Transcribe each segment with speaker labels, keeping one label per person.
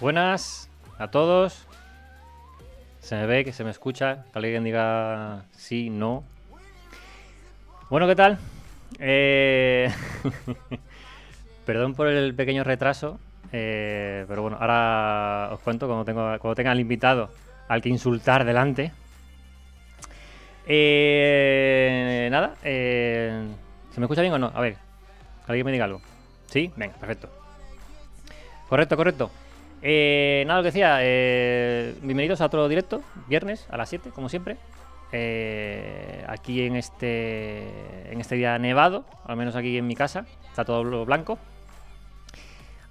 Speaker 1: Buenas a todos. Se me ve, que se me escucha. Que alguien diga sí, no. Bueno, ¿qué tal? Eh, Perdón por el pequeño retraso. eh, pero bueno, ahora os cuento cuando, tengo, cuando tenga al invitado al que insultar delante. Eh, nada, eh, ¿se me escucha bien o no? A ver, alguien me diga algo. ¿Sí? Venga, perfecto. Correcto, correcto. Eh, nada, lo que decía, eh, bienvenidos a otro directo, viernes a las 7, como siempre. Eh, aquí en este, en este día nevado, al menos aquí en mi casa, está todo blanco.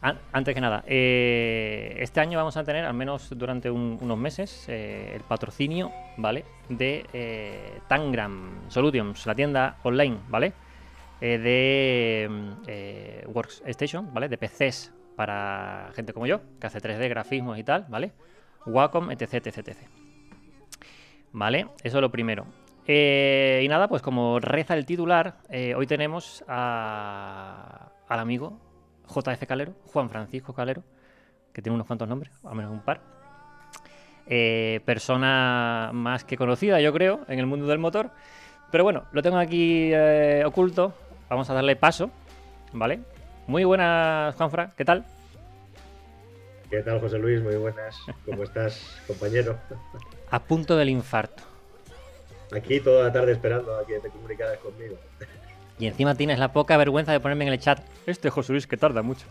Speaker 1: An- Antes que nada, este año vamos a tener, al menos durante un- unos meses, el patrocinio, ¿vale? De Tangram Solutions, la tienda online, ¿vale? De mm, Workstation, ¿vale? De PCs para gente como yo, que hace 3D, grafismos y tal, ¿vale? Wacom, etc, etc, etc. ¿Vale? Eso es lo primero. Eh, y nada, pues como reza el titular, eh, hoy tenemos al amigo JF Calero, Juan Francisco Calero, que tiene unos cuantos nombres, al menos un par. Eh, persona más que conocida, yo creo, en el mundo del motor. Pero bueno, lo tengo aquí oculto. Vamos a darle paso, ¿vale? Muy buenas, Juanfra, ¿qué tal?
Speaker 2: ¿Qué tal, José Luis? Muy buenas. ¿Cómo estás, compañero?
Speaker 1: A punto del infarto.
Speaker 2: Aquí toda la tarde esperando a que te comunicaras conmigo.
Speaker 1: Y encima tienes la poca vergüenza de ponerme en el chat. Este José Luis que tarda mucho.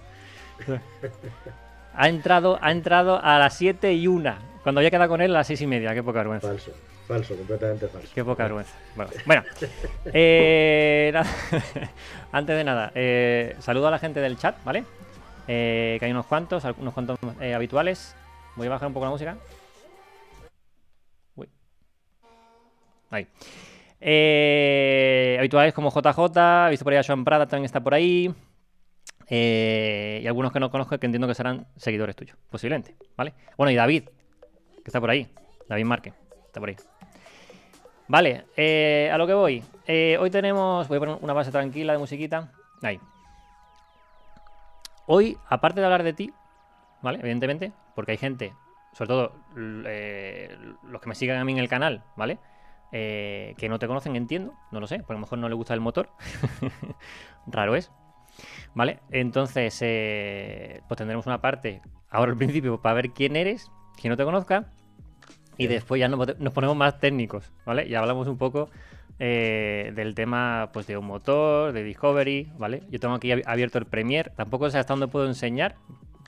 Speaker 1: ha entrado, ha entrado a las 7 y 1. Cuando había quedado con él a las 6 y media. Qué poca vergüenza.
Speaker 2: Falso, falso, completamente falso.
Speaker 1: Qué poca vergüenza. Bueno, bueno, eh, antes de nada, eh, saludo a la gente del chat, ¿vale? Eh, que hay unos cuantos, unos cuantos habituales. Voy a bajar un poco la música. Uy. Ahí. Eh, habituales como JJ, he visto por ahí a Joan Prada, también está por ahí. Y algunos que no conozco que entiendo que serán seguidores tuyos, posiblemente, ¿vale? Bueno, y David, que está por ahí. David Márquez, está por ahí. Vale, eh, a lo que voy. Eh, hoy tenemos. Voy a poner una base tranquila de musiquita. Ahí. Hoy, aparte de hablar de ti, ¿vale? Evidentemente, porque hay gente, sobre todo eh, los que me sigan a mí en el canal, ¿vale? Eh, que no te conocen, entiendo, no lo sé, porque a lo mejor no le gusta el motor. Raro es. ¿Vale? Entonces, pues tendremos una parte ahora al principio para ver quién eres, quien no te conozca, y después ya nos, ponemos más técnicos, ¿vale? Y hablamos un poco eh, del tema pues de un motor, de Discovery, ¿vale? Yo tengo aquí abi- abierto el Premiere, tampoco sé hasta dónde puedo enseñar,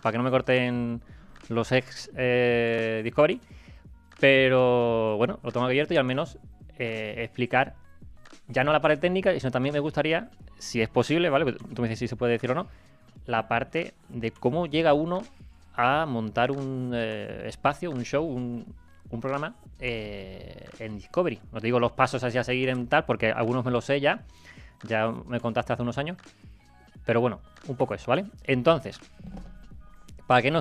Speaker 1: para que no me corten los ex eh, Discovery, pero bueno, lo tengo abierto y al menos eh, explicar ya no la parte técnica, sino también me gustaría, si es posible, ¿vale? Tú me dices si se puede decir o no, la parte de cómo llega uno a montar un espacio, un show, un, un programa eh, en Discovery. No te digo los pasos así a seguir en tal, porque algunos me los sé ya, ya me contaste hace unos años, pero bueno, un poco eso, ¿vale? Entonces, para que no,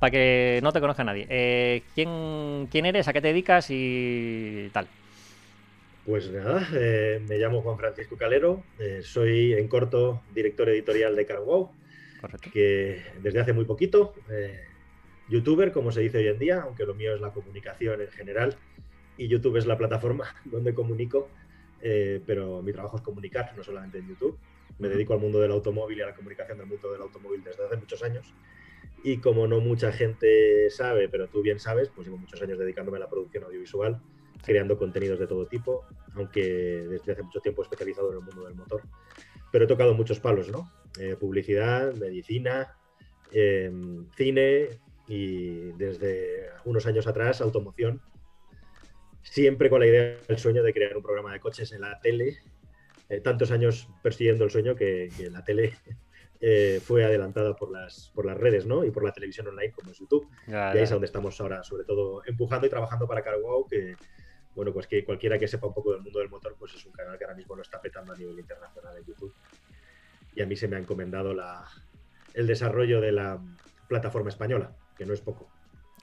Speaker 1: para que no te conozca nadie, eh, ¿quién, ¿quién eres? ¿A qué te dedicas? Y tal.
Speaker 2: Pues nada, eh, me llamo Juan Francisco Calero, eh, soy en corto director editorial de CarWow,
Speaker 1: Correcto.
Speaker 2: que desde hace muy poquito, eh, youtuber, como se dice hoy en día, aunque lo mío es la comunicación en general, y YouTube es la plataforma donde comunico, eh, pero mi trabajo es comunicar, no solamente en YouTube. Me dedico al mundo del automóvil y a la comunicación del mundo del automóvil desde hace muchos años. Y como no mucha gente sabe, pero tú bien sabes, pues llevo muchos años dedicándome a la producción audiovisual, creando contenidos de todo tipo, aunque desde hace mucho tiempo especializado en el mundo del motor. Pero he tocado muchos palos, ¿no? Eh, publicidad, medicina, eh, cine y desde unos años atrás automoción. Siempre con la idea, el sueño de crear un programa de coches en la tele. Eh, tantos años persiguiendo el sueño que, que la tele eh, fue adelantada por las, por las redes, ¿no? Y por la televisión online como es YouTube. Y ahí es donde estamos ahora, sobre todo empujando y trabajando para CarWow, que bueno, pues que cualquiera que sepa un poco del mundo del motor, pues es un canal que ahora mismo lo está petando a nivel internacional en YouTube. Y a mí se me ha encomendado la, el desarrollo de la plataforma española, que no es poco.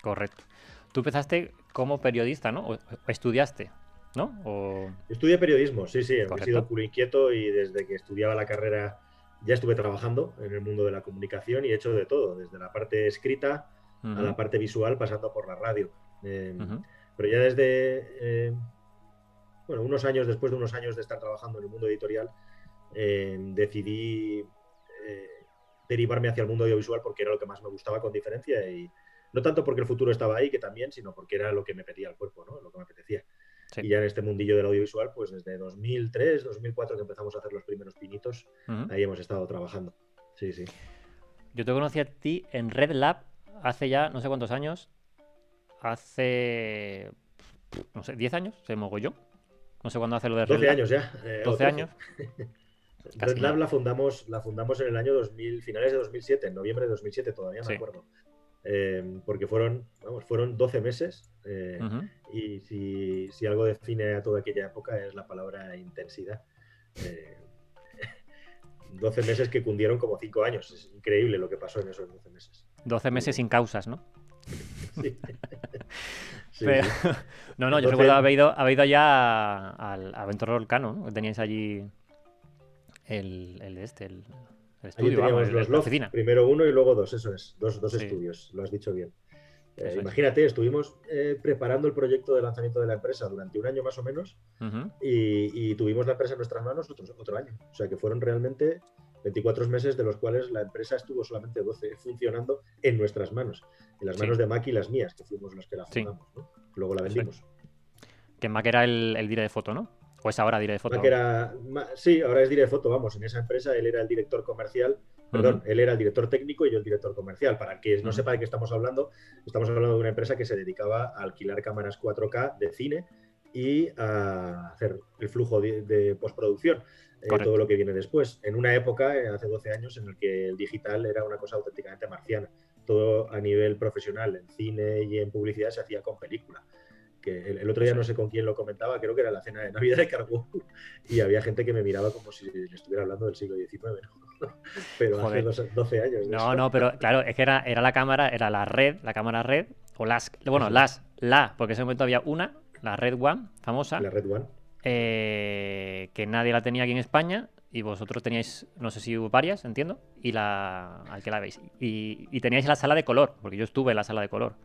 Speaker 1: Correcto. Tú empezaste como periodista, ¿no? O estudiaste, ¿no? O...
Speaker 2: Estudié periodismo, sí, sí, he
Speaker 1: Correcto.
Speaker 2: sido culo inquieto y desde que estudiaba la carrera ya estuve trabajando en el mundo de la comunicación y he hecho de todo, desde la parte escrita a la parte visual pasando por la radio. Em, pero ya desde, em, bueno, unos años, después de unos años de estar trabajando en el mundo editorial, em, decidí eh, derivarme hacia el mundo audiovisual porque era lo que más me gustaba con diferencia y no tanto porque el futuro estaba ahí, que también, sino porque era lo que me pedía el cuerpo, ¿no? lo que me apetecía. Y ya en este mundillo del audiovisual, pues desde 2003, 2004 que empezamos a hacer los primeros pinitos, ahí hemos estado trabajando. Sí, sí.
Speaker 1: Yo te conocí a ti en Red Lab hace ya no sé cuántos años. Hace. No sé, 10 años, se yo No sé cuándo hace lo de
Speaker 2: Red 12 años ya.
Speaker 1: 12 eh, años.
Speaker 2: Red Lab la fundamos, la fundamos en el año 2000, finales de 2007, en noviembre de 2007, todavía me acuerdo. Eh, porque fueron, vamos, fueron 12 meses eh, y si, si, algo define a toda aquella época es la palabra intensidad. 12 meses que cundieron como 5 años. Es increíble lo que pasó en esos 12 meses.
Speaker 1: 12 meses sin causas, ¿no? Sí. no, no, yo recuerdo haber ido, haber ido ya al Aventura Volcano, ¿no? Teníais allí el, el este, el, estudio,
Speaker 2: teníamos los la. Primero uno y luego dos, eso es, dos, dos estudios, lo has dicho bien. Eh, imagínate, estuvimos eh, preparando el proyecto de lanzamiento de la empresa durante un año más o menos y, tuvimos la empresa en nuestras manos otro, otro, año. O sea que fueron realmente 24 meses de los cuales la empresa estuvo solamente 12 funcionando en nuestras manos, en las manos de Mac y las mías, que fuimos los que la fundamos. Luego la vendimos.
Speaker 1: Que Mac era el, el de foto, ¿no? ¿O es ahora Dire de Foto?
Speaker 2: Era, sí, ahora es Dire de Foto, vamos, en esa empresa él era el director comercial, perdón, él era el director técnico y yo el director comercial. Para que no sepa de qué estamos hablando, estamos hablando de una empresa que se dedicaba a alquilar cámaras 4K de cine y a hacer el flujo de, postproducción, eh, todo lo que viene después. En una época, eh, hace 12 años, en el que el digital era una cosa auténticamente marciana. Todo a nivel profesional, en cine y en publicidad, se hacía con película que el, otro día no sé con quién lo comentaba, creo que era la cena de Navidad de Cargo, y había gente que me miraba como si le estuviera hablando del siglo XIX, pero hace 12 años.
Speaker 1: No, no, pero claro, es que era, era la cámara, era la red, la cámara red, o las, bueno, las, la, porque en ese momento había una, la Red One, famosa.
Speaker 2: La Red One.
Speaker 1: Eh, que nadie la tenía aquí en España, y vosotros teníais, no sé si hubo varias, entiendo, y la, al que la veis. Y, y teníais la sala de color, porque yo estuve en la sala de color.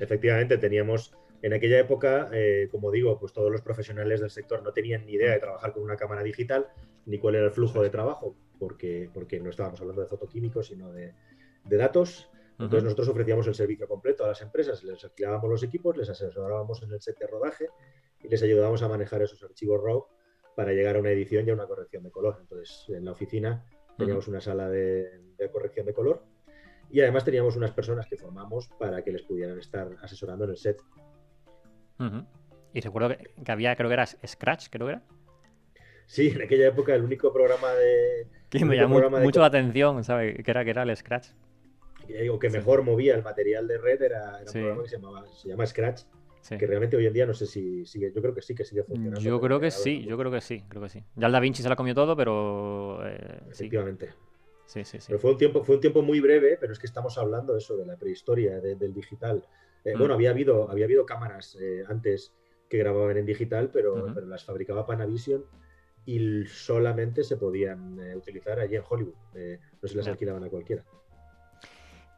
Speaker 2: Efectivamente, teníamos en aquella época, eh, como digo, pues todos los profesionales del sector no tenían ni idea de trabajar con una cámara digital, ni cuál era el flujo de trabajo, porque, porque no estábamos hablando de fotoquímicos, sino de, datos. Entonces nosotros ofrecíamos el servicio completo a las empresas, les alquilábamos los equipos, les asesorábamos en el set de rodaje y les ayudábamos a manejar esos archivos RAW para llegar a una edición y a una corrección de color. Entonces en la oficina teníamos una sala de corrección de color y además teníamos unas personas que formamos para que les pudieran estar asesorando en el set.
Speaker 1: Y recuerdo que, había, creo que era Scratch, creo que era.
Speaker 2: Sí, en aquella época el único programa de...
Speaker 1: Que me llamó mucho la atención, ¿sabes? Que era, que era el Scratch.
Speaker 2: O que mejor movía el material de red era, un programa que se, llamaba, se llama Scratch. Que realmente hoy en día no sé si sigue, yo creo que sí, que sigue funcionando.
Speaker 1: Yo creo que sí, yo creo que sí, creo que sí. Ya el Da Vinci se la comió todo, pero...
Speaker 2: Eh, Efectivamente. Sí, sí, sí. Pero fue un, tiempo, fue un tiempo muy breve, pero es que estamos hablando eso, de la prehistoria, del digital. Eh, mm. Bueno, había habido, había habido cámaras eh, antes que grababan en digital, pero, pero, las fabricaba Panavision y solamente se podían eh, utilizar allí en Hollywood. no se las alquilaban a cualquiera.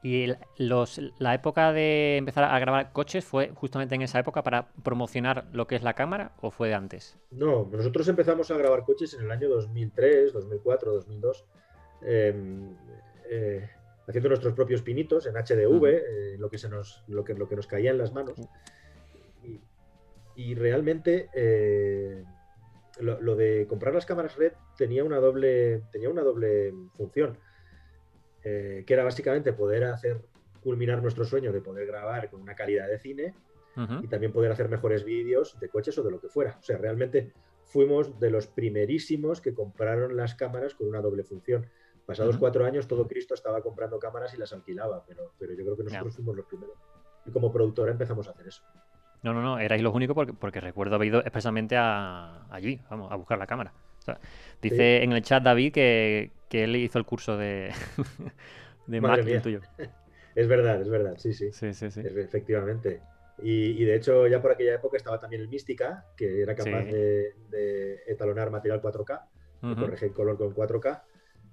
Speaker 1: ¿Y los, la época de empezar a grabar coches fue justamente en esa época para promocionar lo que es la cámara o fue de antes?
Speaker 2: No, nosotros empezamos a grabar coches en el año 2003, 2004, 2002. Em, eh, haciendo nuestros propios pinitos en HDV, eh, lo, que se nos, lo, que, lo que nos caía en las manos. Y, realmente eh, lo, de comprar las cámaras red tenía una doble, tenía una doble función, que era básicamente poder hacer culminar nuestro sueño de poder grabar con una calidad de cine y también poder hacer mejores vídeos de coches o de lo que fuera. O sea, realmente fuimos de los primerísimos que compraron las cámaras con una doble función. Pasados cuatro años, todo Cristo estaba comprando cámaras y las alquilaba, pero, pero yo creo que nosotros fuimos los primeros. Y como productora empezamos a hacer eso.
Speaker 1: No, no, no, erais los únicos porque, porque recuerdo haber ido expresamente a, allí, vamos, a buscar la cámara. dice en el chat David que, que, él hizo el curso de, de Mac y el tuyo.
Speaker 2: Es verdad, es verdad, sí, sí.
Speaker 1: Sí, sí, sí.
Speaker 2: efectivamente. Y, de hecho, ya por aquella época estaba también el Mística, que era capaz de, etalonar material 4K, corregir color con 4K.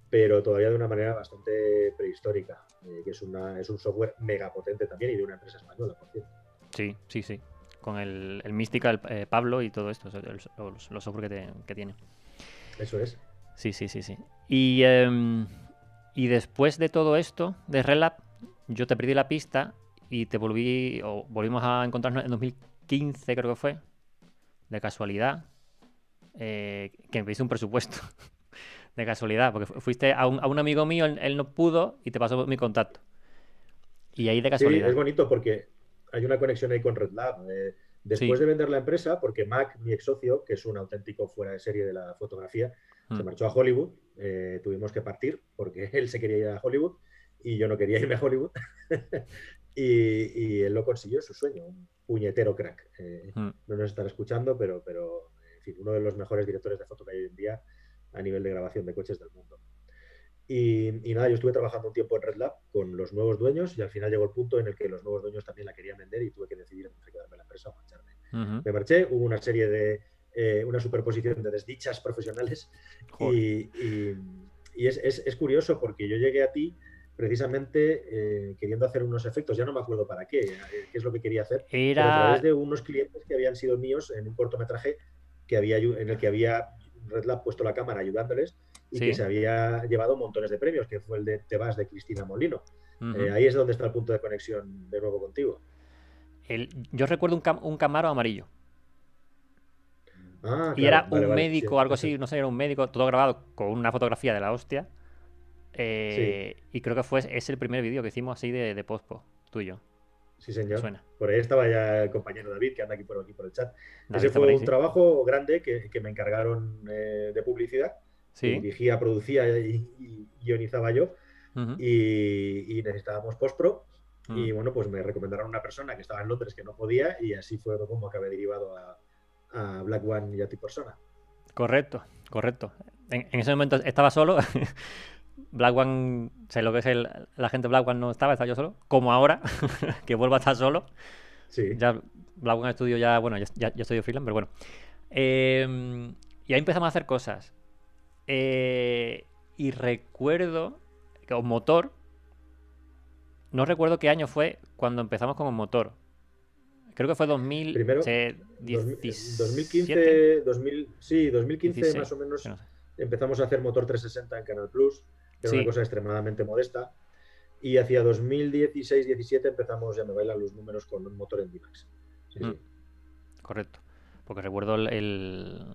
Speaker 2: Pero todavía de una manera bastante prehistórica, eh, que es, una, es un software mega potente también y de una empresa española, por cierto.
Speaker 1: Sí, sí, sí. Con el, el Mystical eh, Pablo y todo esto, los, los software que, que, tiene.
Speaker 2: Eso es.
Speaker 1: Sí, sí, sí, sí. Y, em, y después de todo esto, de Relap, yo te perdí la pista y te volví, o volvimos a encontrarnos en 2015, creo que fue, de casualidad, eh, que me hice un presupuesto. de casualidad, porque fuiste a un, a un amigo mío, él, no pudo y te pasó mi contacto. Y ahí de casualidad.
Speaker 2: Sí, es bonito porque hay una conexión ahí con RedLab. Eh, después de vender la empresa, porque Mac, mi ex socio, que es un auténtico fuera de serie de la fotografía, se mm. marchó a Hollywood. Eh, tuvimos que partir porque él se quería ir a Hollywood y yo no quería irme a Hollywood. y, él lo consiguió, su sueño, un puñetero crack. Eh, mm. No nos estará escuchando, pero, pero en fin, uno de los mejores directores de foto que hay hoy en día a nivel de grabación de coches del mundo. Y, nada, yo estuve trabajando un tiempo en Red Lab con los nuevos dueños y al final llegó el punto en el que los nuevos dueños también la querían vender y tuve que decidir entre quedarme en la empresa o marcharme. Me marché, hubo una serie de, eh, una superposición de desdichas profesionales y, es, es, curioso porque yo llegué a ti precisamente eh, queriendo hacer unos efectos, ya no me acuerdo para qué, eh, qué es lo que quería hacer,
Speaker 1: Era...
Speaker 2: a través de unos clientes que habían sido míos en un cortometraje que había, en el que había Red Lab puesto la cámara ayudándoles y que se había llevado montones de premios, que fue el de Te vas de Cristina Molino. Eh, ahí es donde está el punto de conexión de nuevo contigo.
Speaker 1: yo recuerdo un, Camaro amarillo. Ah, y era un médico, algo así, no sé, era un médico, todo grabado con una fotografía de la hostia. Eh, y creo que fue es el primer vídeo que hicimos así de, de Pospo, tuyo.
Speaker 2: Sí, señor. Por ahí estaba ya el compañero David, que anda aquí por aquí por el chat. Ese fue un trabajo grande que, me encargaron eh, de publicidad. Sí. Dirigía, producía y, guionizaba yo. y, necesitábamos post-pro. Y mm. bueno, pues me recomendaron una persona que estaba en Londres que no podía y así fue como acabé derivado a, Black One y a ti persona.
Speaker 1: Correcto, correcto. En, en ese momento estaba solo. Black One, sé lo que es el, la gente Black One no estaba, estaba yo solo, como ahora, que vuelvo a estar solo. Sí. Ya Black One Studio ya, bueno, ya, ya, estoy freelance, pero bueno. Em, y ahí empezamos a hacer cosas. Eh, y recuerdo que un motor, no recuerdo qué año fue cuando empezamos con un motor. Creo que fue 2000,
Speaker 2: Primero, 2015, 2000, sí, 2015 más o menos empezamos a hacer motor 360 en Canal Plus que era una cosa extremadamente modesta. Y hacia 2016-17 empezamos, ya me bailan los números, con un motor en D-Max.
Speaker 1: Mm. Correcto. Porque recuerdo el,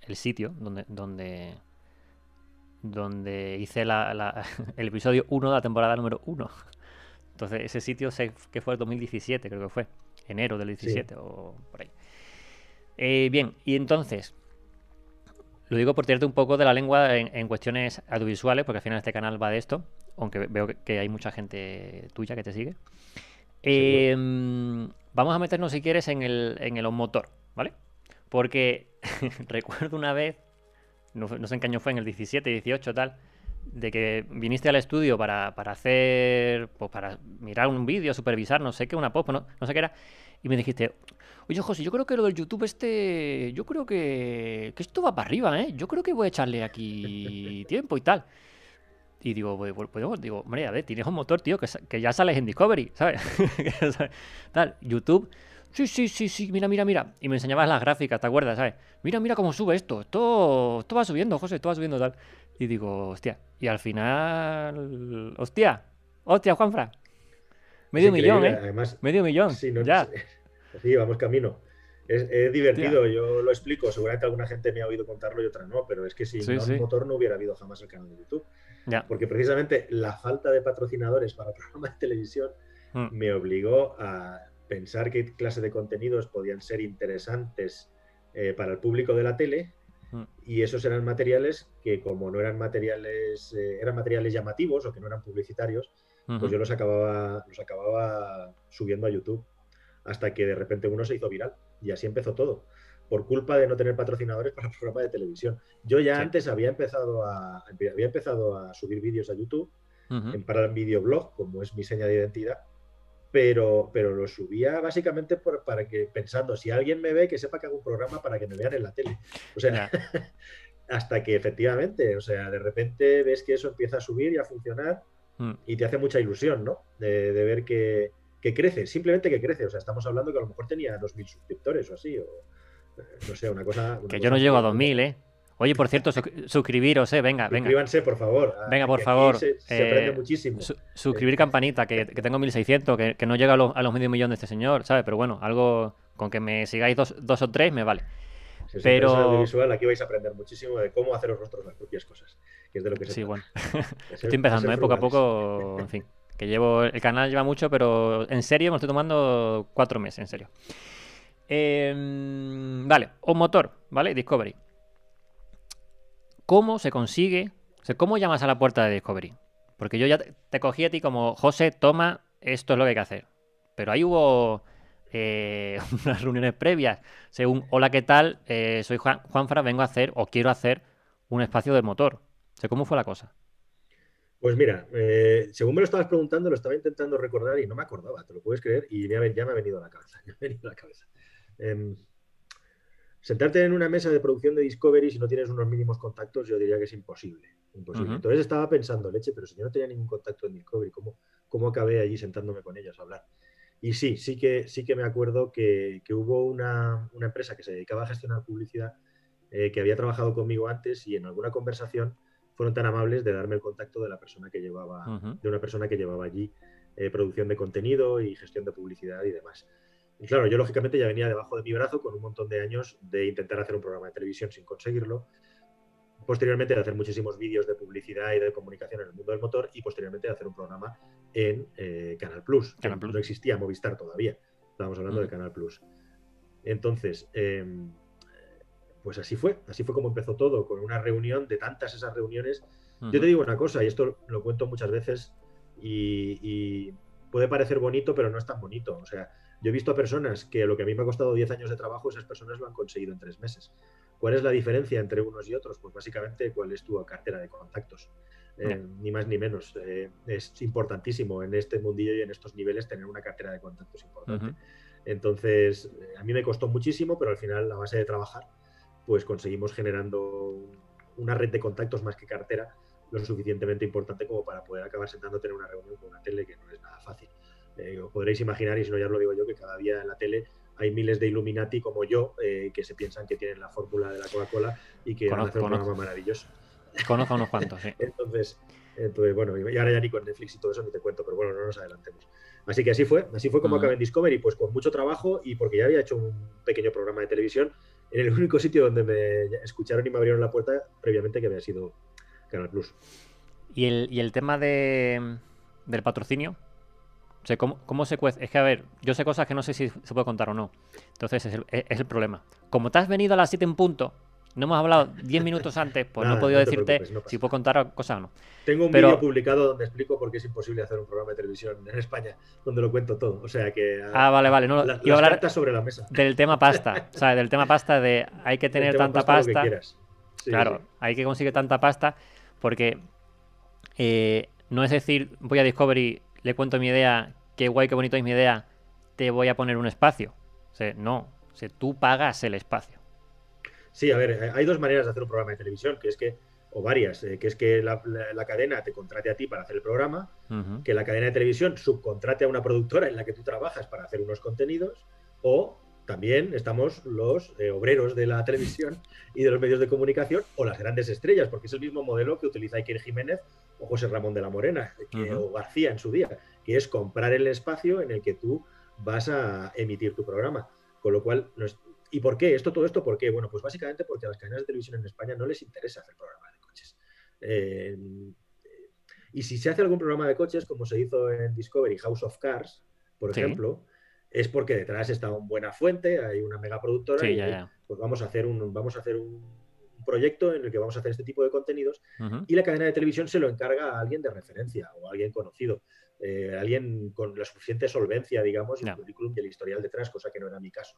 Speaker 1: el, sitio donde, donde, donde hice el episodio 1 de la temporada número 1. Entonces, ese sitio sé que fue el 2017, creo que fue. Enero del 17 o por ahí. Eh, bien, y entonces, lo digo por tirarte un poco de la lengua en, cuestiones audiovisuales, porque al final este canal va de esto, aunque veo que, hay mucha gente tuya que te sigue. Em, vamos a meternos, si quieres, en el, en el motor, ¿vale? Porque recuerdo una vez, no, sé en qué año fue, en el 17, 18, tal, de que viniste al estudio para, hacer, pues para mirar un vídeo, supervisar, no sé qué, una post, no, no sé qué era, y me dijiste, Oye, José, yo creo que lo del YouTube este. Yo creo que. que esto va para arriba, ¿eh? Yo creo que voy a echarle aquí tiempo y tal. Y digo, pues, pues, digo, hombre, a ver, tienes un motor, tío, que, que ya sales en Discovery, ¿sabes? tal, YouTube. Sí, sí, sí, sí, mira, mira, mira. Y me enseñabas las gráficas, ¿te acuerdas? ¿Sabes? Mira, mira cómo sube esto. Esto, esto va subiendo, José, esto va subiendo tal. Y digo, hostia. Y al final. Hostia. Hostia, Juanfra. Medio millón, ¿eh? Además, Medio millón. Sí, no, ya.
Speaker 2: Sí, vamos camino. Es, divertido, yo lo explico. Seguramente alguna gente me ha oído contarlo y otra no, pero es que si no sí. motor no hubiera habido jamás el canal de YouTube. Porque precisamente la falta de patrocinadores para programas de televisión mm. me obligó a pensar qué clase de contenidos podían ser interesantes eh, para el público de la tele. Mm. Y esos eran materiales que, como no eran materiales, eh, eran materiales llamativos o que no eran publicitarios, pues yo los acababa, los acababa subiendo a YouTube hasta que de repente uno se hizo viral y así empezó todo, por culpa de no tener patrocinadores para el programa de televisión. Yo ya antes había empezado, a, había empezado a subir vídeos a YouTube, en para el videoblog, como es mi seña de identidad, pero, pero lo subía básicamente para que, pensando, si alguien me ve, que sepa que hago un programa para que me vean en la tele. O sea, hasta que efectivamente, o sea, de repente ves que eso empieza a subir y a funcionar mm. y te hace mucha ilusión, ¿no? De, ver que, crece, simplemente que crece. O sea, estamos hablando que a lo mejor tenía 2.000 suscriptores o así, o eh, no sé, una cosa...
Speaker 1: que yo no llego a 2.000, ¿eh? Oye, por cierto, suscribiros, eh, venga, venga.
Speaker 2: Suscríbanse, por favor.
Speaker 1: Venga, por favor.
Speaker 2: Se, aprende eh, muchísimo.
Speaker 1: suscribir campanita, que, tengo 1600, que, que no llega a los, a los medio millón de este señor, ¿sabes? Pero bueno, algo con que me sigáis dos, dos o tres me vale. Pero
Speaker 2: audiovisual, aquí vais a aprender muchísimo de cómo haceros vosotros las propias cosas, que es de lo que se
Speaker 1: Sí, bueno. Estoy empezando, ¿eh? poco a poco, en fin. Que llevo, el canal lleva mucho, pero en serio me estoy tomando cuatro meses, en serio. Em, vale, un motor, ¿vale? Discovery. ¿Cómo se consigue? O sea, ¿Cómo llamas a la puerta de Discovery? Porque yo ya te, cogí a ti como, José, toma, esto es lo que hay que hacer. Pero ahí hubo eh, unas reuniones previas, según, hola, ¿qué tal? Eh, soy Juan, Juanfra, vengo a hacer o quiero hacer un espacio del motor. O ¿Cómo fue la cosa?
Speaker 2: Pues mira, eh, según me lo estabas preguntando, lo estaba intentando recordar y no me acordaba, te lo puedes creer, y ya me, ha venido a la cabeza. Ya me ha venido a la cabeza. Em, sentarte en una mesa de producción de Discovery si no tienes unos mínimos contactos, yo diría que es imposible. imposible. Entonces estaba pensando, leche, pero si yo no tenía ningún contacto en Discovery, ¿cómo, cómo acabé allí sentándome con ellos a hablar? Y sí, sí que, sí que me acuerdo que, hubo una, empresa que se dedicaba a gestionar publicidad eh, que había trabajado conmigo antes y en alguna conversación fueron tan amables de darme el contacto de la persona que llevaba, de una persona que llevaba allí eh, producción de contenido y gestión de publicidad y demás. Y claro, yo lógicamente ya venía debajo de mi brazo con un montón de años de intentar hacer un programa de televisión sin conseguirlo posteriormente de hacer muchísimos vídeos de publicidad y de comunicación en el mundo del motor y posteriormente de hacer un programa en eh, Canal Plus. Canal Plus. No existía Movistar todavía. Estábamos hablando de mm. Canal Plus. Entonces, em, pues así fue. Así fue como empezó todo, con una reunión de tantas esas reuniones. Yo te digo una cosa, y esto lo cuento muchas veces, y, puede parecer bonito, pero no es tan bonito. O sea, yo he visto a personas que lo que a mí me ha costado 10 años de trabajo, esas personas lo han conseguido en tres meses. ¿Cuál es la diferencia entre unos y otros? Pues básicamente cuál es tu cartera de contactos. Eh, ni más ni menos. Eh, es importantísimo en este mundillo y en estos niveles tener una cartera de contactos importante. Entonces, eh, a mí me costó muchísimo, pero al final, a base de trabajar, pues conseguimos generando una red de contactos más que cartera lo suficientemente importante como para poder acabar sentándote en una reunión con una tele que no es nada fácil. podréis imaginar, y si no ya os lo digo yo, que cada día en la tele hay miles de Illuminati como yo eh, que se piensan que tienen la fórmula de la Coca-Cola y que van a hacer un programa maravilloso.
Speaker 1: Conozco unos cuantos, sí.
Speaker 2: entonces, entonces, bueno, y ahora ya ni con Netflix y todo eso ni te cuento, pero bueno, no nos adelantemos. Así que así fue, así fue como acabé en Discovery, pues con mucho trabajo y porque ya había hecho un pequeño programa de televisión en el único sitio donde me escucharon y me abrieron la puerta previamente que había sido Canal Plus.
Speaker 1: ¿Y el, y el tema de, del patrocinio? O sea, ¿cómo, se cuece? Es que, a ver, yo sé cosas que no sé si se puede contar o no. Entonces, es el, problema. Como te has venido a las 7 en punto, no hemos hablado 10 minutos antes, pues no he podido decirte si puedo contar cosas o no.
Speaker 2: Tengo un vídeo publicado donde explico por qué es imposible hacer un programa de televisión en España, donde lo cuento todo. O sea que.
Speaker 1: Ah, vale, vale. No,
Speaker 2: iba a hablar sobre la mesa.
Speaker 1: Del tema pasta. o sea, del tema pasta de hay que tener tanta pasta. claro, hay que conseguir tanta pasta porque eh, no es decir, voy a Discovery le cuento mi idea, qué guay, qué bonito es mi idea, te voy a poner un espacio. O sea, no, o tú pagas el espacio.
Speaker 2: Sí, a ver, eh, hay dos maneras de hacer un programa de televisión, que es que, o varias, eh, que es que la, cadena te contrate a ti para hacer el programa, que la cadena de televisión subcontrate a una productora en la que tú trabajas para hacer unos contenidos, o también estamos los eh, obreros de la televisión y de los medios de comunicación o las grandes estrellas, porque es el mismo modelo que utiliza Iker Jiménez o José Ramón de la Morena o García en su día, que es comprar el espacio en el que tú vas a emitir tu programa. Con lo cual, ¿y por qué? Esto, todo esto, ¿por qué? Bueno, pues básicamente porque a las cadenas de televisión en España no les interesa hacer programas de coches. Eh, y si se hace algún programa de coches, como se hizo en Discovery House of Cars, por ejemplo, es porque detrás está una buena fuente, hay una mega productora y pues vamos a hacer un vamos a hacer un, proyecto en el que vamos a hacer este tipo de contenidos y la cadena de televisión se lo encarga a alguien de referencia o a alguien conocido, eh, alguien con la suficiente solvencia, digamos, y el currículum y el historial detrás, cosa que no era mi caso.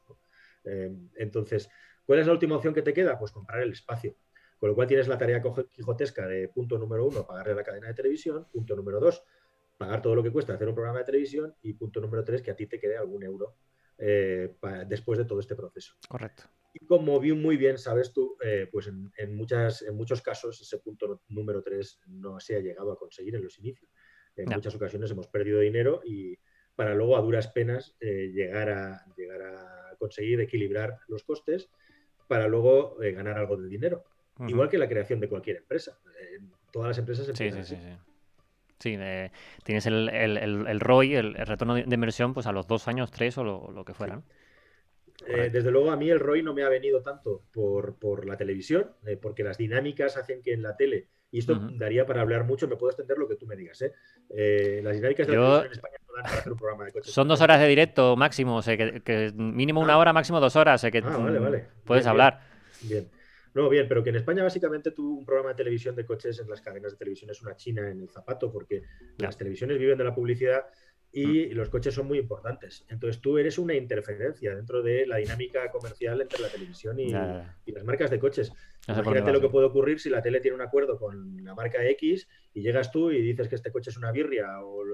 Speaker 2: Eh, entonces, ¿cuál es la última opción que te queda? Pues comprar el espacio. Con lo cual tienes la tarea quijotesca de punto número uno, pagarle a la cadena de televisión, punto número dos, pagar todo lo que cuesta hacer un programa de televisión y punto número tres, que a ti te quede algún euro eh, después de todo este proceso.
Speaker 1: Correcto.
Speaker 2: Y como vi muy bien sabes tú, eh, pues en, muchas, en muchos casos ese punto número 3 no se ha llegado a conseguir en los inicios. En muchas ocasiones hemos perdido dinero y para luego a duras penas eh, llegar, a, llegar a conseguir equilibrar los costes para luego eh, ganar algo de dinero. Igual que la creación de cualquier empresa. todas las empresas
Speaker 1: empiezan sí, sí, sí, Sí, tienes el, el, el, ROI, el, retorno de inversión, pues a los dos años, tres o lo, que fueran.
Speaker 2: Eh, desde luego a mí el ROI no me ha venido tanto por, la televisión, eh, porque las dinámicas hacen que en la tele, y esto daría para hablar mucho, me puedo extender lo que tú me digas, ¿eh? las dinámicas de la televisión en España no dan para hacer un programa de coches.
Speaker 1: Son dos horas de directo máximo, o que, mínimo una ah. hora, máximo dos horas, que ah, vale, vale. puedes hablar.
Speaker 2: bien. No, bien, pero que en España básicamente tú un programa de televisión de coches en las cadenas de televisión es una china en el zapato, porque las televisiones viven de la publicidad y mm. los coches son muy importantes. Entonces tú eres una interferencia dentro de la dinámica comercial entre la televisión y, las marcas de coches. Imagínate lo que puede ocurrir si la tele tiene un acuerdo con la marca X y llegas tú y dices que este coche es una birria o,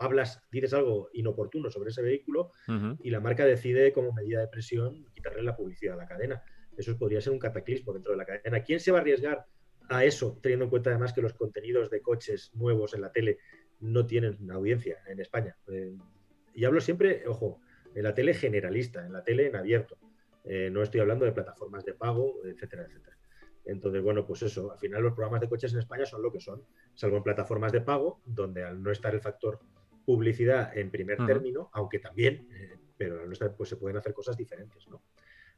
Speaker 2: hablas, dices algo inoportuno sobre ese vehículo y la marca decide como medida de presión quitarle la publicidad a la cadena eso podría ser un cataclismo dentro de la cadena. ¿Quién se va a arriesgar a eso, teniendo en cuenta además que los contenidos de coches nuevos en la tele no tienen una audiencia en España? Eh, y hablo siempre, ojo, en la tele generalista, en la tele en abierto. Eh, no estoy hablando de plataformas de pago, etcétera, etcétera. Entonces, bueno, pues eso, al final los programas de coches en España son lo que son, salvo en plataformas de pago, donde al no estar el factor publicidad en primer término, aunque también, eh, pero al no estar, pues se pueden hacer cosas diferentes, ¿no?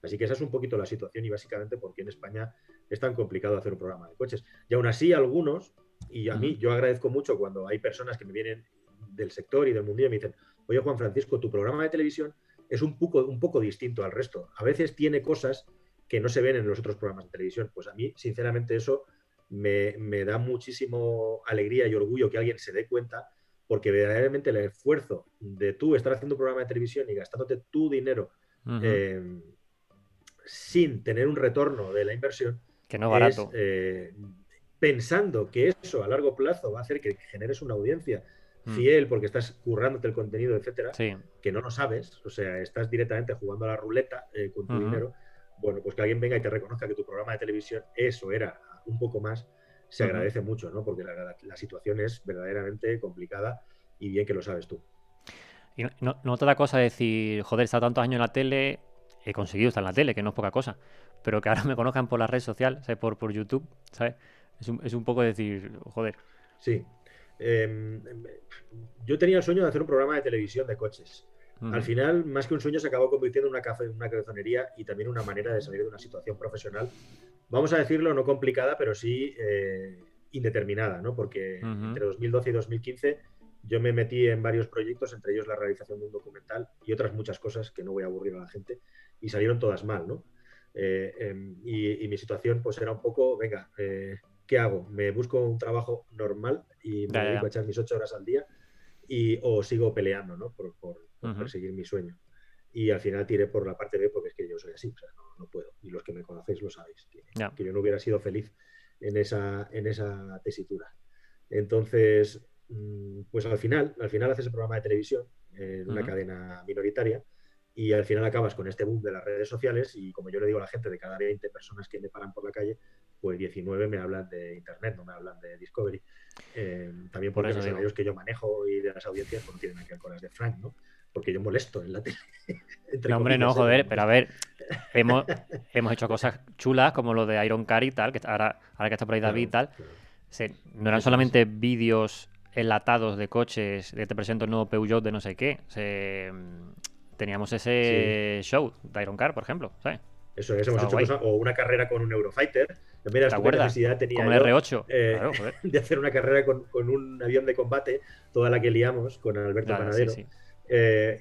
Speaker 2: Así que esa es un poquito la situación y básicamente porque en España es tan complicado hacer un programa de coches. Y aún así algunos, y a mí yo agradezco mucho cuando hay personas que me vienen del sector y del mundo y me dicen, oye Juan Francisco, tu programa de televisión es un poco, un poco distinto al resto. A veces tiene cosas que no se ven en los otros programas de televisión. Pues a mí, sinceramente, eso me, me da muchísimo alegría y orgullo que alguien se dé cuenta, porque verdaderamente el esfuerzo de tú estar haciendo un programa de televisión y gastándote tu dinero sin tener un retorno de la inversión,
Speaker 1: que no barato.
Speaker 2: Eh, pensando que eso a largo plazo va a hacer que generes una audiencia mm. fiel porque estás currándote el contenido, etcétera, que no lo sabes, o sea, estás directamente jugando a la ruleta eh, con tu dinero, bueno, pues que alguien venga y te reconozca que tu programa de televisión eso era un poco más, se agradece mucho, ¿no? Porque la, situación es verdaderamente complicada y bien que lo sabes tú.
Speaker 1: Y no, no otra cosa decir, joder, está tantos años en la tele, he conseguido estar en la tele, que no es poca cosa, pero que ahora me conozcan por la red social, Por, por YouTube, ¿sabes? Es un, es un poco decir, joder.
Speaker 2: Sí. Em, yo tenía el sueño de hacer un programa de televisión de coches. Al final, más que un sueño, se acabó convirtiendo en una, café, una cabezonería y también una manera de salir de una situación profesional, vamos a decirlo, no complicada, pero sí eh, indeterminada, ¿no? Porque entre 2012 y 2015 yo me metí en varios proyectos, entre ellos la realización de un documental y otras muchas cosas que no voy a aburrir a la gente y salieron todas mal, ¿no? Eh, em, y, mi situación pues era un poco, venga, eh, ¿qué hago? ¿Me busco un trabajo normal y me dedico a echar mis ocho horas al día? Y, o sigo peleando, ¿no? Por, por, perseguir mi sueño. Y al final tiré por la parte B porque es que yo soy así, o sea, no, puedo. Y los que me conocéis lo sabéis, que, que, yo no hubiera sido feliz en esa, en esa tesitura. Entonces, mm, pues al final, al final haces el programa de televisión en una cadena minoritaria y al final acabas con este boom de las redes sociales y como yo le digo a la gente, de cada 20 personas que me paran por la calle, pues 19 me hablan de Internet, no me hablan de Discovery. Eh, también por, eso los medios que yo manejo y de las audiencias pues no tienen que ver con las de Frank, ¿no? Porque yo molesto en la tele.
Speaker 1: no, hombre, no, joder, pero a ver, hemos, hemos hecho cosas chulas como lo de Iron Car y tal, que ahora, ahora que está por ahí David y tal. no eran solamente vídeos enlatados de coches, de te presento el nuevo Peugeot de no sé qué. Se, teníamos ese show de Iron Car, por ejemplo, ¿sabes?
Speaker 2: Eso es, hemos hecho cosas, o una carrera con un Eurofighter. Mira,
Speaker 1: necesidad tenía con el R8.
Speaker 2: Eh, de hacer una carrera con, un avión de combate, toda la que liamos con Alberto Panadero. Eh,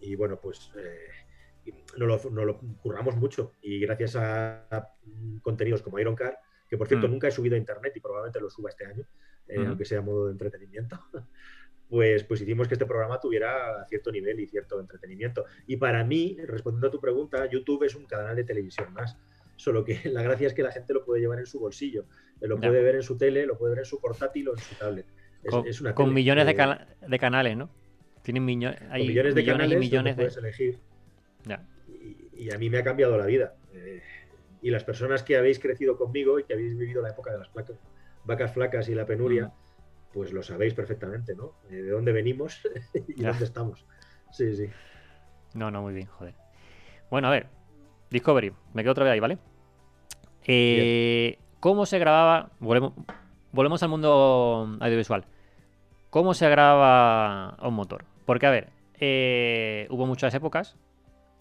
Speaker 2: y, bueno, pues eh, nos, lo, curramos mucho. Y gracias a, contenidos como Iron Car, que por cierto mm. nunca he subido a internet y probablemente lo suba este año, aunque sea modo de entretenimiento. pues, pues hicimos que este programa tuviera cierto nivel y cierto entretenimiento. Y para mí, respondiendo a tu pregunta, YouTube es un canal de televisión más. Solo que la gracia es que la gente lo puede llevar en su bolsillo, lo puede ver en su tele, lo puede ver en su portátil o en su tablet.
Speaker 1: con, millones de, de, canales, ¿no? Tienen hay
Speaker 2: millones de canales y millones de... puedes elegir. y a mí me ha cambiado la vida. Eh, y las personas que habéis crecido conmigo y que habéis vivido la época de las vacas flacas y la penuria, pues lo sabéis perfectamente, ¿no? Eh, de dónde venimos y dónde estamos. Sí, sí.
Speaker 1: No, no, muy bien, joder. Bueno, a ver, Discovery, me quedo otra vez ahí, ¿vale? Eh, ¿Cómo se grababa? Volvemos, volvemos al mundo audiovisual. ¿Cómo se graba un motor? Porque, a ver, eh, hubo muchas épocas.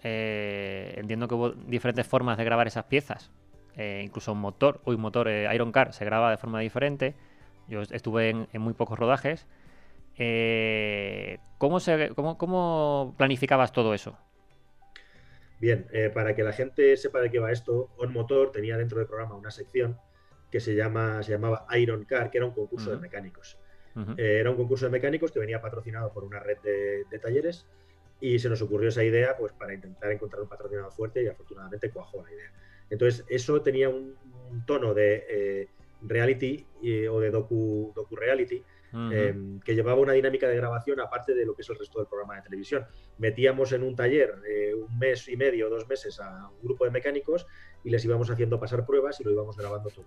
Speaker 1: Eh, entiendo que hubo diferentes formas de grabar esas piezas. Eh, incluso un motor, un motor Iron Car se graba de forma diferente. Yo estuve en, muy pocos rodajes. ¿cómo, se, cómo, planificabas todo eso?
Speaker 2: Bien, para que la gente sepa de qué va esto, On Motor tenía dentro del programa una sección que se, llama, se llamaba Iron Car, que era un concurso de mecánicos. Eh, era un concurso de mecánicos que venía patrocinado por una red de, talleres y se nos ocurrió esa idea pues para intentar encontrar un patrocinador fuerte y afortunadamente cuajó la idea. Entonces eso tenía un, tono de eh, reality o de docu, docu reality Em, que llevaba una dinámica de grabación aparte de lo que es el resto del programa de televisión. Metíamos en un taller eh, un mes y medio, dos meses a un grupo de mecánicos y les íbamos haciendo pasar pruebas y lo íbamos grabando todo.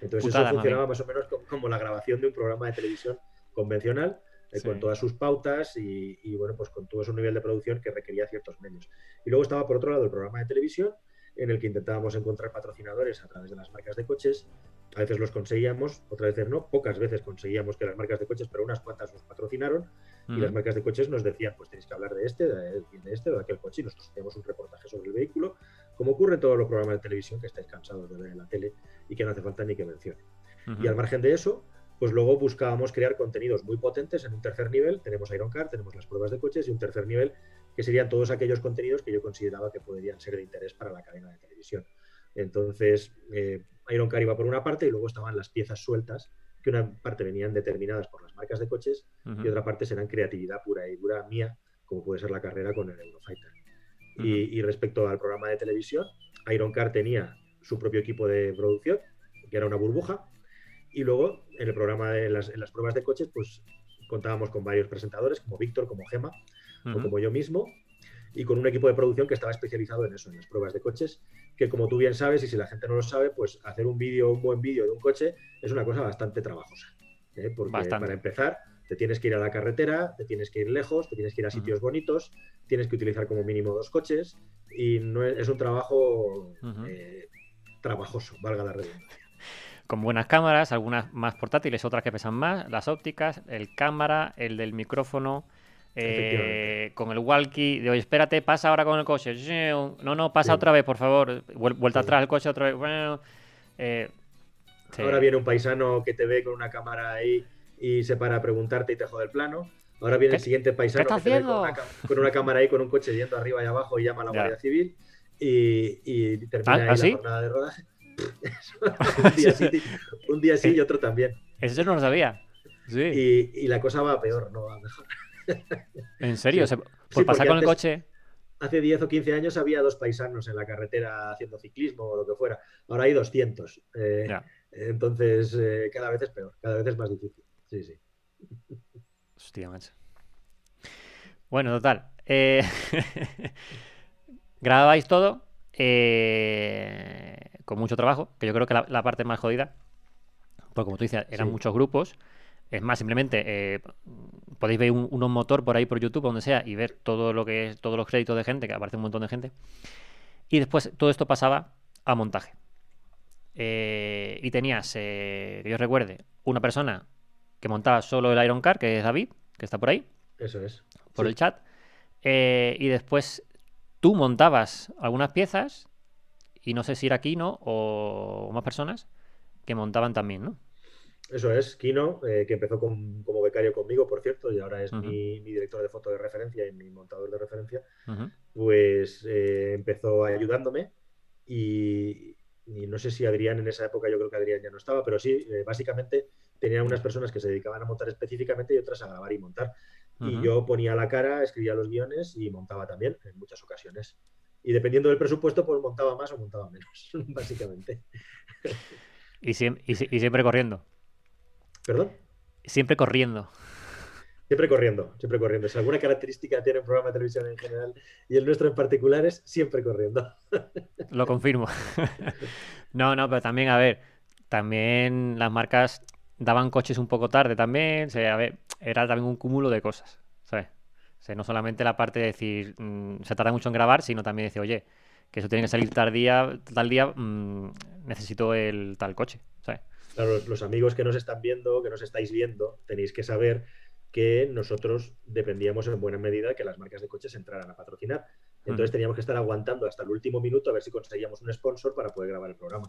Speaker 2: Entonces eso funcionaba más o menos como, la grabación de un programa de televisión convencional. Eh, con todas sus pautas y, y, bueno, pues con todo su nivel de producción que requería ciertos medios. Y luego estaba por otro lado el programa de televisión, en el que intentábamos encontrar patrocinadores a través de las marcas de coches a veces los conseguíamos, otras veces no, pocas veces conseguíamos que las marcas de coches, pero unas cuantas nos patrocinaron y las marcas de coches nos decían, pues tenéis que hablar de este, de, este de aquel coche y nosotros hacíamos un reportaje sobre el vehículo, como ocurre en todos los programas de televisión que estáis cansados de ver en la tele y que no hace falta ni que mencione. Y al margen de eso, pues luego buscábamos crear contenidos muy potentes en un tercer nivel, tenemos Iron Car, tenemos las pruebas de coches y un tercer nivel que serían todos aquellos contenidos que yo consideraba que podrían ser de interés para la cadena de televisión. Entonces, eh, Iron Car iba por una parte y luego estaban las piezas sueltas, que una parte venían determinadas por las marcas de coches y otra parte serán creatividad pura y dura mía, como puede ser la carrera con el Eurofighter. y, respecto al programa de televisión, Iron Car tenía su propio equipo de producción, que era una burbuja, y luego en el programa de las, en las pruebas de coches, pues contábamos con varios presentadores, como Víctor, como Gema, o como yo mismo, y con un equipo de producción que estaba especializado en eso, en las pruebas de coches, que como tú bien sabes, y si la gente no lo sabe, pues hacer un vídeo, un buen vídeo de un coche es una cosa bastante trabajosa. ¿eh? Porque para empezar, te tienes que ir a la carretera, te tienes que ir lejos, te tienes que ir a sitios bonitos, tienes que utilizar como mínimo dos coches, y no es, un trabajo eh, trabajoso, valga la redundancia
Speaker 1: con buenas cámaras, algunas más portátiles, otras que pesan más, las ópticas, el cámara, el del micrófono, eh, con el walkie, de oye, espérate, pasa ahora con el coche. No, no, pasa otra vez, por favor. Vuelta atrás el coche otra vez. Bueno,
Speaker 2: eh, Ahora viene un paisano que te ve con una cámara ahí y se para a preguntarte y te jode el plano. Ahora viene el siguiente paisano que te ve con una, cámara ahí con un coche yendo arriba y abajo y llama a la Guardia Civil y, termina ¿Ah, ahí ¿ah, la jornada de rodaje. un, día sí, y otro también.
Speaker 1: Eso no lo sabía.
Speaker 2: Y, y, la cosa va peor, no va mejor.
Speaker 1: ¿En serio? ¿Por pasar con el coche?
Speaker 2: Hace 10 o 15 años había dos paisanos en la carretera haciendo ciclismo o lo que fuera. Ahora hay 200. Eh, entonces, eh, cada vez es peor, cada vez es más difícil. Sí, sí.
Speaker 1: Hostia, macho. Bueno, total. Eh... Grababais todo con mucho trabajo, que yo creo que la, la parte más jodida, porque como tú dices, eran muchos grupos es más, simplemente eh, podéis ver un, motor por ahí por YouTube, donde sea, y ver todo lo que es, todos los créditos de gente, que aparece un montón de gente. Y después todo esto pasaba a montaje. Eh, y tenías, eh, que yo recuerde, una persona que montaba solo el Iron Car, que es David, que está por ahí.
Speaker 2: Eso es.
Speaker 1: Por el chat. y después tú montabas algunas piezas, y no sé si era Kino o más personas, que montaban también, ¿no?
Speaker 2: Eso es, Kino, eh, que empezó como becario conmigo, por cierto, y ahora es mi, director de foto de referencia y mi montador de referencia, pues eh, empezó ayudándome y, no sé si Adrián en esa época, yo creo que Adrián ya no estaba, pero sí, eh, básicamente tenía unas personas que se dedicaban a montar específicamente y otras a grabar y montar. Y yo ponía la cara, escribía los guiones y montaba también en muchas ocasiones. Y dependiendo del presupuesto, pues montaba más o montaba menos, básicamente.
Speaker 1: y siempre corriendo.
Speaker 2: ¿Perdón?
Speaker 1: Siempre corriendo.
Speaker 2: Siempre corriendo, siempre corriendo. Si alguna característica tiene un programa de televisión en general y el nuestro en particular es siempre corriendo.
Speaker 1: Lo confirmo. no, no, pero también, a ver, también las marcas daban coches un poco tarde también. O sea, a ver, era también un cúmulo de cosas, ¿sabes? O sea, no solamente la parte de decir, mm, se tarda mucho en grabar, sino también decir, oye, que eso tiene que salir tal día, tal día, mm, necesito el tal coche, ¿sabes?
Speaker 2: Claro, los amigos que nos están viendo, que nos estáis viendo, tenéis que saber que nosotros dependíamos en buena medida que las marcas de coches entraran a patrocinar. Entonces teníamos que estar aguantando hasta el último minuto a ver si conseguíamos un sponsor para poder grabar el programa.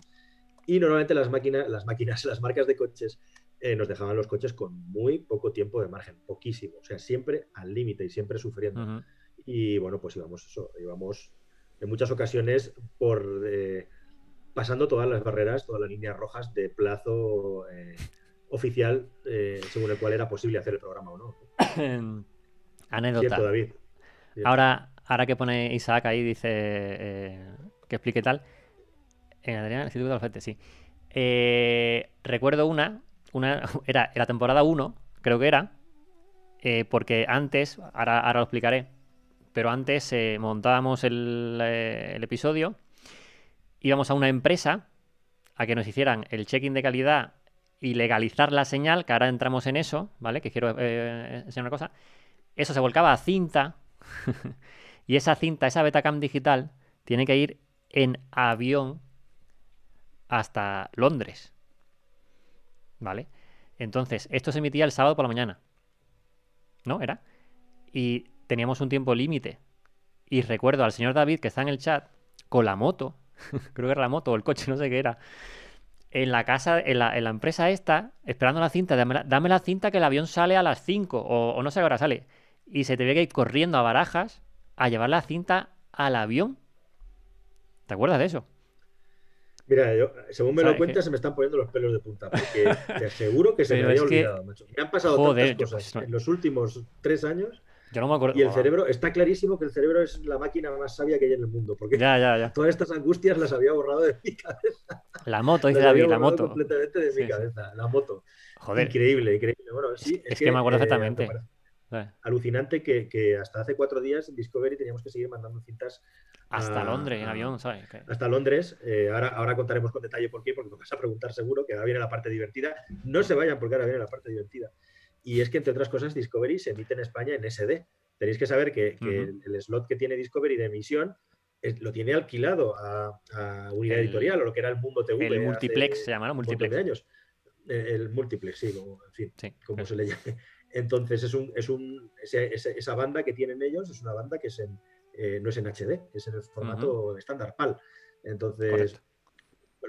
Speaker 2: Y normalmente las máquinas, las máquinas, las marcas de coches eh, nos dejaban los coches con muy poco tiempo de margen, poquísimo, o sea, siempre al límite y siempre sufriendo. Y bueno, pues íbamos eso, íbamos en muchas ocasiones por eh, pasando todas las barreras, todas las líneas rojas de plazo eh, oficial eh, según el cual era posible hacer el programa o no.
Speaker 1: Anécdota. David. Ahora, ahora que pone Isaac ahí, dice que explique tal. En Adrián, el Instituto de sí. recuerdo una, una era la temporada 1, creo que era, porque antes, ahora, ahora lo explicaré, pero antes eh, montábamos el, episodio, íbamos a una empresa a que nos hicieran el check-in de calidad y legalizar la señal, que ahora entramos en eso, ¿vale? Que quiero eh, enseñar una cosa. Eso se volcaba a cinta y esa cinta, esa Betacam digital, tiene que ir en avión hasta Londres. ¿Vale? Entonces, esto se emitía el sábado por la mañana. ¿No? Era. Y teníamos un tiempo límite. Y recuerdo al señor David que está en el chat con la moto, creo que era la moto o el coche, no sé qué era, en la casa, en la, empresa esta, esperando la cinta, dame la, cinta que el avión sale a las 5 o, no sé qué hora sale. Y se te ve que ir corriendo a barajas a llevar la cinta al avión. ¿Te acuerdas de eso?
Speaker 2: Mira, yo, según me lo cuentas, se me están poniendo los pelos de punta, porque te aseguro que se me había olvidado, Me han pasado tantas cosas en los últimos tres años y el cerebro, está clarísimo que el cerebro es la máquina más sabia que hay en el mundo, porque todas estas angustias las había borrado de mi cabeza.
Speaker 1: La moto, dice David, la moto.
Speaker 2: completamente de mi cabeza, la moto. Joder. Increíble, increíble. Bueno, sí,
Speaker 1: es, que, me acuerdo eh, perfectamente.
Speaker 2: Alucinante que, hasta hace cuatro días en Discovery teníamos que seguir mandando cintas.
Speaker 1: Hasta Londres, en avión, ¿sabes?
Speaker 2: Hasta Londres. Eh, ahora, ahora contaremos con detalle por qué, porque nos vas a preguntar seguro, que ahora viene la parte divertida. No se vayan porque ahora viene la parte divertida. Y es que, entre otras cosas, Discovery se emite en España en SD. Tenéis que saber que, el, slot que tiene Discovery de emisión lo tiene alquilado a, Unidad Editorial o lo que era el Mundo TV.
Speaker 1: El Multiplex se llama, ¿no?
Speaker 2: Multiplex. De años. El, Multiplex, sí, como, en fin, como se le llame. Entonces, es un, es un, esa, banda que tienen ellos es una banda que es en, eh, no es en HD, es en el formato estándar PAL. Entonces,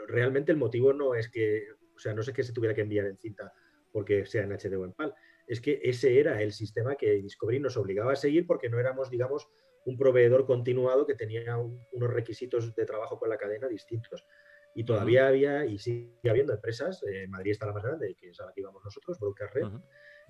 Speaker 2: realmente el motivo no es que, o sea, no sé que se tuviera que enviar en cinta porque sea en HD o en PAL. Es que ese era el sistema que Discovery nos obligaba a seguir porque no éramos, digamos, un proveedor continuado que tenía unos requisitos de trabajo con la cadena distintos. Y todavía había y sigue habiendo empresas, eh, Madrid está la más grande, que es a la que íbamos nosotros, Broker Red,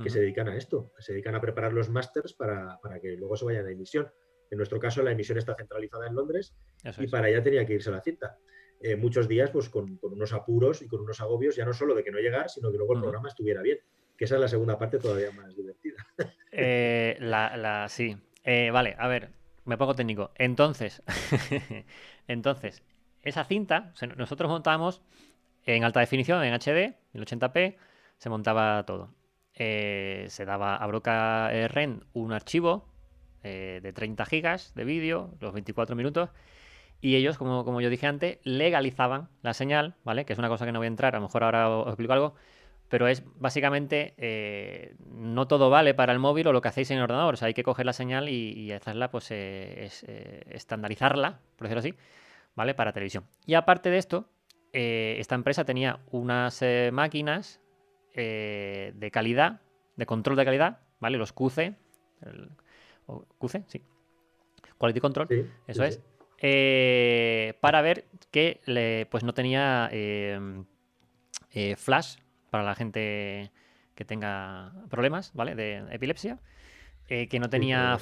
Speaker 2: que se dedican a esto, se dedican a preparar los másters para, que luego se vayan a emisión. En nuestro caso, la emisión está centralizada en Londres y para allá tenía que irse la cinta. Eh, muchos días pues con, unos apuros y con unos agobios, ya no solo de que no llegar, sino que luego el programa estuviera bien, que esa es la segunda parte todavía más divertida.
Speaker 1: Eh, la, sí. Eh, vale, a ver, me pongo técnico. Entonces, entonces, esa cinta, nosotros montamos en alta definición, en HD, en 80p, se montaba todo. se daba a Broca REN un archivo de 30 gigas de vídeo, los 24 minutos, y ellos, como, como yo dije antes, legalizaban la señal, ¿vale? Que es una cosa que no voy a entrar, a lo mejor ahora os, explico algo, pero es básicamente, eh, no todo vale para el móvil o lo que hacéis en el ordenador, o sea, hay que coger la señal y, hacerla, pues, eh, es, eh, estandarizarla, por decirlo así, ¿vale? Para televisión. Y aparte de esto, esta empresa tenía unas máquinas de calidad, de control de calidad, ¿vale? Los QC, QC, sí. Quality Control, eso es. Para ver que pues no tenía flash para la gente que tenga problemas, ¿vale? De epilepsia. Eh, que no tenía...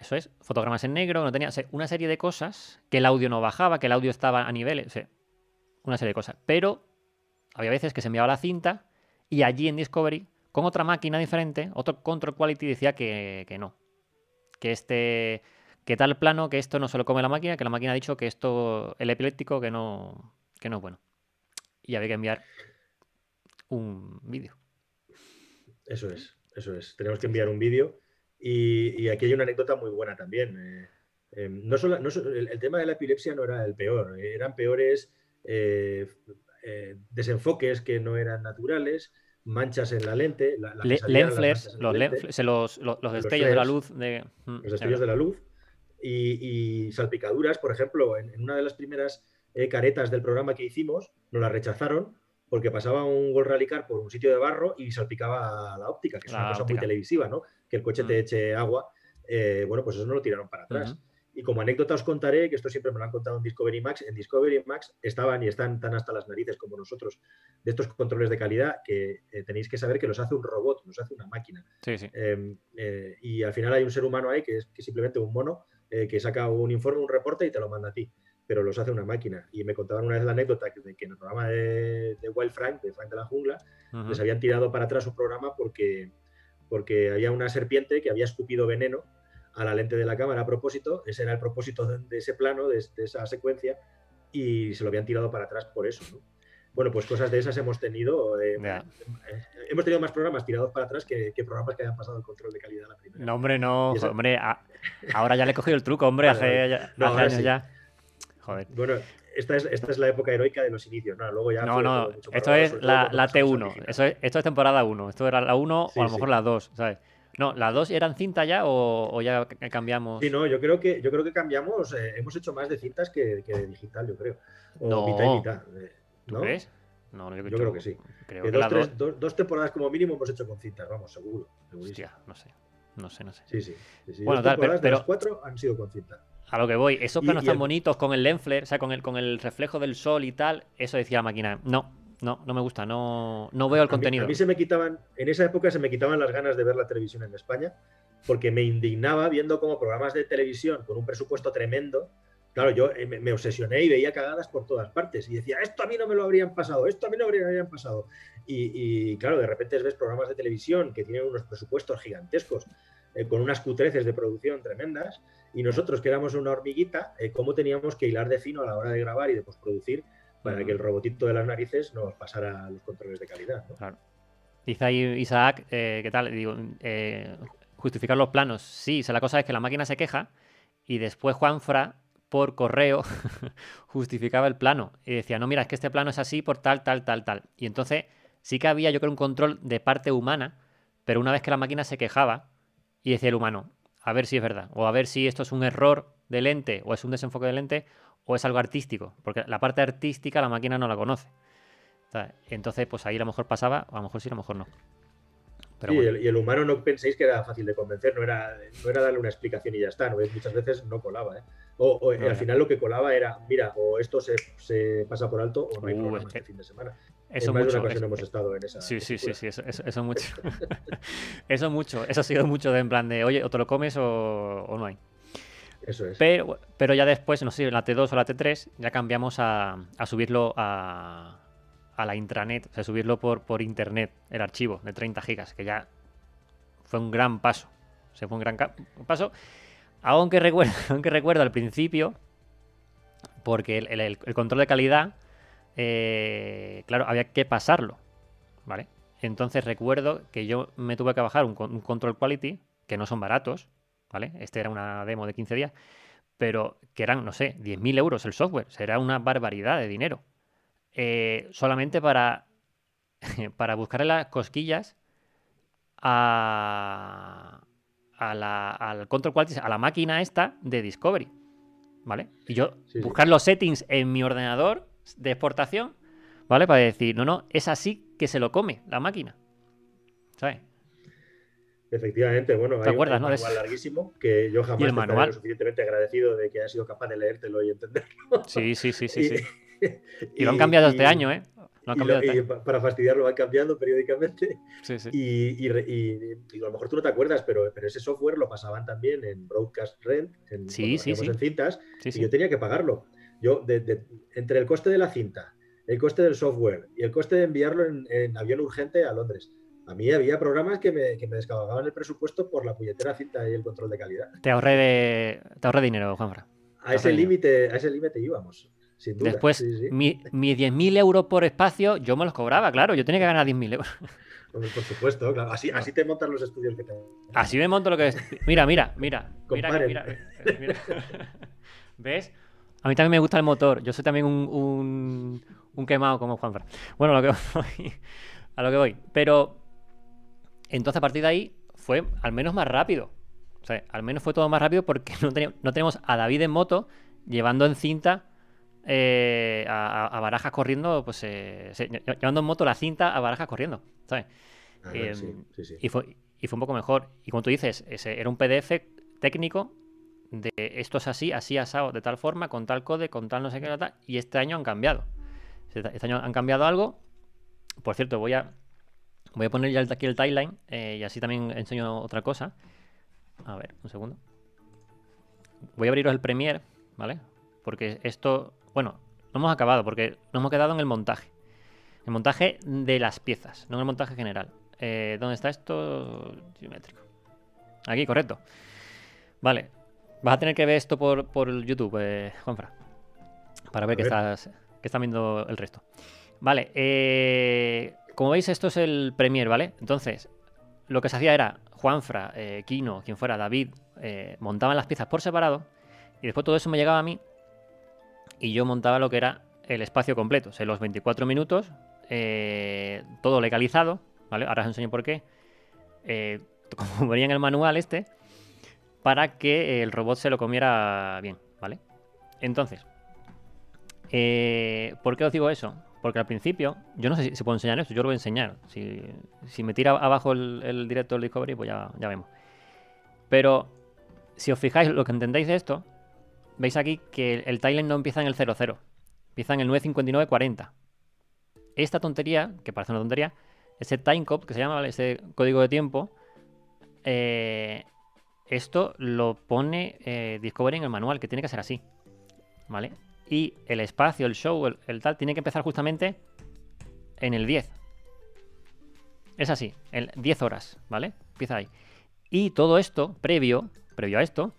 Speaker 1: eso es, fotogramas en negro, no tenía una serie de cosas, que el audio no bajaba, que el audio estaba a nivel, una serie de cosas. Pero había veces que se enviaba la cinta y allí en Discovery con otra máquina diferente, otro control quality decía que, que no. Que este. Que tal plano que esto no se lo come la máquina, que la máquina ha dicho que esto, el epiléptico, que no, que no es bueno. Y había que enviar un vídeo.
Speaker 2: Eso es, eso es. Tenemos que enviar un vídeo. Y, y aquí hay una anécdota muy buena también. Eh, eh, no solo, no solo- el, el tema de la epilepsia no era el peor, eran peores eh, desenfoques que no eran naturales, manchas en la lente, la,
Speaker 1: Le- lens flares, los,
Speaker 2: lente,
Speaker 1: lens- se los, los, los
Speaker 2: Los
Speaker 1: destellos de la luz de. mm,
Speaker 2: los destellos de la luz y, y salpicaduras, por ejemplo, en, en una de las primeras caretas del programa que hicimos, nos la rechazaron porque pasaba un Gol Rally Car por un sitio de barro y salpicaba la óptica, que es
Speaker 1: La
Speaker 2: una cosa muy televisiva, ¿no? Que el coche te
Speaker 1: Mm.
Speaker 2: eche agua. eh, bueno, pues eso no lo tiraron para atrás. Y como anécdota os contaré, que esto siempre me lo han contado en Discovery Max, en Discovery Max estaban y están tan hasta las narices como nosotros de estos controles de calidad que eh, tenéis que saber que los hace un robot, los hace una máquina.
Speaker 1: Sí, sí.
Speaker 2: Eh, eh, y al final hay un ser humano ahí que es que simplemente un mono que saca un informe, un reporte y te lo manda a ti, pero los hace una máquina. Y me contaban una vez la anécdota de que en el programa de, de Wild Frank, de Frank de la Jungla, les habían tirado para atrás un programa porque, porque había una serpiente que había escupido veneno a la lente de la cámara a propósito, ese era el propósito de, ese plano, de, de esa secuencia, y se lo habían tirado para atrás por eso. ¿no? Bueno, pues cosas de esas hemos tenido. eh, eh, hemos tenido más programas tirados para atrás que, que programas que hayan pasado el control de calidad a la primera.
Speaker 1: No, hombre, no. Hombre, a- ahora ya le he cogido el truco, hombre.
Speaker 2: Vale,
Speaker 1: hace
Speaker 2: No,
Speaker 1: hace
Speaker 2: ahora
Speaker 1: años
Speaker 2: sí.
Speaker 1: ya. Joder.
Speaker 2: Bueno, esta es, esta es la época heroica de los inicios, ¿no? Luego ya
Speaker 1: No, no, esto es la,
Speaker 2: cuando
Speaker 1: la
Speaker 2: pasamos al
Speaker 1: T1.
Speaker 2: digital.
Speaker 1: Eso es, esto es temporada 1. Esto era la 1
Speaker 2: Sí,
Speaker 1: o a lo
Speaker 2: sí.
Speaker 1: mejor la 2, ¿sabes? No, ¿la 2 eran cinta ya o, o ya cambiamos?
Speaker 2: Sí, no, yo creo que, yo creo que cambiamos, eh, hemos hecho más de cintas que, que de digital, yo creo. O
Speaker 1: No.
Speaker 2: mitad y mitad. eh,
Speaker 1: ¿Tú
Speaker 2: ¿no?
Speaker 1: crees? No, yo,
Speaker 2: Yo creo que sí.
Speaker 1: Creo
Speaker 2: Que
Speaker 1: que
Speaker 2: dos,
Speaker 1: la
Speaker 2: tres-
Speaker 1: 2.
Speaker 2: dos- dos temporadas como mínimo hemos hecho con cintas, vamos, seguro.
Speaker 1: Hostia, no sé. No sé, no sé.
Speaker 2: Sí, sí. sí, sí.
Speaker 1: Bueno,
Speaker 2: Dos
Speaker 1: tal, pero-
Speaker 2: las cuatro han sido con cinta.
Speaker 1: A lo que voy, esos planos
Speaker 2: y
Speaker 1: tan
Speaker 2: el-
Speaker 1: bonitos con el lens flare, o sea, con el, con el reflejo del sol y tal, eso decía la máquina. No, no, no me gusta, no, no veo el
Speaker 2: A mí-
Speaker 1: contenido.
Speaker 2: A mí, se me quitaban, en esa época se me quitaban las ganas de ver la televisión en España, porque me indignaba viendo como programas de televisión con un presupuesto tremendo. Claro, yo eh, me, me obsesioné y veía cagadas por todas partes. Y decía, esto a mí no me lo habrían pasado, esto a mí no me lo habrían pasado. Y, y, claro, de repente ves programas de televisión que tienen unos presupuestos gigantescos, eh, con unas cutreces de producción tremendas, y nosotros que éramos una hormiguita, eh, cómo teníamos que hilar de fino a la hora de grabar y de postproducir para que el robotito de las narices nos pasara los controles de calidad. ¿no?
Speaker 1: Dice ahí Isaac, eh, ¿qué tal? Digo, eh, justificar los planos. Sí, o sea, la cosa es que la máquina se queja y después Juanfra, por correo, justificaba el plano y decía, no, mira, es que este plano es así por tal, tal, tal, tal. Y entonces sí que había, yo creo, un control de parte humana, pero una vez que la máquina se quejaba y decía el humano, a ver si es verdad, o a ver si esto es un error de lente, o es un desenfoque de lente, o es algo artístico, porque la parte artística la máquina no la conoce. Entonces, pues ahí a lo mejor pasaba, o a lo mejor sí, a lo mejor no. Pero
Speaker 2: Sí,
Speaker 1: bueno,
Speaker 2: el- y el humano no penséis que era fácil de convencer, no era, no era darle una explicación y ya está, ¿no? muchas veces no colaba. ¿eh? O, o, eh,
Speaker 1: No,
Speaker 2: al final lo que colaba era, mira, o esto se, se pasa por alto o no hay
Speaker 1: Uh, que-
Speaker 2: este fin de semana.
Speaker 1: Eso
Speaker 2: en
Speaker 1: mucho. eso-
Speaker 2: hemos estado en esa.
Speaker 1: sí, sí, sí, sí, eso, eso, eso mucho. eso mucho. Eso ha sido mucho de en plan de, oye, o te lo comes o, o no hay.
Speaker 2: Eso es.
Speaker 1: Pero, pero ya después, no sé, en la T2 o la T3, ya cambiamos a, a subirlo a, a la intranet, o sea, subirlo por, por internet, el archivo de 30 gigas, que ya fue un gran paso. O sea, fue un gran paso. Aunque recuerdo, aunque recuerdo al principio, porque el, el- el control de calidad, eh, claro, había que pasarlo, ¿vale? Entonces recuerdo que yo me tuve que bajar un, con- un control quality, que no son baratos, ¿vale? Este era una demo de 15 días, pero que eran, no sé, 10.000 euros el software, será una barbaridad de dinero. Eh, solamente para, para buscarle las cosquillas a, a la- al control quality, a la máquina esta de Discovery, ¿vale? Y yo
Speaker 2: Sí, sí.
Speaker 1: buscar los settings en mi ordenador de exportación, ¿vale? Para decir, no, no, es así que se lo come la máquina, ¿sabes?
Speaker 2: Efectivamente, bueno,
Speaker 1: ¿Te
Speaker 2: hay,
Speaker 1: acuerdas, no?
Speaker 2: un manual larguísimo que yo jamás estaré lo suficientemente agradecido de que hayas sido capaz de leértelo y entenderlo.
Speaker 1: Sí, sí, sí, sí,
Speaker 2: Y-
Speaker 1: sí. Y lo han cambiado este
Speaker 2: y-
Speaker 1: año, ¿eh? Lo han
Speaker 2: y
Speaker 1: cambiado
Speaker 2: lo-
Speaker 1: este
Speaker 2: y
Speaker 1: año.
Speaker 2: para fastidiarlo van cambiando periódicamente.
Speaker 1: Sí, sí.
Speaker 2: Y, a lo mejor tú no te acuerdas, pero, pero ese software lo pasaban también en Broadcast Rent, en,
Speaker 1: Sí,
Speaker 2: en cintas, y yo tenía que pagarlo. Yo, de- de- entre el coste de la cinta, el coste del software y el coste de enviarlo en, en avión urgente a Londres, A mí había programas que me, que me descargaban el presupuesto por la puñetera cinta y el control de calidad.
Speaker 1: Te ahorré, de, te ahorré dinero, Juanfra.
Speaker 2: A ese límite, a ese límite íbamos. Sin duda.
Speaker 1: Después, mis 10.000 euros por espacio, yo me los cobraba, claro. Yo tenía que ganar 10.000 euros.
Speaker 2: Por supuesto, claro. Así, así te montan los estudios que te.
Speaker 1: Así me monto lo que es. Mira, mira, mira. mira, mira, mira. ¿Ves? A mí también me gusta el motor. Yo soy también un, un, quemado como Juanfra. Bueno, a lo que voy. a lo que voy. Pero entonces a partir de ahí fue al menos más rápido. O sea, al menos fue todo más rápido porque no, no tenemos a David en moto llevando en cinta eh, a, Barajas corriendo, pues eh, llevando en moto la cinta a Barajas corriendo, ¿sabes? Ah, em, y, fue, y fue un poco mejor. Y como tú dices, ese era un PDF técnico de esto es así, así asado, de tal forma, con tal code, con tal no sé qué, tal, y este año han cambiado. Este año han cambiado algo. Por cierto, voy a voy a poner ya aquí el timeline eh, y así también enseño otra cosa. A ver, un segundo. Voy a abriros el Premiere, ¿vale? Porque esto bueno, no hemos acabado porque nos hemos quedado en el montaje. El montaje de las piezas, no en el montaje general. Eh, ¿Dónde está esto? Geométrico. Aquí, correcto. Vale. Vas a tener que ver esto por, YouTube, eh, Juanfra. Para ver, que, estás, que están viendo el resto. Vale. Eh, como veis, esto es el Premiere, ¿vale? Entonces, lo que se hacía era Juanfra, eh, Kino, quien fuera, David, montaban las piezas por separado. Y después todo eso me llegaba a mí y yo montaba lo que era el espacio completo, o sea, los 24 minutos, eh, todo legalizado, ¿vale? Ahora os enseño por qué. Eh, como venía en el manual este, para que el robot se lo comiera bien, ¿vale? Entonces, eh, ¿por qué os digo eso? Porque al principio, yo no sé si, puedo enseñar esto, yo lo voy a enseñar. Si, me tira abajo el, el directo del Discovery, pues ya, ya vemos. Pero si os fijáis, lo que entendéis de esto veis aquí que el, timeline no empieza en el 00, empieza en el 95940. Esta tontería, que parece una tontería, ese timecode que se llama, ese código de tiempo, eh, esto lo pone eh, Discovery en el manual, que tiene que ser así. ¿Vale? Y el espacio, el show, el, tal, tiene que empezar justamente en el 10. Es así, el 10 horas, ¿vale? Empieza ahí. Y todo esto, previo, previo a esto,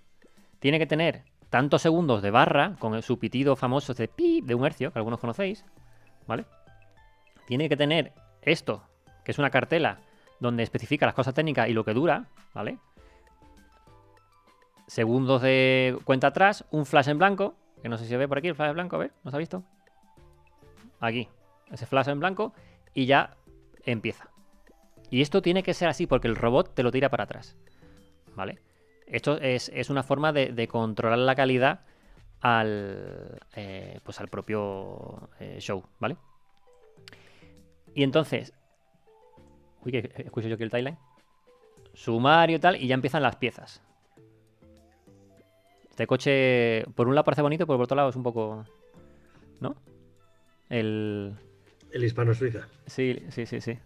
Speaker 1: tiene que tener tantos segundos de barra, con su pitido famoso de pi de un hercio, que algunos conocéis, ¿vale? Tiene que tener esto, que es una cartela donde especifica las cosas técnicas y lo que dura, ¿vale? Segundos de cuenta atrás, un flash en blanco, que no sé si se ve por aquí el flash en blanco, a ver, ¿no se ha visto? Aquí, ese flash en blanco y ya empieza. Y esto tiene que ser así porque el robot te lo tira para atrás, ¿vale? Esto es, una forma de, controlar la calidad al, eh, pues al propio eh, show, ¿vale? Y entonces, uy, que escucho yo aquí el timeline. Sumario y tal, y ya empiezan las piezas. Este coche, por un lado parece bonito, pero por otro lado es un poco. ¿No? El.
Speaker 2: El hispano suiza.
Speaker 1: Sí, sí, sí, sí.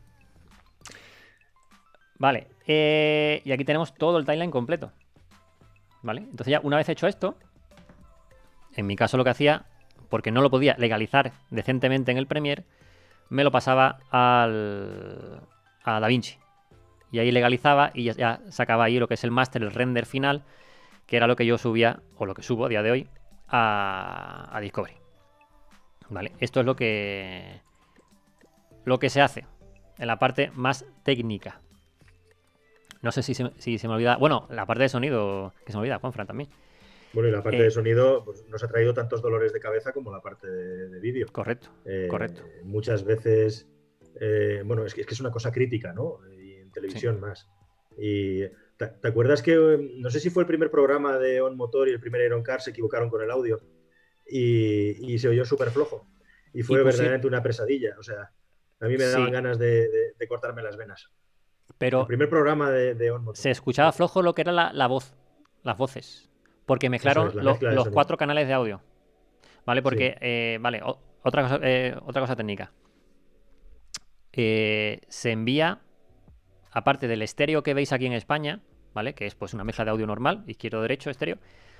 Speaker 1: Vale. Eh, y aquí tenemos todo el timeline completo. ¿Vale? Entonces ya una vez hecho esto, en mi caso lo que hacía, porque no lo podía legalizar decentemente en el Premiere, me lo pasaba al, a DaVinci. Y ahí legalizaba y ya, sacaba ahí lo que es el master, el render final, que era lo que yo subía, o lo que subo a día de hoy, a, a Discovery. ¿Vale? Esto es lo que, lo que se hace en la parte más técnica. No sé si se, me olvida. Bueno, la parte de sonido, que se me olvida, Juanfran también.
Speaker 2: Bueno, y la parte de eh, sonido pues, nos ha traído tantos dolores de cabeza como la parte de, vídeo.
Speaker 1: Correcto, eh, correcto.
Speaker 2: Muchas veces, eh, bueno, es que, es una cosa crítica, ¿no? Y en televisión más. Y ¿te, acuerdas que, no sé si fue el primer programa de On Motor y el primer Aeron Car, se equivocaron con el audio y, se oyó súper flojo. Y fue verdaderamente una pesadilla. O sea, a mí me daban ganas de cortarme las venas.
Speaker 1: Pero
Speaker 2: el primer programa de,
Speaker 1: Se escuchaba flojo lo que era la, voz, las voces. Porque mezclaron los cuatro canales de audio. ¿Vale? Porque, eh, vale, otra, cosa, eh, otra cosa técnica. Eh, se envía, aparte del estéreo que veis aquí en España, ¿vale? Que es pues una mezcla de audio normal, izquierdo-derecho, estéreo.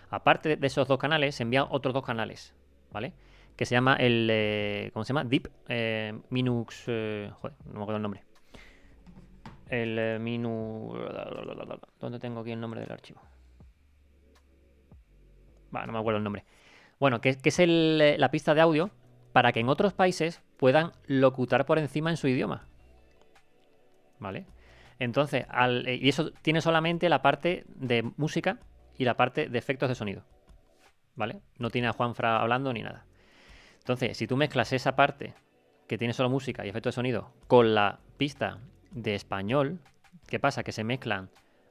Speaker 1: Aparte de esos dos canales, se envían otros dos canales, ¿vale? Que se llama el. ¿Cómo se llama? Deep Minux. joder, no me acuerdo el nombre. el eh, Minu... ¿Dónde tengo aquí el nombre del archivo? Va, no me acuerdo el nombre. Bueno, que, es eh, la pista de audio para que en otros países puedan locutar por encima en su idioma. ¿Vale? Entonces, eh, y eso tiene solamente la parte de música y la parte de efectos de sonido. ¿Vale? No tiene a Juanfra hablando ni nada. Entonces, si tú mezclas esa parte que tiene solo música y efectos de sonido con la pista de español, ¿qué pasa? Que se mezclan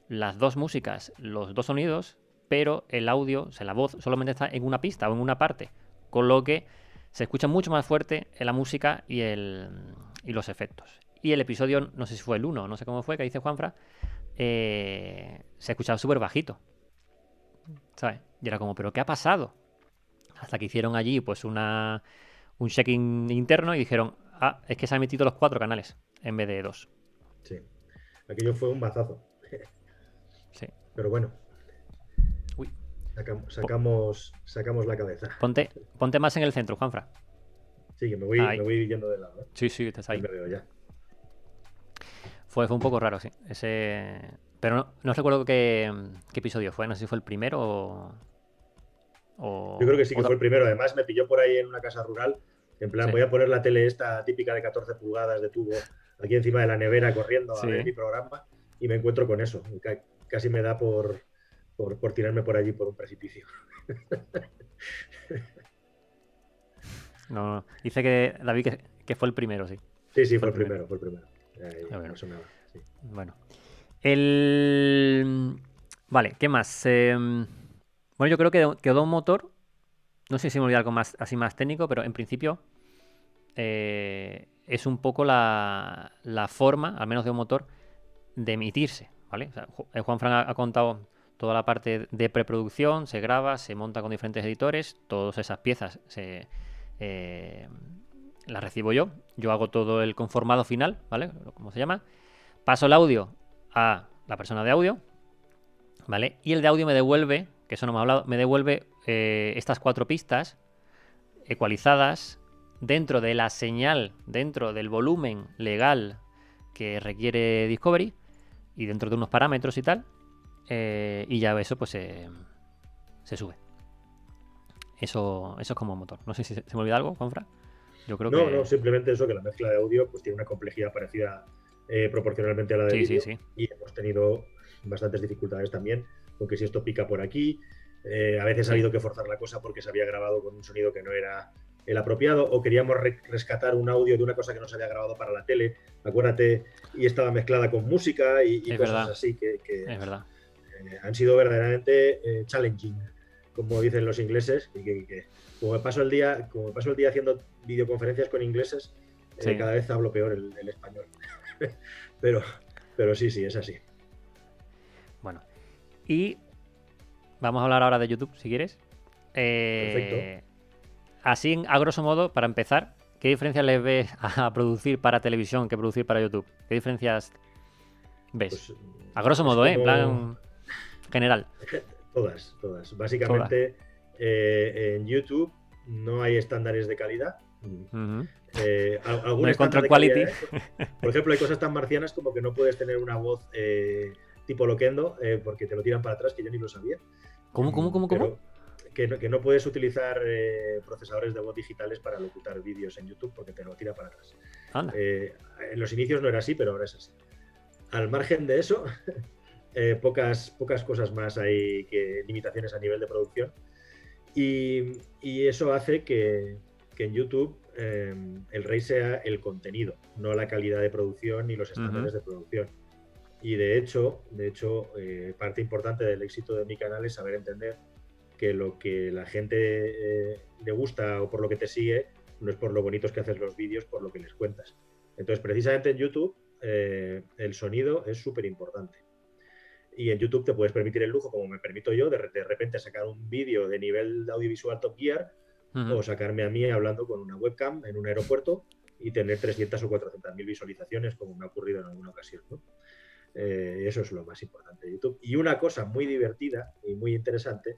Speaker 1: las dos músicas, los dos sonidos, pero el audio, o sea, la voz solamente está en una pista o en una parte, con lo que se escucha mucho más fuerte la música y, el, y los efectos. Y el episodio, no sé si fue el 1, no sé cómo fue, que dice Juanfra, eh, se escuchaba súper bajito. ¿Sabes? Y era como, ¿pero qué ha pasado? Hasta que hicieron allí pues una, un checking interno y dijeron, ah, es que se han metido los cuatro canales en vez de dos.
Speaker 2: Sí. Aquello fue un mazazo.
Speaker 1: sí.
Speaker 2: Pero bueno.
Speaker 1: Uy.
Speaker 2: Sacamos, sacamos, la cabeza.
Speaker 1: Ponte, ponte más en el centro, Juanfra.
Speaker 2: Sí, que me voy, me voy yendo de lado. ¿eh?
Speaker 1: Sí, sí, estás ahí.
Speaker 2: me veo ya.
Speaker 1: Fue, fue un poco raro, sí. Ese... Pero no, no recuerdo qué, qué, episodio fue. No sé si fue el primero
Speaker 2: o... Yo creo que sí que fue el primero. Además, me pilló por ahí en una casa rural. En plan, voy a poner la tele esta típica de 14 pulgadas de tubo aquí encima de la nevera corriendo a ver mi programa y me encuentro con eso. Casi me da por, por, tirarme por allí por un precipicio.
Speaker 1: no, dice que David que, fue el primero, sí.
Speaker 2: Sí, sí, fue, el primero, fue el primero.
Speaker 1: Bueno. El... Vale, ¿qué más? Em, bueno, yo creo que quedó un motor. No sé si me olvidé algo más así más técnico, pero en principio eh, es un poco la, forma, al menos de un motor, de emitirse. ¿vale? Eh, Juan Fran ha, contado toda la parte de preproducción, se graba, se monta con diferentes editores, todas esas piezas se, eh, las recibo yo, yo hago todo el conformado final, ¿vale? Como se llama. Paso el audio a la persona de audio, ¿vale? Y el de audio me devuelve, que eso no me ha hablado, me devuelve eh, estas cuatro pistas ecualizadas dentro de la señal, dentro del volumen legal que requiere Discovery y dentro de unos parámetros y tal. Eh, y ya eso pues se sube. Eso, eso es como motor. No sé si se, me olvida algo, Juanfra.
Speaker 2: Yo creo no, no, simplemente eso, que la mezcla de audio pues tiene una complejidad parecida eh, proporcionalmente a la de
Speaker 1: sí, sí, sí.
Speaker 2: y hemos tenido bastantes dificultades también, porque si esto pica por aquí, eh, a veces ha habido que forzar la cosa porque se había grabado con un sonido que no era el apropiado o queríamos rescatar un audio de una cosa que no se había grabado para la tele, acuérdate, y estaba mezclada con música y, cosas así que,
Speaker 1: es verdad.
Speaker 2: Eh, han sido verdaderamente eh, challenging, como dicen los ingleses, y que, como, paso el día, como paso el día haciendo videoconferencias con ingleses, eh, cada vez hablo peor el, el español. pero, pero sí, sí, es así.
Speaker 1: Bueno, y vamos a hablar ahora de YouTube, si quieres.
Speaker 2: Perfecto
Speaker 1: así, a grosso modo, para empezar, ¿qué diferencias le ves a producir para televisión que producir para YouTube? ¿Qué diferencias ves? Pues, a grosso modo, ¿eh? En plan general.
Speaker 2: Todas, todas. Básicamente, eh, en YouTube no hay estándares de calidad.
Speaker 1: Eh, control quality. ¿eh?
Speaker 2: Por ejemplo, hay cosas tan marcianas como que no puedes tener una voz tipo Loquendo porque te lo tiran para atrás, que yo ni lo sabía.
Speaker 1: ¿Cómo, cómo, cómo, cómo?
Speaker 2: que no, puedes utilizar eh, procesadores de voz digitales para locutar vídeos en YouTube porque te lo tira para atrás. Eh, en los inicios no era así, pero ahora es así. Al margen de eso, eh, pocas, pocas cosas más hay que limitaciones a nivel de producción. Y, eso hace que, en YouTube el rey sea el contenido, no la calidad de producción ni los estándares de producción. Y de hecho, de hecho parte importante del éxito de mi canal es saber entender que lo que la gente eh, le gusta o por lo que te sigue no es por lo bonitos que haces los vídeos, por lo que les cuentas. Entonces, precisamente en YouTube, eh, el sonido es súper importante. Y en YouTube te puedes permitir el lujo, como me permito yo, de, repente sacar un vídeo de nivel audiovisual Top Gear o sacarme a mí hablando con una webcam en un aeropuerto y tener 300 o 400 mil visualizaciones, como me ha ocurrido en alguna ocasión. Eh, eso es lo más importante de YouTube. Y una cosa muy divertida y muy interesante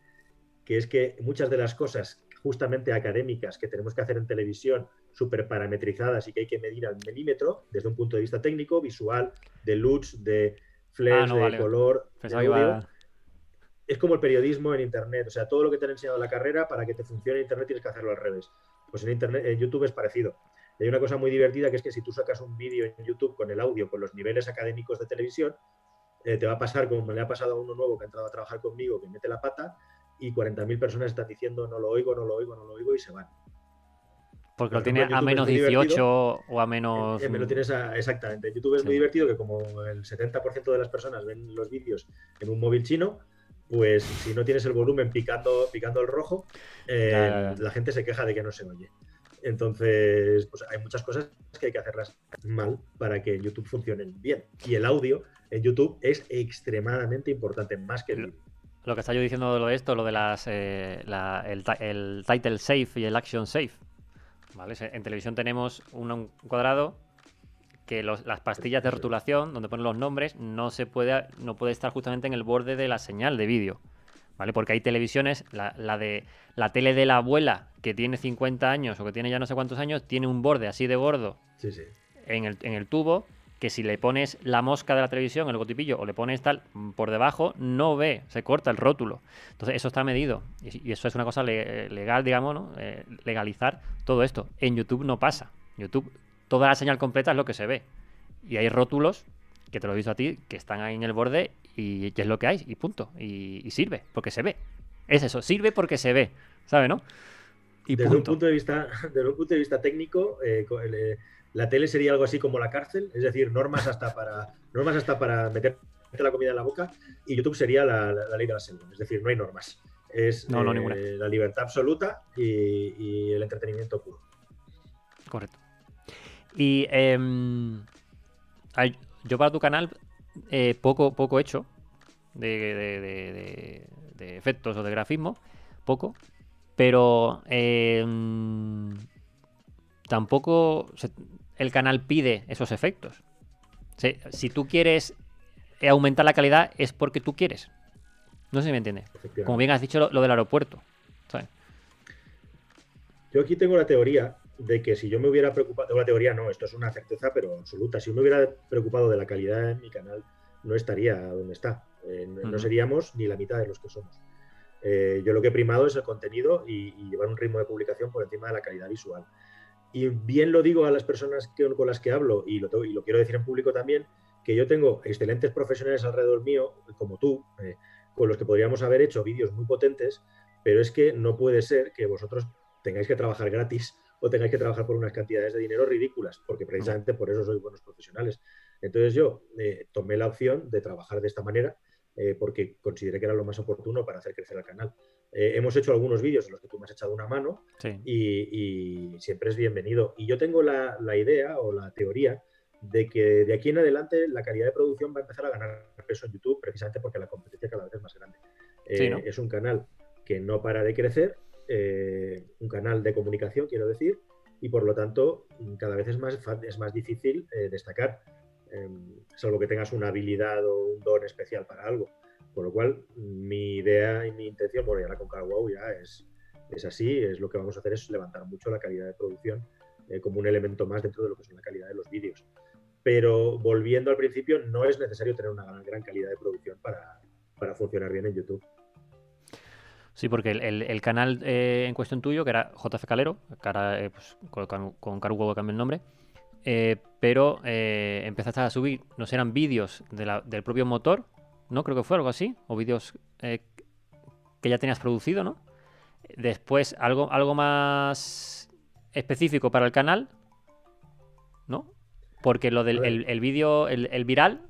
Speaker 2: que es que muchas de las cosas justamente académicas que tenemos que hacer en televisión súper parametrizadas y que hay que medir al milímetro desde un punto de vista técnico, visual, de luz, de flash,
Speaker 1: Ah,
Speaker 2: de color, de audio.
Speaker 1: iba-
Speaker 2: Es como el periodismo en Internet. O sea, todo lo que te han enseñado en la carrera, para que te funcione Internet tienes que hacerlo al revés. Pues en, Internet, en YouTube es parecido. Y hay una cosa muy divertida que es que si tú sacas un vídeo en YouTube con el audio, con los niveles académicos de televisión, eh, te va a pasar como le ha pasado a uno nuevo que ha entrado a trabajar conmigo, que mete la pata y 40.000 personas están diciendo no lo oigo, no lo oigo, no lo oigo y se van.
Speaker 1: Porque
Speaker 2: Por
Speaker 1: lo tiene
Speaker 2: ejemplo,
Speaker 1: a menos
Speaker 2: es muy
Speaker 1: 18 o a menos.
Speaker 2: Eh, me lo tienes a- exactamente. En YouTube es muy divertido que como el 70% de las personas ven los vídeos en un móvil chino, pues si no tienes el volumen picando, picando el rojo, eh,
Speaker 1: Ya, ya, ya.
Speaker 2: la gente se queja de que no se oye. Entonces, pues hay muchas cosas que hay que hacerlas mal para que YouTube funcionen bien. Y el audio en YouTube es extremadamente importante, más que el vídeo.
Speaker 1: Lo que está yo diciendo de lo de esto, lo de las eh, la- el, ti- el title safe y el action safe. ¿Vale? En televisión tenemos un, un cuadrado que los- las pastillas de rotulación, donde ponen los nombres, no se puede, no puede estar justamente en el borde de la señal de vídeo. ¿Vale? Porque hay televisiones, la, la de la tele de la abuela, que tiene 50 años o que tiene ya no sé cuántos años, tiene un borde así de gordo
Speaker 2: Sí, sí.
Speaker 1: en el, en el tubo que si le pones la mosca de la televisión, el logotipillo, o le pones tal mm, por debajo, no ve, se corta el rótulo. Entonces, eso está medido. Y, y eso es una cosa le- legal, digamos, ¿no? Eh, legalizar todo esto. En YouTube no pasa. YouTube, toda la señal completa es lo que se ve. Y hay rótulos, que te lo he visto a ti, que están ahí en el borde y que es lo que hay, y punto. Y, y sirve, porque se ve. Es eso, sirve porque se ve, ¿sabes, no? Y
Speaker 2: desde un
Speaker 1: punto.
Speaker 2: de vista, desde un punto de vista técnico, eh, el, eh, la tele sería algo así como la cárcel, es decir, normas hasta para, normas hasta para meter la comida en la boca, y YouTube sería la, la- la ley de la selva, es decir, no hay normas. Es
Speaker 1: No, no,
Speaker 2: eh,
Speaker 1: ninguna.
Speaker 2: la libertad absoluta y, y el entretenimiento puro.
Speaker 1: Correcto. Y em, yo para tu canal eh, poco, poco hecho de, de- de- de- de efectos o de grafismo, poco, pero em, tampoco se- el canal pide esos efectos. Si, si tú quieres aumentar la calidad es porque tú quieres. No sé si me entiendes. Como bien has dicho lo, lo del aeropuerto. ¿sabes?
Speaker 2: Yo aquí tengo la teoría de que si yo me hubiera preocupado, tengo la teoría no, esto es una certeza pero absoluta, si yo me hubiera preocupado de la calidad en mi canal, no estaría donde está, Eh, no, seríamos ni la mitad de los que somos. Eh, yo lo que he primado es el contenido y, y llevar un ritmo de publicación por encima de la calidad visual. Y bien lo digo a las personas que- con las que hablo, y lo, tengo- y lo quiero decir en público también, que yo tengo excelentes profesionales alrededor mío, como tú, eh, con los que podríamos haber hecho vídeos muy potentes, pero es que no puede ser que vosotros tengáis que trabajar gratis o tengáis que trabajar por unas cantidades de dinero ridículas, porque precisamente por eso sois buenos profesionales. Entonces yo eh, tomé la opción de trabajar de esta manera eh, porque consideré que era lo más oportuno para hacer crecer el canal. Eh, hemos hecho algunos vídeos en los que tú me has echado una mano
Speaker 1: Sí.
Speaker 2: y, y siempre es bienvenido. Y yo tengo la, la idea o la teoría de que de aquí en adelante la calidad de producción va a empezar a ganar peso en YouTube precisamente porque la competencia cada vez es más grande. Eh,
Speaker 1: Sí, ¿no?
Speaker 2: Es un canal que no para de crecer, eh, un canal de comunicación, quiero decir, y por lo tanto cada vez es más, es más difícil destacar, em, salvo que tengas una habilidad o un don especial para algo. Por lo cual, mi idea y mi intención, bueno, ya la con CarWow ya es, es así, es lo que vamos a hacer es levantar mucho la calidad de producción eh, como un elemento más dentro de lo que es la calidad de los vídeos. Pero volviendo al principio, no es necesario tener una gran, calidad de producción para, para funcionar bien en YouTube.
Speaker 1: Sí, porque el, el- canal eh, en cuestión tuyo, que era JF Calero, que ahora eh, pues, con, con, con cambió el nombre, eh, pero empezaste a subir, no sé, eran vídeos del propio motor, ¿no? Creo que fue algo así, o vídeos eh, que ya tenías producido, ¿no? Después algo, algo más específico para el canal, ¿no? Porque lo del el, el vídeo, el, el viral,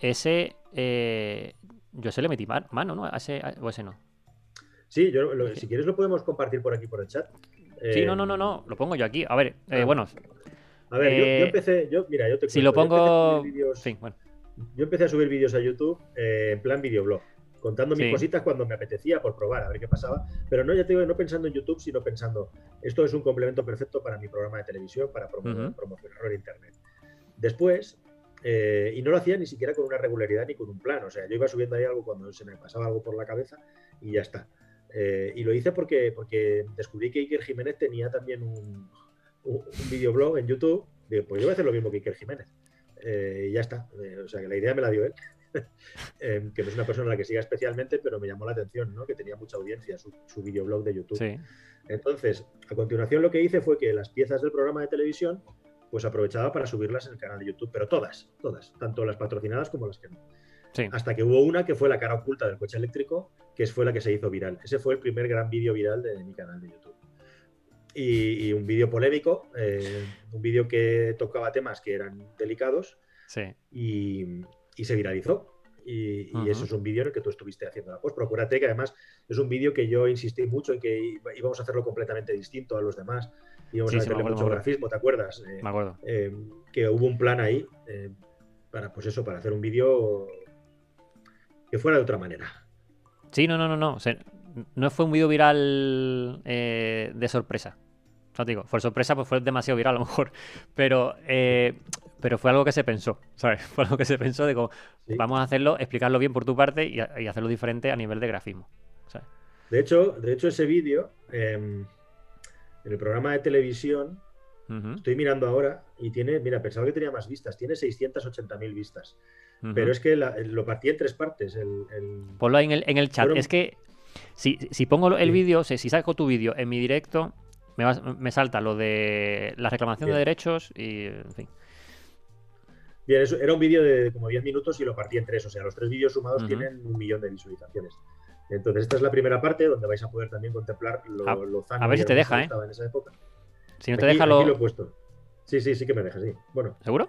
Speaker 1: ese eh, yo se le metí ma- mano, ¿no? A ese, a- o ese no.
Speaker 2: Sí, yo, lo- si quieres lo podemos compartir por aquí por el chat.
Speaker 1: Sí,
Speaker 2: Eh,
Speaker 1: no, no, no, no, lo pongo yo aquí. A ver, eh,
Speaker 2: ah,
Speaker 1: bueno,
Speaker 2: A ver, yo- yo,
Speaker 1: eh,
Speaker 2: empecé, yo, mira, yo te
Speaker 1: si lo
Speaker 2: cuento, empecé a
Speaker 1: pongo...
Speaker 2: vídeos-
Speaker 1: Sí, bueno.
Speaker 2: Yo empecé a subir vídeos a YouTube eh, en plan videoblog, contando mis
Speaker 1: Sí.
Speaker 2: cositas cuando me apetecía por probar, a ver qué pasaba. Pero no, ya te digo, no pensando en YouTube, sino pensando, esto es un complemento perfecto para mi programa de televisión, para promocionarlo en Internet. Después, eh, y no lo hacía ni siquiera con una regularidad ni con un plan, o sea, yo iba subiendo ahí algo cuando se me pasaba algo por la cabeza y ya está. Eh, y lo hice porque, porque descubrí que Iker Jiménez tenía también un, un, videoblog en YouTube, digo, pues yo voy a hacer lo mismo que Iker Jiménez. Eh, y ya está. Eh, o sea, que la idea me la dio él. Em, que no es una persona a la que siga especialmente, pero me llamó la atención, ¿no? Que tenía mucha audiencia su, su videoblog de YouTube. Entonces, a continuación lo que hice fue que las piezas del programa de televisión, pues aprovechaba para subirlas en el canal de YouTube, pero todas, todas, tanto las patrocinadas como las que no. Hasta que hubo una que fue la cara oculta del coche eléctrico, que fue la que se hizo viral. Ese fue el primer gran vídeo viral de mi canal de YouTube. Y, un vídeo polémico, eh, un vídeo que tocaba temas que eran delicados y, se viralizó. Y, eso es un vídeo en el que tú estuviste haciendo la post. Procúrate que además es un vídeo que yo insistí mucho en que íbamos a hacerlo completamente distinto a los demás. Íbamos a meterle mucho grafismo, ¿te acuerdas?
Speaker 1: Eh, me acuerdo.
Speaker 2: Eh, que hubo un plan ahí para, pues eso, para hacer un vídeo que fuera de otra manera.
Speaker 1: Sí, no, no, no, no. no fue un vídeo viral eh, de sorpresa. No digo, fue sorpresa, pues fue demasiado viral a lo mejor. Pero, eh, pero fue algo que se pensó, ¿sabes? Fue algo que se pensó de cómo vamos a hacerlo, explicarlo bien por tu parte y, hacerlo diferente a nivel de grafismo.
Speaker 2: De hecho, de hecho, ese vídeo, em, en el programa de televisión, estoy mirando ahora y tiene, mira, pensaba que tenía más vistas, tiene 680.000 vistas. Pero es que lo partí en tres partes. El,
Speaker 1: Ponlo ahí en el, chat. Es que si, pongo el vídeo, si saco tu vídeo en mi directo, me, me, salta lo de la reclamación de derechos y, en fin.
Speaker 2: Bien, eso, era un vídeo de como 10 minutos y lo partí en tres. O sea, los tres vídeos sumados tienen un millón de visualizaciones. Entonces, esta es la primera parte donde vais a poder también contemplar lo,
Speaker 1: a,
Speaker 2: lo
Speaker 1: A ver si te deja, ¿eh?
Speaker 2: En esa época.
Speaker 1: Si no te deja, lo...
Speaker 2: Aquí lo he puesto. Sí, sí, sí que me deja, sí. Bueno.
Speaker 1: ¿Seguro?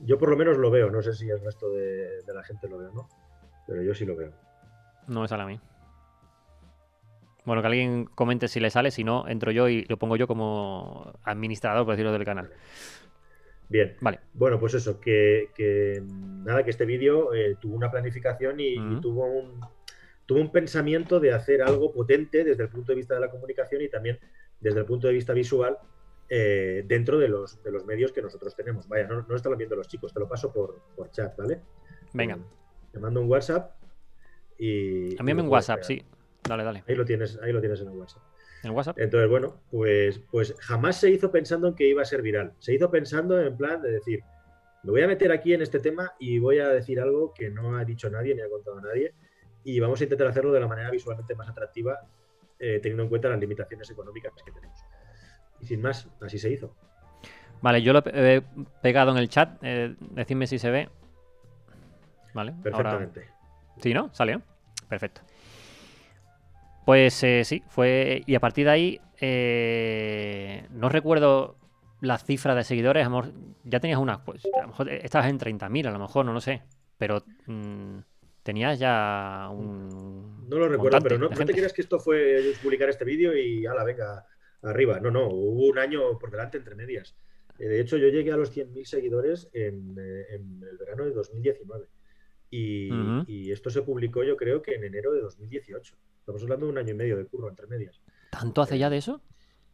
Speaker 2: Yo por lo menos lo veo, no sé si el resto de, la gente lo ve o no, pero yo sí lo veo.
Speaker 1: No me sale a mí. Bueno, que alguien comente si le sale, si no, entro yo y lo pongo yo como administrador, por decirlo, del canal.
Speaker 2: Bien. Vale. Bueno, pues eso, que, nada, que este vídeo eh, tuvo una planificación y, tuvo, un, tuvo un pensamiento de hacer algo potente desde el punto de vista de la comunicación y también desde el punto de vista visual eh, dentro de los, de los medios que nosotros tenemos. Vaya, no, no están viendo los chicos, te lo paso por, por chat, ¿vale?
Speaker 1: Venga.
Speaker 2: Te mando un WhatsApp y.
Speaker 1: A mí me un WhatsApp, sí. Dale, dale.
Speaker 2: Ahí lo tienes, ahí lo tienes en el WhatsApp.
Speaker 1: ¿En WhatsApp?
Speaker 2: Entonces, bueno, pues, pues jamás se hizo pensando en que iba a ser viral. Se hizo pensando en plan de decir, me voy a meter aquí en este tema y voy a decir algo que no ha dicho nadie ni ha contado nadie y vamos a intentar hacerlo de la manera visualmente más atractiva, eh, teniendo en cuenta las limitaciones económicas que tenemos. Y sin más, así se hizo.
Speaker 1: Vale, yo lo he pegado en el chat. Eh, decidme si se ve. Vale.
Speaker 2: Perfectamente.
Speaker 1: Sí, ¿no? Salió. Perfecto. Pues eh, sí, fue. Y a partir de ahí. Eh, no recuerdo la cifra de seguidores. A lo mejor ya tenías unas. Pues, a lo mejor estabas en 30.000, a lo mejor, no lo sé. Pero. Mm, tenías ya un.
Speaker 2: No lo recuerdo, pero no, no, te creas que esto fue publicar este vídeo y ala, venga, arriba. No, no, hubo un año por delante entre medias. Eh, de hecho, yo llegué a los 100.000 seguidores en, eh, en, el verano de 2019. Y, y, esto se publicó yo creo que en enero de 2018. Estamos hablando de un año y medio de curro entre medias.
Speaker 1: ¿Tanto hace ya de eso?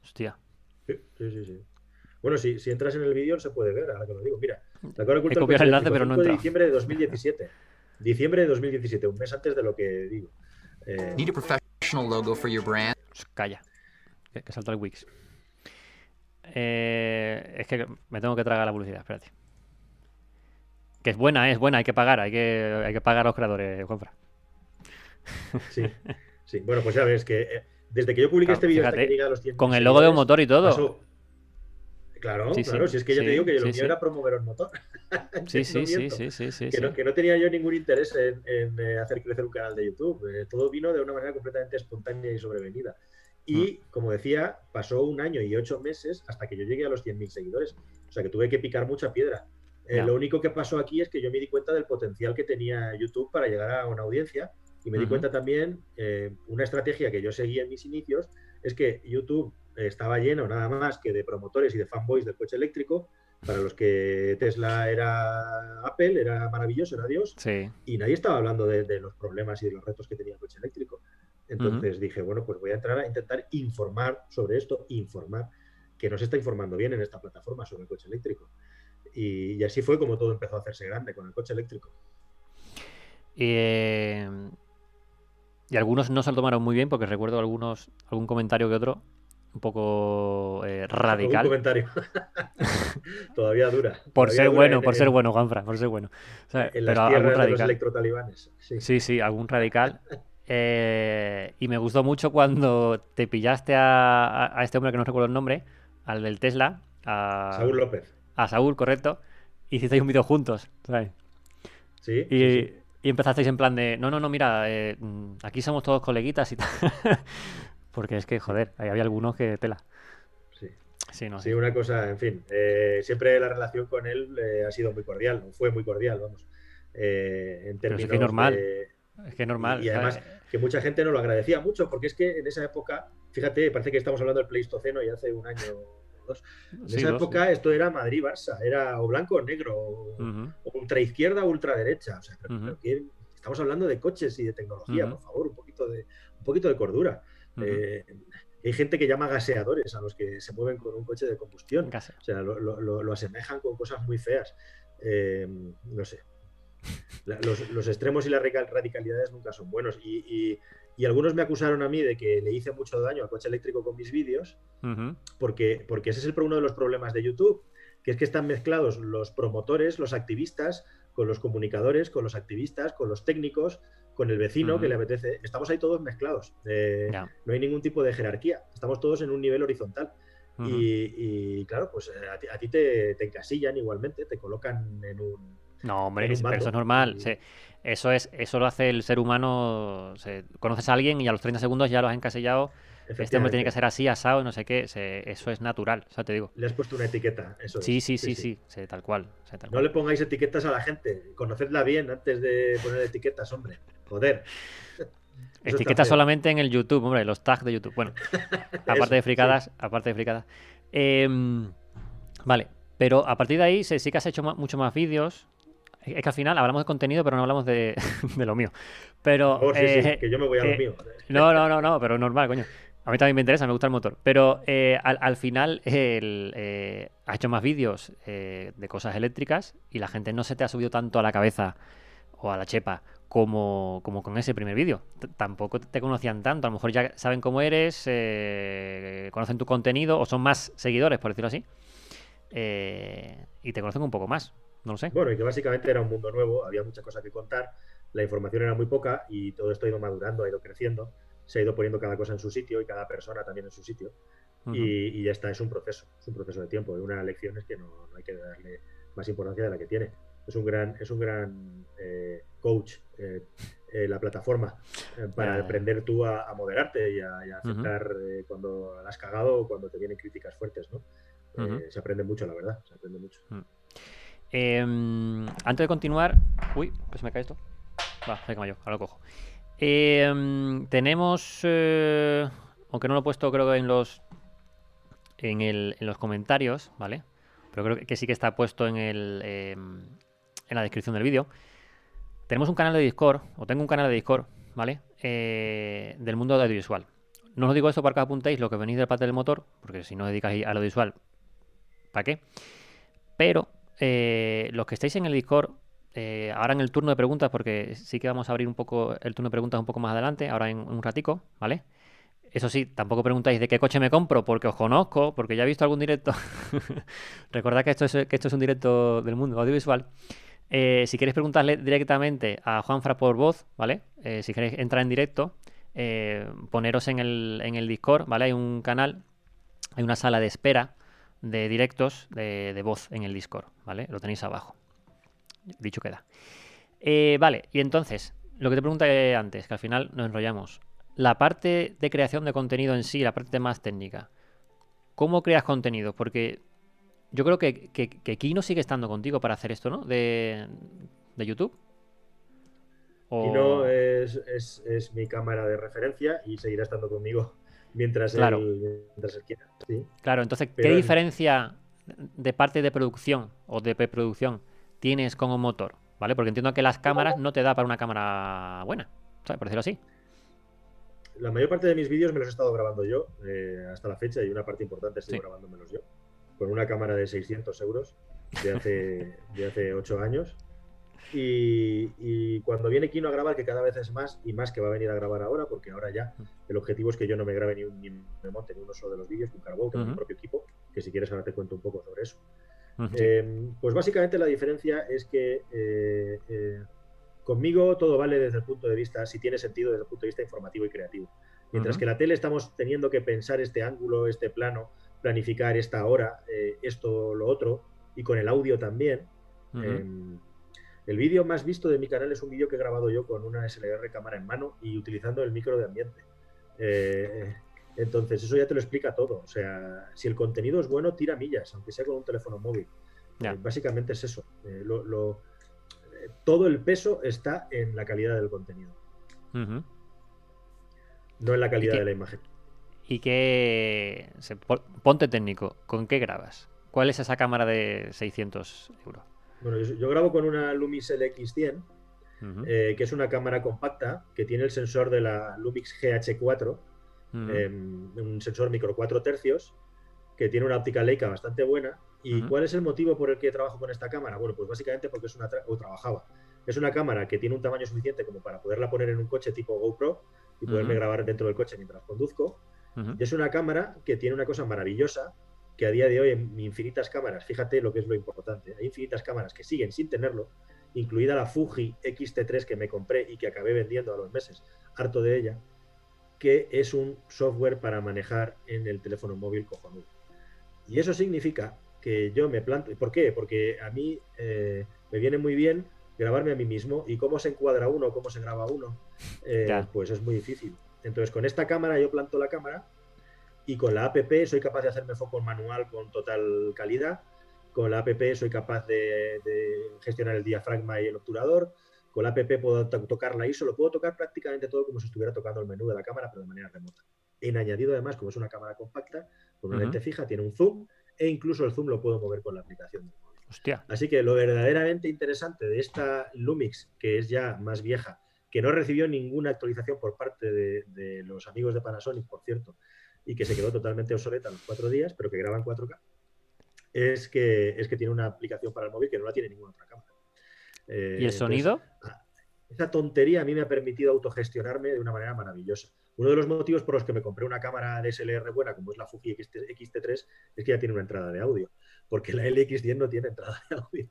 Speaker 1: Hostia.
Speaker 2: Sí, sí, sí. Bueno, si, si entras en el vídeo se puede ver, ahora que lo digo. Mira,
Speaker 1: la He copiado el enlace, pero no
Speaker 2: de diciembre de 2017. Diciembre de 2017, un mes antes de lo que digo. Eh... Need a professional
Speaker 1: logo for your brand. Calla que, salta el Wix. Eh, es que me tengo que tragar la publicidad, espérate. Que es buena, es buena, hay que pagar, hay que, hay que pagar a los creadores, compra.
Speaker 2: Sí, sí. Bueno, pues ya ves que eh, desde que yo publiqué este vídeo hasta que a los 100
Speaker 1: Con el logo de un motor y todo.
Speaker 2: Claro, claro, si es que ya te digo que lo mío era promover el motor.
Speaker 1: sí, sí, sí, sí, sí,
Speaker 2: que, no, que no tenía yo ningún interés en, eh, hacer crecer un canal de YouTube. todo vino de una manera completamente espontánea y sobrevenida. Y, mm. como decía, pasó un año y ocho meses hasta que yo llegué a los 100.000 seguidores. O sea que tuve que picar mucha piedra. Eh, lo único que pasó aquí es que yo me di cuenta del potencial que tenía YouTube para llegar a una audiencia y me di cuenta también, eh, una estrategia que yo seguía en mis inicios, es que YouTube estaba lleno nada más que de promotores y de fanboys del coche eléctrico, para los que Tesla era Apple, era maravilloso, era Dios, y nadie estaba hablando de, de, los problemas y de los retos que tenía el coche eléctrico. Entonces dije, bueno, pues voy a entrar a intentar informar sobre esto, informar que no se está informando bien en esta plataforma sobre el coche eléctrico. Y, así fue como todo empezó a hacerse grande con el coche eléctrico.
Speaker 1: Eh, y algunos no se lo tomaron muy bien porque recuerdo algunos algún comentario que otro un poco eh, radical.
Speaker 2: Un comentario. Todavía dura.
Speaker 1: Por ser bueno, por ser bueno, Juanfra, por ser bueno.
Speaker 2: en las pero algún radical. electrotalibanes.
Speaker 1: Sí. sí, algún radical. Eh, y me gustó mucho cuando te pillaste a, este hombre que no recuerdo el nombre, al del Tesla. A
Speaker 2: Saúl López.
Speaker 1: A Saúl, correcto. Hicisteis un vídeo juntos, ¿sabes?
Speaker 2: Sí.
Speaker 1: Y, y empezasteis en plan de, no, no, no, mira, eh, mm, aquí somos todos coleguitas y tal. Porque es que, joder, ahí había algunos que tela.
Speaker 2: Sí. Sí, no, sí, una cosa, en fin, eh, siempre la relación con él eh, ha sido muy cordial, fue muy cordial, vamos. en términos
Speaker 1: es que normal. Es que normal.
Speaker 2: Y, además que mucha gente no lo agradecía mucho, porque es que en esa época, fíjate, parece que estamos hablando del Pleistoceno y hace un año dos. En esa época esto era Madrid-Barça, era o blanco o negro, o, ultraizquierda o ultraderecha. O sea, estamos hablando de coches y de tecnología, por favor, un poquito de, un poquito de cordura. Eh, hay gente que llama gaseadores a los que se mueven con un coche de combustión. O sea, lo, asemejan con cosas muy feas. Eh, no sé. los, extremos y las radicalidades nunca son buenos. Y, algunos me acusaron a mí de que le hice mucho daño al coche eléctrico con mis vídeos, porque, porque ese es el, uno de los problemas de YouTube, que es que están mezclados los promotores, los activistas, con los comunicadores, con los activistas, con los técnicos, con el vecino que le apetece. Estamos ahí todos mezclados. Eh, no hay ningún tipo de jerarquía. Estamos todos en un nivel horizontal. y, claro, pues eh, a ti, te, encasillan igualmente, te colocan en un.
Speaker 1: No, hombre, eso es normal. Eso, es, eso lo hace el ser humano. conoces a alguien y a los 30 segundos ya lo has encasillado este hombre tiene que ser así, asado, no sé qué. eso es natural, o sea, te digo.
Speaker 2: Le has puesto una etiqueta, eso
Speaker 1: sí, Sí, sí, sí, sí, tal cual.
Speaker 2: no le pongáis etiquetas a la gente. Conocedla bien antes de poner etiquetas, hombre. Joder.
Speaker 1: Etiquetas solamente en el YouTube, hombre, los tags de YouTube. Bueno, aparte de fricadas, aparte de fricadas. Em, vale, pero a partir de ahí sí que has hecho mucho más vídeos. Es que al final hablamos de contenido, pero no hablamos de, lo mío. Pero.
Speaker 2: Oh, eh, que yo me voy a lo eh, mío.
Speaker 1: No, no, no, no, pero normal, coño. A mí también me interesa, me gusta el motor. Pero eh, al, final eh, ha hecho más vídeos de cosas eléctricas y la gente no se te ha subido tanto a la cabeza o a la chepa como, como con ese primer vídeo. Tampoco te conocían tanto. A lo mejor ya saben cómo eres, conocen tu contenido o son más seguidores, por decirlo así. y te conocen un poco más. No lo sé.
Speaker 2: Bueno, y que básicamente era un mundo nuevo, había muchas cosas que contar, la información era muy poca y todo esto ha ido madurando, ha ido creciendo se ha ido poniendo cada cosa en su sitio y cada persona también en su sitio. y, ya está, es un proceso, es un proceso de tiempo. Y una lección es que no, hay que darle más importancia de la que tiene. Es un gran, es un gran eh, coach eh, eh, la plataforma para aprender tú a, moderarte y a, aceptar cuando la has cagado o cuando te vienen críticas fuertes. ¿no? se aprende mucho, la verdad, se aprende mucho.
Speaker 1: Em, antes de continuar, uy, pues me cae esto. Va, venga yo, ahora lo cojo. Em, tenemos, eh, aunque no lo he puesto creo que en los, en, los comentarios, ¿vale? Pero creo que sí que está puesto en, el, em, en la descripción del vídeo. Tenemos un canal de Discord, o tengo un canal de Discord, ¿vale? Eh, del mundo audiovisual. No os digo esto para que apuntéis lo que venís del parte del motor, porque si no os dedicáis a lo visual, ¿para qué? Pero eh, los que estáis en el Discord eh, ahora en el turno de preguntas, porque sí que vamos a abrir un poco el turno de preguntas un poco más adelante, ahora en, un ratico, ¿vale? Eso sí, tampoco preguntáis de qué coche me compro, porque os conozco, porque ya he visto algún directo. Recordad que esto, es, que esto es un directo del mundo audiovisual. Eh, si queréis preguntarle directamente a Juanfra por voz, ¿vale? Si queréis entrar en directo, poneros en el, en el Discord, ¿vale? Hay un canal, hay una sala de espera de directos de, de voz en el Discord, ¿vale? Lo tenéis abajo. Dicho queda. Eh, vale, y entonces, lo que te pregunté antes, que al final nos enrollamos. La parte de creación de contenido en sí, la parte más técnica. ¿Cómo creas contenido? Porque yo creo que, que, Kino sigue estando contigo para hacer esto, ¿no? De, YouTube.
Speaker 2: Kino es, mi cámara de referencia y seguirá estando conmigo mientras, él, quiera.
Speaker 1: Claro, entonces, ¿qué diferencia de parte de producción o de preproducción tienes como motor, ¿vale? Porque entiendo que las cámaras no te da para una cámara buena, ¿sabes? Por decirlo así.
Speaker 2: La mayor parte de mis vídeos me los he estado grabando yo eh, hasta la fecha y una parte importante estoy grabándomelos yo. Con una cámara de 600 euros de hace, de hace 8 años. Y, cuando viene Kino a grabar, que cada vez es más y más que va a venir a grabar ahora, porque ahora ya el objetivo es que yo no me grabe ni, un, ni me monte ni uno solo de los vídeos, un Carbo, que es mi propio equipo, que si quieres ahora te cuento un poco sobre eso. Em, pues básicamente la diferencia es que eh, eh, conmigo todo vale desde el punto de vista, si tiene sentido desde el punto de vista informativo y creativo. Mientras que la tele estamos teniendo que pensar este ángulo, este plano, planificar esta hora, eh, esto, lo otro, y con el audio también. El vídeo más visto de mi canal es un vídeo que he grabado yo con una SLR cámara en mano y utilizando el micro de ambiente. Eh, entonces, eso ya te lo explica todo. O sea, si el contenido es bueno, tira millas, aunque sea con un teléfono móvil. Eh, básicamente es eso. todo el peso está en la calidad del contenido. No en la calidad de la imagen.
Speaker 1: ¿Y qué... Ponte técnico, ¿con qué grabas? ¿Cuál es esa cámara de 600 euros?
Speaker 2: Bueno, yo, grabo con una Lumix LX100, eh, que es una cámara compacta que tiene el sensor de la Lumix GH4, em, un sensor micro 4 tercios, que tiene una óptica Leica bastante buena. ¿Y cuál es el motivo por el que trabajo con esta cámara? Bueno, pues básicamente porque es una o trabajaba. Es una cámara que tiene un tamaño suficiente como para poderla poner en un coche tipo GoPro y poderme grabar dentro del coche mientras conduzco. Y es una cámara que tiene una cosa maravillosa, que a día de hoy en infinitas cámaras, fíjate lo que es lo importante, hay infinitas cámaras que siguen sin tenerlo, incluida la Fuji X-T3 que me compré y que acabé vendiendo a los meses, harto de ella, que es un software para manejar en el teléfono móvil cojonudo. Y eso significa que yo me planto, ¿por qué? Porque a mí eh, me viene muy bien grabarme a mí mismo y cómo se encuadra uno, cómo se graba uno, eh, pues es muy difícil. Entonces con esta cámara yo planto la cámara y con la app soy capaz de hacerme foco manual con total calidad. Con la app soy capaz de, gestionar el diafragma y el obturador. Con la app puedo tocar la ISO, lo puedo tocar prácticamente todo como si estuviera tocando el menú de la cámara, pero de manera remota. En añadido, además, como es una cámara compacta, con una lente fija, tiene un zoom e incluso el zoom lo puedo mover con la aplicación
Speaker 1: Hostia.
Speaker 2: Así que lo verdaderamente interesante de esta Lumix, que es ya más vieja, que no recibió ninguna actualización por parte de, los amigos de Panasonic, por cierto, y que se quedó totalmente obsoleta a los cuatro días, pero que graba en 4K, es que, es que tiene una aplicación para el móvil que no la tiene ninguna otra cámara.
Speaker 1: Eh, ¿Y el sonido?
Speaker 2: Ah, esa tontería a mí me ha permitido autogestionarme de una manera maravillosa. Uno de los motivos por los que me compré una cámara de SLR buena, como es la Fuji XT3, es que ya tiene una entrada de audio porque la LX10 no tiene entrada de audio.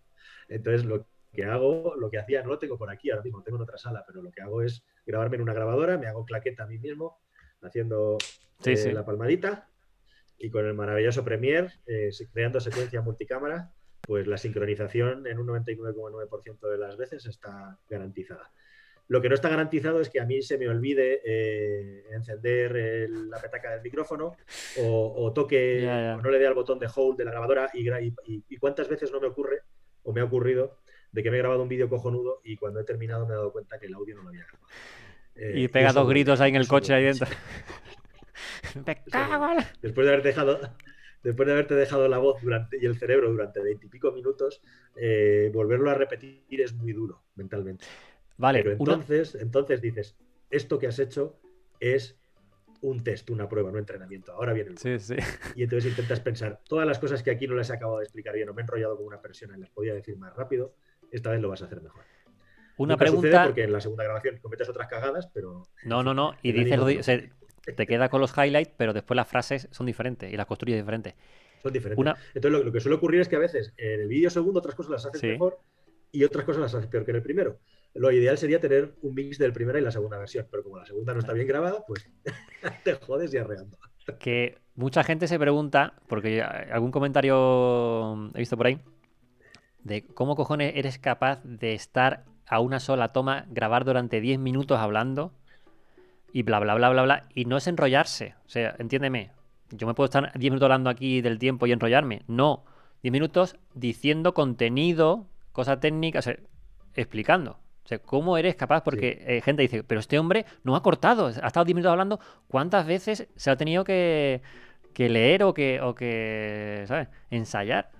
Speaker 2: Entonces, lo que hago, lo que hacía, no lo tengo por aquí ahora mismo, lo tengo en otra sala, pero lo que hago es grabarme en una grabadora, me hago claqueta a mí mismo, haciendo eh, la palmadita, y con el maravilloso Premiere, eh, creando secuencia multicámara, pues la sincronización en un 99,9% de las veces está garantizada. Lo que no está garantizado es que a mí se me olvide eh, encender la petaca del micrófono o, toque o no le dé al botón de hold de la grabadora y, y, cuántas veces no me ocurre o me ha ocurrido de que me he grabado un vídeo cojonudo y cuando he terminado me he dado cuenta que el audio no lo había grabado.
Speaker 1: Eh, y pega dos gritos ahí en el coche ahí dentro.
Speaker 2: Después de haber dejado después de haberte dejado la voz durante, y el cerebro durante veintipico minutos, eh, volverlo a repetir es muy duro mentalmente.
Speaker 1: Vale.
Speaker 2: Pero entonces, entonces dices, esto que has hecho es un test, una prueba, no entrenamiento. Ahora viene el
Speaker 1: sí, sí.
Speaker 2: Y entonces intentas pensar, todas las cosas que aquí no les he acabado de explicar bien o me he enrollado con una persona y las podía decir más rápido, esta vez lo vas a hacer mejor.
Speaker 1: Una pregunta.
Speaker 2: Porque en la segunda grabación cometes otras cagadas, pero.
Speaker 1: No, no, no. Y dices lo te queda con los highlights, pero después las frases son diferentes y las construyes diferentes.
Speaker 2: Son diferentes. Entonces, lo, que suele ocurrir es que a veces en el vídeo segundo otras cosas las haces mejor y otras cosas las haces peor que en el primero. Lo ideal sería tener un mix del primera y la segunda versión, pero como la segunda no está bien grabada, pues te jodes y arreando.
Speaker 1: Que mucha gente se pregunta, porque algún comentario he visto por ahí, de cómo cojones eres capaz de estar a una sola toma, grabar durante 10 minutos hablando y bla, bla, bla, bla, bla, y no es enrollarse. O sea, entiéndeme, yo me puedo estar 10 minutos hablando aquí del tiempo y enrollarme. No, 10 minutos diciendo contenido, cosa técnica, explicando. O sea, ¿cómo eres capaz? Porque eh, gente dice, pero este hombre no ha cortado, ha estado 10 minutos hablando, ¿cuántas veces se ha tenido que, leer o que, o que, ¿sabes? Ensayar.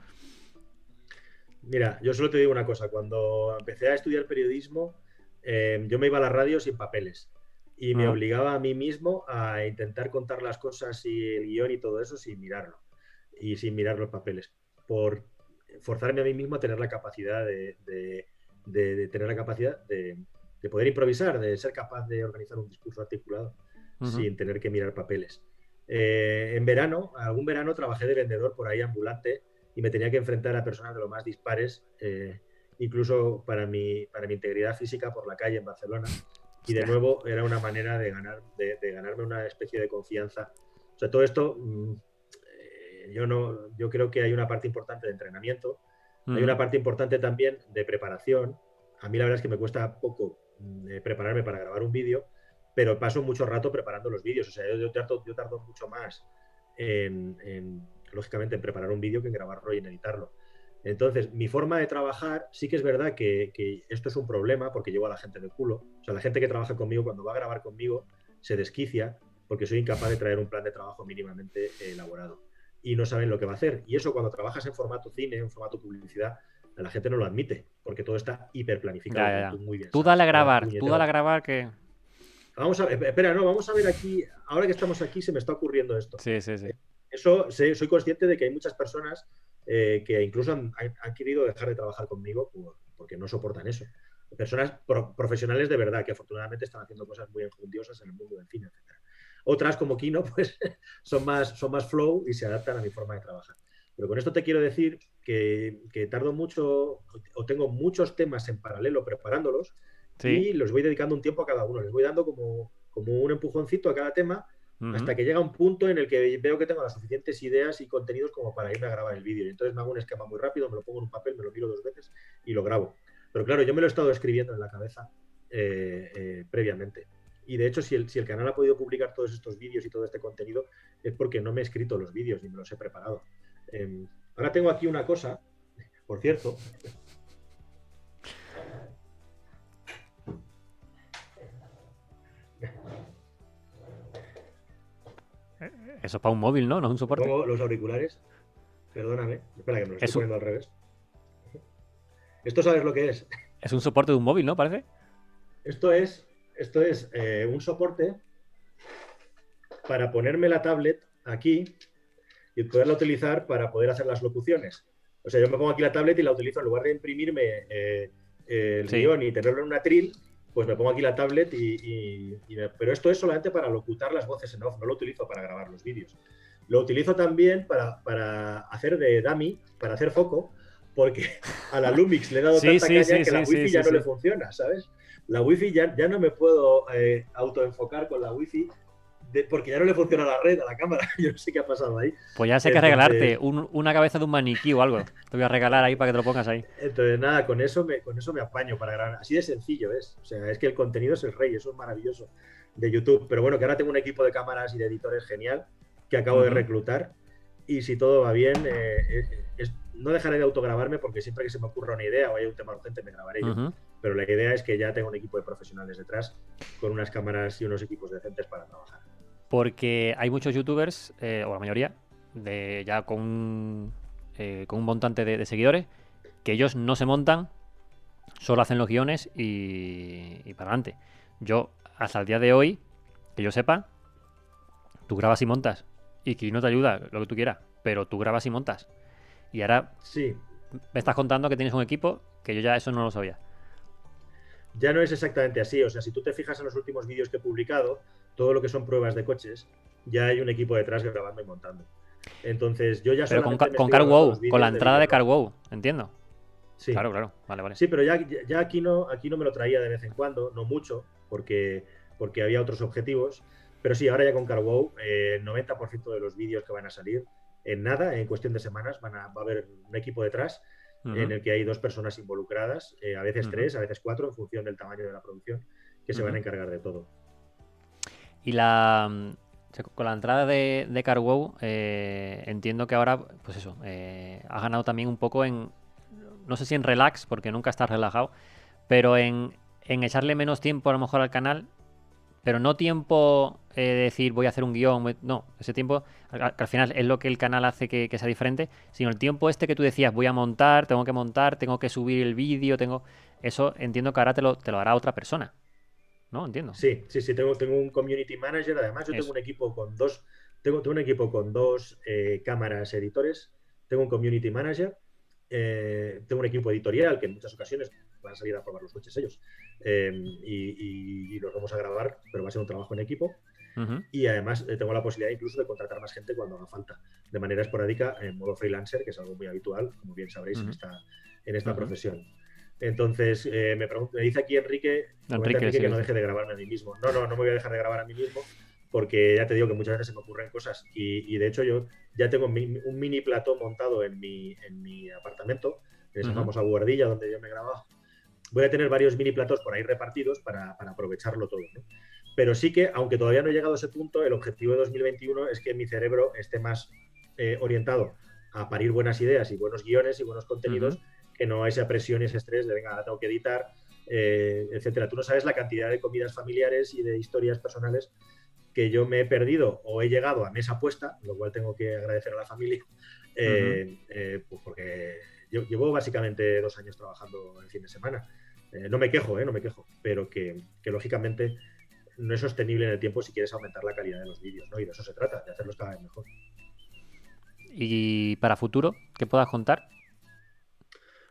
Speaker 2: Mira, yo solo te digo una cosa. Cuando empecé a estudiar periodismo, eh, yo me iba a la radio sin papeles y me obligaba a mí mismo a intentar contar las cosas y el guion y todo eso sin mirarlo y sin mirar los papeles, por forzarme a mí mismo a tener la capacidad de, de, tener la capacidad de, poder improvisar, de ser capaz de organizar un discurso articulado sin tener que mirar papeles. Eh, en verano, algún verano trabajé de vendedor por ahí ambulante y me tenía que enfrentar a personas de lo más dispares, eh, incluso para mi, para mi integridad física por la calle en Barcelona. Y de nuevo era una manera de, ganar, de, ganarme una especie de confianza. O sea, todo esto, mm, eh, yo, no, yo creo que hay una parte importante de entrenamiento, hay una parte importante también de preparación. A mí la verdad es que me cuesta poco mm, prepararme para grabar un vídeo, pero paso mucho rato preparando los vídeos. O sea, yo, tardo, yo tardo, mucho más en, lógicamente, en preparar un vídeo que en grabarlo y en editarlo. Entonces, mi forma de trabajar, sí que es verdad que, esto es un problema porque llevo a la gente de culo. O sea, la gente que trabaja conmigo, cuando va a grabar conmigo, se desquicia porque soy incapaz de traer un plan de trabajo mínimamente elaborado. Y no saben lo que va a hacer. Y eso cuando trabajas en formato cine, en formato publicidad, la gente no lo admite porque todo está hiper planificado.
Speaker 1: Tú, tú dale a grabar, tú dale a grabar que...
Speaker 2: Vamos a ver, espera, no, vamos a ver aquí, ahora que estamos aquí se me está ocurriendo esto.
Speaker 1: Sí, sí, sí.
Speaker 2: Eso, soy consciente de que hay muchas personas eh, que incluso han, querido dejar de trabajar conmigo porque no soportan eso. Personas profesionales de verdad que afortunadamente están haciendo cosas muy enjundiosas en el mundo del cine, etc. Otras, como Kino, pues son más, son más flow y se adaptan a mi forma de trabajar. Pero con esto te quiero decir que, que tardo mucho o tengo muchos temas en paralelo preparándolos y los voy dedicando un tiempo a cada uno. Les voy dando como, como un empujoncito a cada tema hasta que llega un punto en el que veo que tengo las suficientes ideas y contenidos como para irme a grabar el vídeo. Y entonces me hago un esquema muy rápido, me lo pongo en un papel, me lo miro dos veces y lo grabo. Pero claro, yo me lo he estado escribiendo en la cabeza eh, eh, previamente. Y de hecho, si el, si el, canal ha podido publicar todos estos vídeos y todo este contenido, es porque no me he escrito los vídeos ni me los he preparado. Em, ahora tengo aquí una cosa, por cierto,
Speaker 1: Eso es para un móvil, ¿no? No es un soporte.
Speaker 2: Pongo los auriculares. Perdóname. Espera que me lo estoy poniendo al revés. ¿Esto sabes lo que es?
Speaker 1: Es un soporte de un móvil, ¿no? Parece.
Speaker 2: Esto es, esto es eh, un soporte para ponerme la tablet aquí y poderla utilizar para poder hacer las locuciones. O sea, yo me pongo aquí la tablet y la utilizo en lugar de imprimirme eh, el guion y tenerlo en una tril, pues me pongo aquí la tablet y, pero esto es solamente para locutar las voces en off, no lo utilizo para grabar los vídeos. Lo utilizo también para, hacer de dummy, para hacer foco, porque a la Lumix le he dado tanta caña que la wifi ya no le funciona, ¿sabes? La wifi ya, ya no me puedo eh, autoenfocar con la wifi porque ya no le funciona la red a la cámara. Yo no sé qué ha pasado ahí.
Speaker 1: Pues ya sé que regalarte una cabeza de un maniquí o algo. Te voy a regalar ahí para que te lo pongas ahí.
Speaker 2: Entonces, nada, con eso me, con eso me apaño para grabar. Así de sencillo es. O sea, es que el contenido es el rey, eso es maravilloso de YouTube. Pero bueno, que ahora tengo un equipo de cámaras y de editores genial que acabo de reclutar. Y si todo va bien, eh, eh, no dejaré de autograbarme porque siempre que se me ocurra una idea o hay un tema urgente me grabaré yo. Pero la idea es que ya tengo un equipo de profesionales detrás con unas cámaras y unos equipos decentes para trabajar
Speaker 1: porque hay muchos youtubers, eh, o la mayoría, de ya con un, eh, con un montante de, seguidores, que ellos no se montan, solo hacen los guiones y, para adelante. Yo, hasta el día de hoy, que yo sepa, tú grabas y montas. Y que no te ayuda, lo que tú quieras, pero tú grabas y montas. Y ahora
Speaker 2: sí.
Speaker 1: me estás contando que tienes un equipo que yo ya eso no lo sabía.
Speaker 2: Ya no es exactamente así. O sea, si tú te fijas en los últimos vídeos que he publicado, todo lo que son pruebas de coches, ya hay un equipo detrás grabando y montando. Entonces, yo ya
Speaker 1: Pero con, con CarWow, con la entrada de, CarWow, entiendo. Sí. Claro, claro. Vale, vale.
Speaker 2: Sí, pero ya, ya aquí, no, aquí no me lo traía de vez en cuando, no mucho, porque, porque había otros objetivos. Pero sí, ahora ya con CarWow, eh, el 90% de los vídeos que van a salir, en nada, en cuestión de semanas, van a, va a haber un equipo detrás en el que hay dos personas involucradas, eh, a veces tres, a veces cuatro, en función del tamaño de la producción, que se van a encargar de todo.
Speaker 1: Y la mm, con la entrada de, de CarWow, eh, entiendo que ahora, pues eso, eh, ha ganado también un poco en, no sé si en relax, porque nunca estás relajado, pero en, en echarle menos tiempo a lo mejor al canal, pero no tiempo eh, de decir voy a hacer un guion, no, ese tiempo, que al, final es lo que el canal hace que, sea diferente, sino el tiempo este que tú decías, voy a montar, tengo que montar, tengo que subir el vídeo, tengo, eso entiendo que ahora te lo, te lo hará otra persona. ¿No? Entiendo.
Speaker 2: Sí, sí, sí, tengo, tengo un community manager. Además, yo tengo un equipo con dos, tengo, un equipo con dos eh, cámaras editores, tengo un community manager, eh, tengo un equipo editorial que en muchas ocasiones van a salir a probar los coches ellos. Em, y, los vamos a grabar, pero va a ser un trabajo en equipo. Y además eh, tengo la posibilidad incluso de contratar más gente cuando haga falta, de manera esporádica, en modo freelancer, que es algo muy habitual, como bien sabréis, en esta, en esta profesión. Entonces, eh, me, me, dice aquí Enrique, Enrique, que no deje de grabarme a mí mismo. No, no, no me voy a dejar de grabar a mí mismo, porque ya te digo que muchas veces se me ocurren cosas. Y, de hecho, yo ya tengo un mini plató montado en mi, en mi apartamento, en esa famosa guardilla donde yo me he grabado. Voy a tener varios mini platos por ahí repartidos para, para aprovecharlo todo. ¿no? Pero sí que, aunque todavía no he llegado a ese punto, el objetivo de 2021 es que mi cerebro esté más eh, orientado a parir buenas ideas y buenos guiones y buenos contenidos, que no esa presión y ese estrés de, venga, tengo que editar, eh, etcétera. Tú no sabes la cantidad de comidas familiares y de historias personales que yo me he perdido o he llegado a mesa puesta, lo cual tengo que agradecer a la familia, eh, pues porque yo llevo básicamente dos años trabajando el fin de semana. no me quejo, no me quejo, pero que, que lógicamente no es sostenible en el tiempo si quieres aumentar la calidad de los vídeos, ¿no? Y de eso se trata, de hacerlos cada vez mejor.
Speaker 1: ¿Y para futuro, qué puedas contar?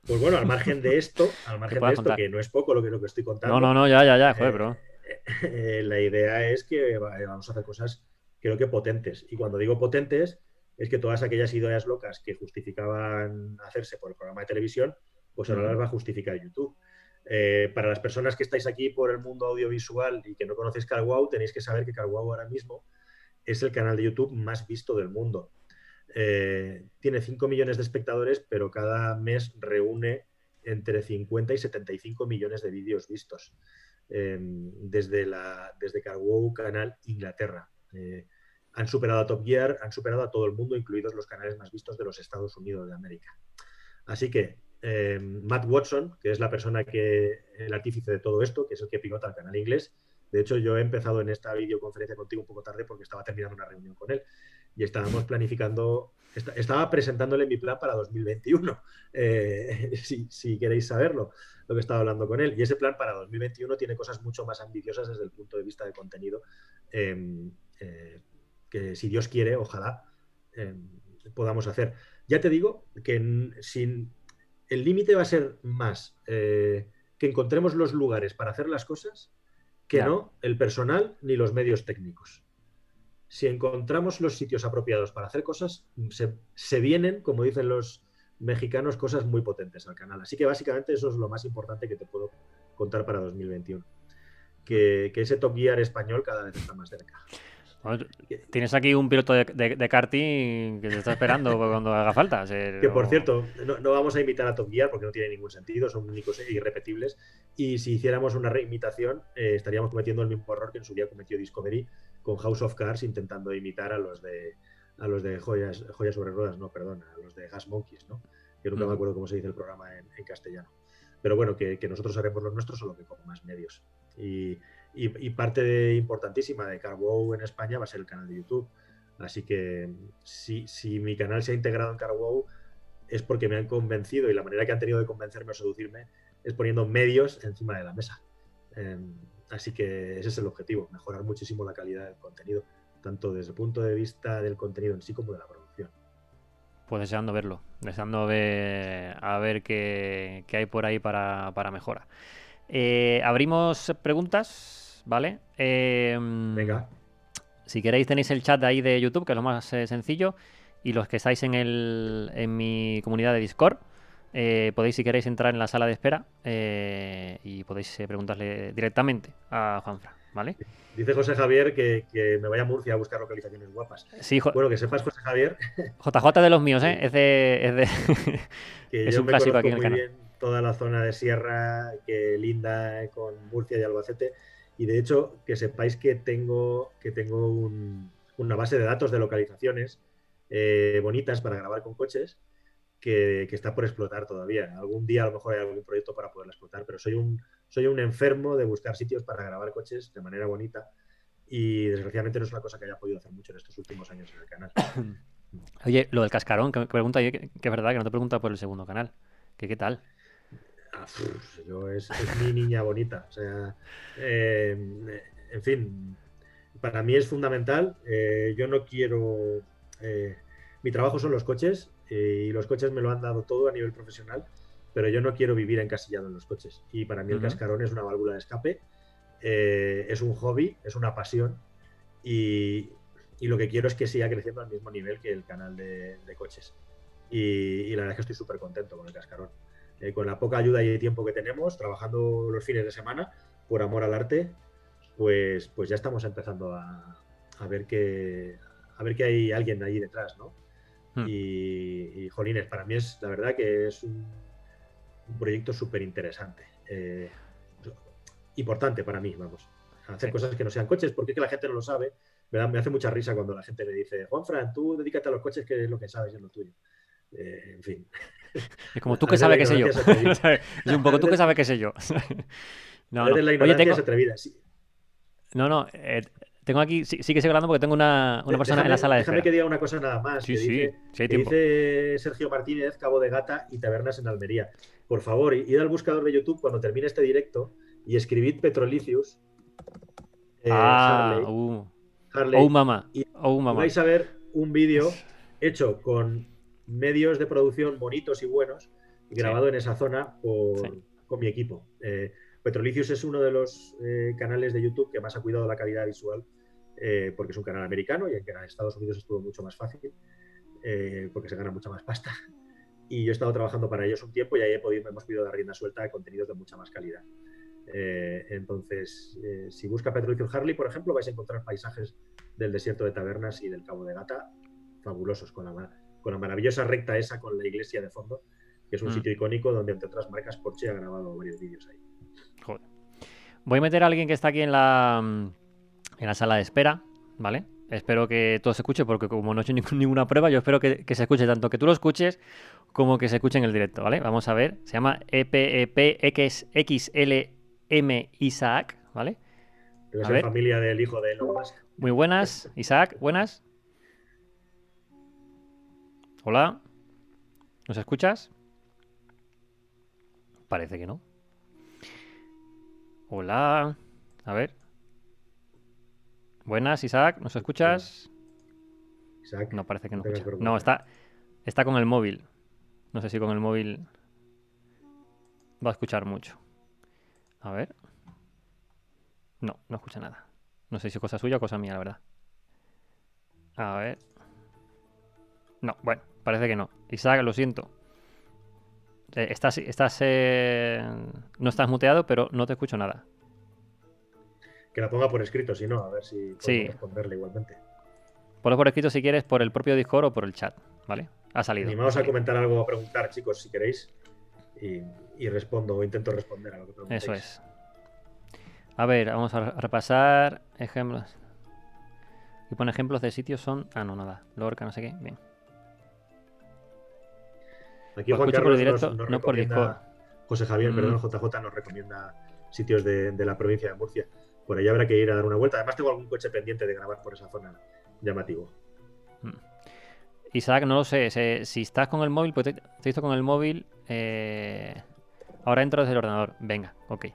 Speaker 2: Pues bueno, al margen de esto, al margen de esto, que no es poco lo que, lo que estoy contando.
Speaker 1: No, no, no, ya, ya, ya, joder, bro.
Speaker 2: Eh, eh, la idea es que vamos a hacer cosas, creo que potentes. Y cuando digo potentes, es que todas aquellas ideas locas que justificaban hacerse por el programa de televisión, pues ahora las va a justificar YouTube. Eh, para las personas que estáis aquí por el mundo audiovisual y que no conocéis CarWow, tenéis que saber que CarWow ahora mismo es el canal de YouTube más visto del mundo. Eh, tiene 5 millones de espectadores, pero cada mes reúne entre 50 y 75 millones de vídeos vistos em, desde, la, desde CarWow Canal Inglaterra. Eh, han superado a Top Gear, han superado a todo el mundo, incluidos los canales más vistos de los Estados Unidos de América. Así que eh, Matt Watson, que es la persona que, el artífice de todo esto, que es el que pilota el canal inglés. De hecho, yo he empezado en esta videoconferencia contigo un poco tarde porque estaba terminando una reunión con él y estábamos planificando, estaba presentándole mi plan para 2021, eh, si, queréis saberlo, lo que estaba hablando con él. Y ese plan para 2021 tiene cosas mucho más ambiciosas desde el punto de vista de contenido, em, eh, que si Dios quiere, ojalá em, podamos hacer. Ya te digo que sin el límite va a ser más eh, que encontremos los lugares para hacer las cosas que no el personal ni los medios técnicos. Si encontramos los sitios apropiados para hacer cosas, se, vienen, como dicen los mexicanos, cosas muy potentes al canal. Así que básicamente eso es lo más importante que te puedo contar para 2021. Que, que ese Top Gear español cada vez está más cerca
Speaker 1: tienes aquí un piloto de, karting que te está esperando cuando haga falta.
Speaker 2: que por cierto, no, vamos a imitar a Top Gear porque no tiene ningún sentido, son únicos e irrepetibles. Y si hiciéramos una reimitación, eh, estaríamos cometiendo el mismo error que en su día cometió Discovery con House of Cards, intentando imitar a los de a los de joyas, joyas sobre ruedas, no, perdón, a los de Gas Monkeys, ¿no? Que nunca me acuerdo cómo se dice el programa en, castellano. Pero bueno, que, que, nosotros haremos los nuestros, solo que con más medios. Y, y, parte importantísima de CarWow en España va a ser el canal de YouTube. Así que si, mi canal se ha integrado en CarWow es porque me han convencido y la manera que han tenido de convencerme o seducirme es poniendo medios encima de la mesa. Em, así que ese es el objetivo, mejorar muchísimo la calidad del contenido, tanto desde el punto de vista del contenido en sí como de la producción.
Speaker 1: Pues deseando verlo, deseando ver, a ver qué, hay por ahí para mejora. Eh, abrimos preguntas. ¿vale? Em,
Speaker 2: Venga.
Speaker 1: Si queréis tenéis el chat de ahí de YouTube, que es lo más eh, sencillo, y los que estáis en, el, en mi comunidad de Discord, eh, podéis si queréis entrar en la sala de espera eh, y podéis preguntarle directamente a Juanfra, ¿vale?
Speaker 2: Dice José Javier que, me vaya a Murcia a buscar localizaciones guapas.
Speaker 1: Sí,
Speaker 2: bueno, que sepas, José Javier.
Speaker 1: JJ de los míos, ¿eh? Es de. Es, un clásico aquí en el canal.
Speaker 2: Toda la zona de sierra que linda con Murcia y Albacete y de hecho, que sepáis que tengo, que tengo una base de datos de localizaciones eh, bonitas para grabar con coches que, está por explotar todavía. Algún día a lo mejor hay algún proyecto para poderla explotar, pero soy un, soy un enfermo de buscar sitios para grabar coches de manera bonita y desgraciadamente no es una cosa que haya podido hacer mucho en estos últimos años en el canal.
Speaker 1: Oye, lo del cascarón, que pregunta, que, que es verdad que no te pregunta por el segundo canal. que ¿Qué tal?
Speaker 2: Ah, es, mi niña bonita. O sea, eh, en fin, para mí es fundamental. Eh, yo no quiero. Eh, mi trabajo son los coches y los coches me lo han dado todo a nivel profesional. pero yo no quiero vivir encasillado en los coches. Y para mí el cascarón es una válvula de escape, es un hobby, es una pasión y, lo que quiero es que siga creciendo al mismo nivel que el canal de, coches. Y, la verdad es que estoy súper contento con el cascarón. Eh, con la poca ayuda y tiempo que tenemos, trabajando los fines de semana, por amor al arte, pues, pues ya estamos empezando a, ver que a ver que hay alguien ahí detrás, ¿no? Hmm. Y, Jolines, para mí es la verdad que es un, proyecto súper interesante. Eh, importante para mí, vamos. Hacer cosas que no sean coches, porque es que la gente no lo sabe. Me, me hace mucha risa cuando la gente me dice, Juan Fran, tú dedícate a los coches, que es lo que sabes, es lo tuyo. Eh, en fin.
Speaker 1: Es como tú que sabes que sé yo. es un poco tú que sabes que sé yo.
Speaker 2: no, no. La Oye, tengo... atrevida, sí.
Speaker 1: No, no, eh, tengo aquí, sí, que sigo hablando porque tengo una, persona en la sala de
Speaker 2: Déjame que diga una cosa nada más. Sí, sí, dice, dice Sergio Martínez, Cabo de Gata y Tabernas en Almería. Por favor, id al buscador de YouTube cuando termine este directo y escribid Petrolicius.
Speaker 1: Eh, ah, Harley, uh. oh, mamá.
Speaker 2: Y
Speaker 1: oh, mamá.
Speaker 2: vais a ver un vídeo hecho con medios de producción bonitos y buenos, grabado en esa zona con mi equipo. Eh, es uno de los eh, canales de YouTube que más ha cuidado la calidad visual, eh, porque es un canal americano y en Estados Unidos estuvo mucho más fácil, eh, porque se gana mucha más pasta. Y yo he estado trabajando para ellos un tiempo y ahí he podido, hemos podido dar rienda suelta a contenidos de mucha más calidad. entonces, si busca Petrolicius Harley, por ejemplo, vais a encontrar paisajes del desierto de Tabernas y del Cabo de Gata fabulosos, con la, con la maravillosa recta esa con la iglesia de fondo, que es un mm. sitio icónico donde, entre otras marcas, Porsche ha grabado varios vídeos ahí.
Speaker 1: Voy a meter a alguien que está aquí en la, en la sala de espera, ¿vale? Espero que todo se escuche porque como no he hecho ninguna prueba, yo espero que, se escuche tanto que tú lo escuches como que se escuche en el directo, ¿vale? Vamos a ver. Se llama EPEPXLM Isaac, ¿vale?
Speaker 2: Debe ser familia del hijo de Elon Musk.
Speaker 1: Muy buenas, Isaac, buenas. Hola. ¿Nos escuchas? Parece que no. Hola. A ver. Buenas, Isaac. ¿Nos escuchas?
Speaker 2: Isaac.
Speaker 1: No, parece que no escucha. No, está, está con el móvil. No sé si con el móvil va a escuchar mucho. A ver. No, no escucha nada. No sé si es cosa suya o cosa mía, la verdad. A ver. No, bueno, parece que no. Isaac, lo siento. Eh, estás, estás eh, no estás muteado, pero no te escucho nada.
Speaker 2: Que la ponga por escrito, si no, a ver si puedo responderle igualmente.
Speaker 1: Ponlo por escrito si quieres por el propio Discord o por el chat, ¿vale? Ha salido.
Speaker 2: Animaos a comentar algo, a preguntar, chicos, si queréis. Y, respondo o intento responder a lo que preguntéis.
Speaker 1: Eso es. A ver, vamos a repasar ejemplos. Y pone ejemplos de sitios son. Ah, no, nada. Lorca, no sé qué. Bien.
Speaker 2: Aquí Juan Carlos no por Discord. José Javier, perdón, JJ mm. nos recomienda sitios de, la provincia de Murcia. Por ahí habrá que ir a dar una vuelta. Además, tengo algún coche pendiente de grabar por esa zona llamativo. Mm.
Speaker 1: Isaac, no lo sé. Si estás con el móvil, pues te, he visto con el móvil. Eh, ahora entro desde el ordenador. Venga, ok.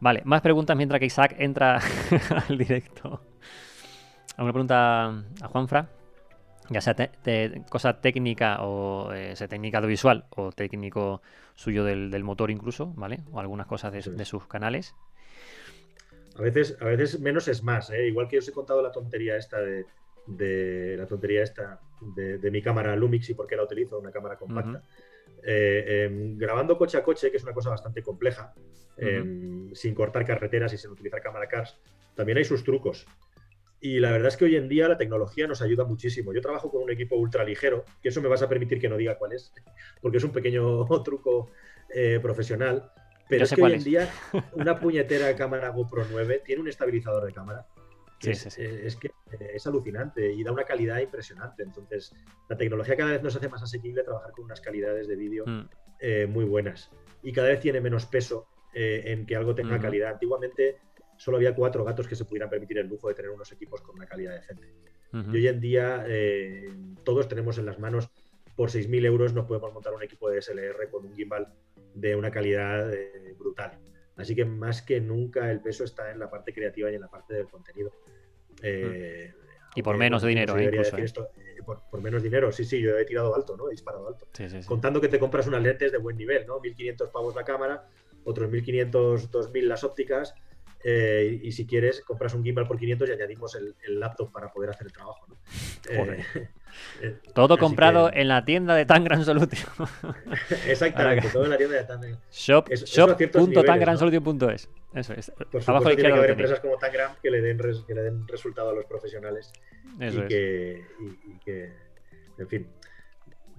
Speaker 1: Vale, más preguntas mientras que Isaac entra al directo. ¿Alguna pregunta a Juanfra? Ya sea cosa técnica o eh, sea técnica de visual o técnico suyo del, motor incluso, ¿vale? O algunas cosas de, sus canales.
Speaker 2: A veces, a veces menos es más, ¿eh? Igual que os he contado la tontería esta de, la tontería esta de, mi cámara Lumix y por qué la utilizo, una cámara compacta. Eh, em, grabando coche a coche, que es una cosa bastante compleja, em, sin cortar carreteras y sin utilizar cámara cars, también hay sus trucos. Y la verdad es que hoy en día la tecnología nos ayuda muchísimo. Yo trabajo con un equipo ultra ligero, que eso me vas a permitir que no diga cuál es, porque es un pequeño truco eh, profesional. Pero es que hoy en día una puñetera cámara GoPro 9 tiene un estabilizador de cámara. Que es, eh, es, que eh, es alucinante y da una calidad impresionante. Entonces, la tecnología cada vez nos hace más asequible trabajar con unas calidades de vídeo mm. muy buenas. Y cada vez tiene menos peso en que algo tenga calidad. Antiguamente solo había cuatro gatos que se pudieran permitir el lujo de tener unos equipos con una calidad decente. Y hoy en día eh, todos tenemos en las manos, por 6.000 euros nos podemos montar un equipo de SLR con un gimbal de una calidad eh, brutal. Así que más que nunca el peso está en la parte creativa y en la parte del contenido. Eh,
Speaker 1: Y por menos dinero, eh, incluso,
Speaker 2: esto, por, por menos dinero, sí, sí, yo he tirado alto, ¿no? He disparado alto.
Speaker 1: Sí, sí, sí.
Speaker 2: Contando que te compras unas lentes de buen nivel, ¿no? 1500 pavos la cámara, otros 1500, 2000 las ópticas. Eh, y si quieres, compras un gimbal por 500 y añadimos el, el laptop para poder hacer el trabajo. ¿no?
Speaker 1: Joder.
Speaker 2: Eh, eh,
Speaker 1: Todo comprado
Speaker 2: que-
Speaker 1: en la tienda de Tangram Solution.
Speaker 2: Exactamente, todo en la tienda de Tangram.
Speaker 1: Shop,
Speaker 2: Eso- eso a ciertos niveles,
Speaker 1: shop.tangransolution.es. Eso es.
Speaker 2: Por supuesto, tiene que haber empresas como Tangram que le den, res- que le den resultado a los profesionales
Speaker 1: Eso
Speaker 2: y,
Speaker 1: es.
Speaker 2: que, y- y que, en fin.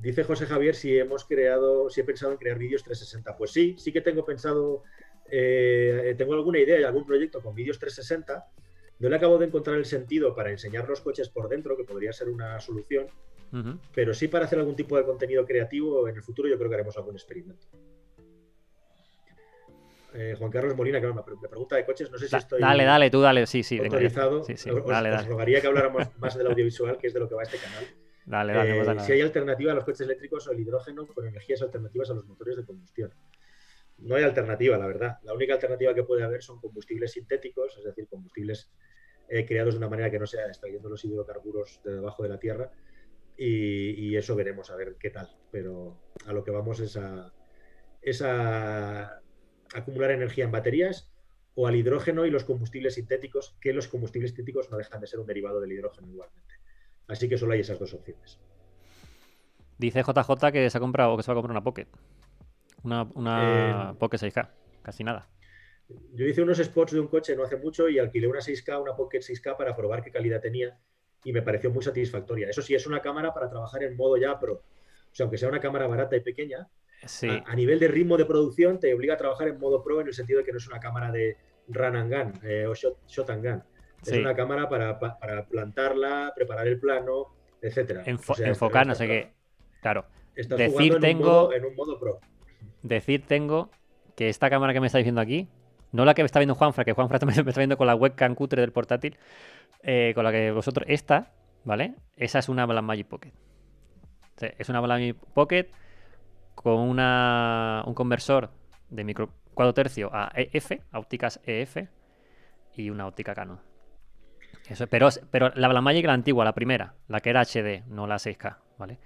Speaker 2: Dice José Javier si hemos creado, si he pensado en crear vídeos 360. Pues sí, sí que tengo pensado, eh, tengo alguna idea y algún proyecto con vídeos 360. No le acabo de encontrar el sentido para enseñar los coches por dentro, que podría ser una solución, pero sí para hacer algún tipo de contenido creativo en el futuro yo creo que haremos algún experimento. Eh, Juan Carlos Molina, que me pre- me pregunta de coches, no sé si estoy
Speaker 1: Dale, dale, tú dale. Sí, sí,
Speaker 2: autorizado.
Speaker 1: Sí, sí,
Speaker 2: Os-
Speaker 1: dale,
Speaker 2: os
Speaker 1: dale.
Speaker 2: rogaría que habláramos más del audiovisual, que es de lo que va este canal.
Speaker 1: Dale, dale,
Speaker 2: Eh, si hay alternativa a los coches eléctricos o el hidrógeno con energías alternativas a los motores de combustión. No hay alternativa, la verdad. La única alternativa que puede haber son combustibles sintéticos, es decir, combustibles eh, creados de una manera que no sea extrayendo los hidrocarburos de debajo de la tierra. Y, eso veremos a ver qué tal. Pero a lo que vamos es a, es a acumular energía en baterías o al hidrógeno y los combustibles sintéticos, que los combustibles sintéticos no dejan de ser un derivado del hidrógeno igualmente. Así que solo hay esas dos opciones.
Speaker 1: Dice JJ que se ha comprado, que se va a comprar una Pocket. Una, una
Speaker 2: Eh,
Speaker 1: Pocket 6K. Casi nada.
Speaker 2: Yo hice unos spots de un coche no hace mucho y alquilé una 6K, una Pocket 6K para probar qué calidad tenía y me pareció muy satisfactoria. Eso sí, es una cámara para trabajar en modo ya pro. O sea, aunque sea una cámara barata y pequeña,
Speaker 1: Sí.
Speaker 2: a, a nivel de ritmo de producción te obliga a trabajar en modo pro en el sentido de que no es una cámara de run and gun eh, o shot, shot and gun. Es
Speaker 1: Sí.
Speaker 2: una cámara para, pa- para plantarla, preparar el plano, etcétera.
Speaker 1: Enfo-
Speaker 2: O sea,
Speaker 1: enfocar, no sé qué. Claro.
Speaker 2: Estás
Speaker 1: Decir
Speaker 2: jugando en,
Speaker 1: tengo-
Speaker 2: un modo, en un modo pro.
Speaker 1: Decir tengo que esta cámara que me estáis viendo aquí, no la que me está viendo Juanfra, que Juanfra también me está viendo con la webcam cutre del portátil, eh, con la que vosotros, esta, ¿vale? Esa es una Blackmagic Pocket. Es una Blackmagic Pocket con una, un conversor de micro 4 tercio a EF, ópticas EF, y una óptica Canon. Eso, pero, pero la Blackmagic la antigua, la primera, la que era HD, no la 6K, ¿vale?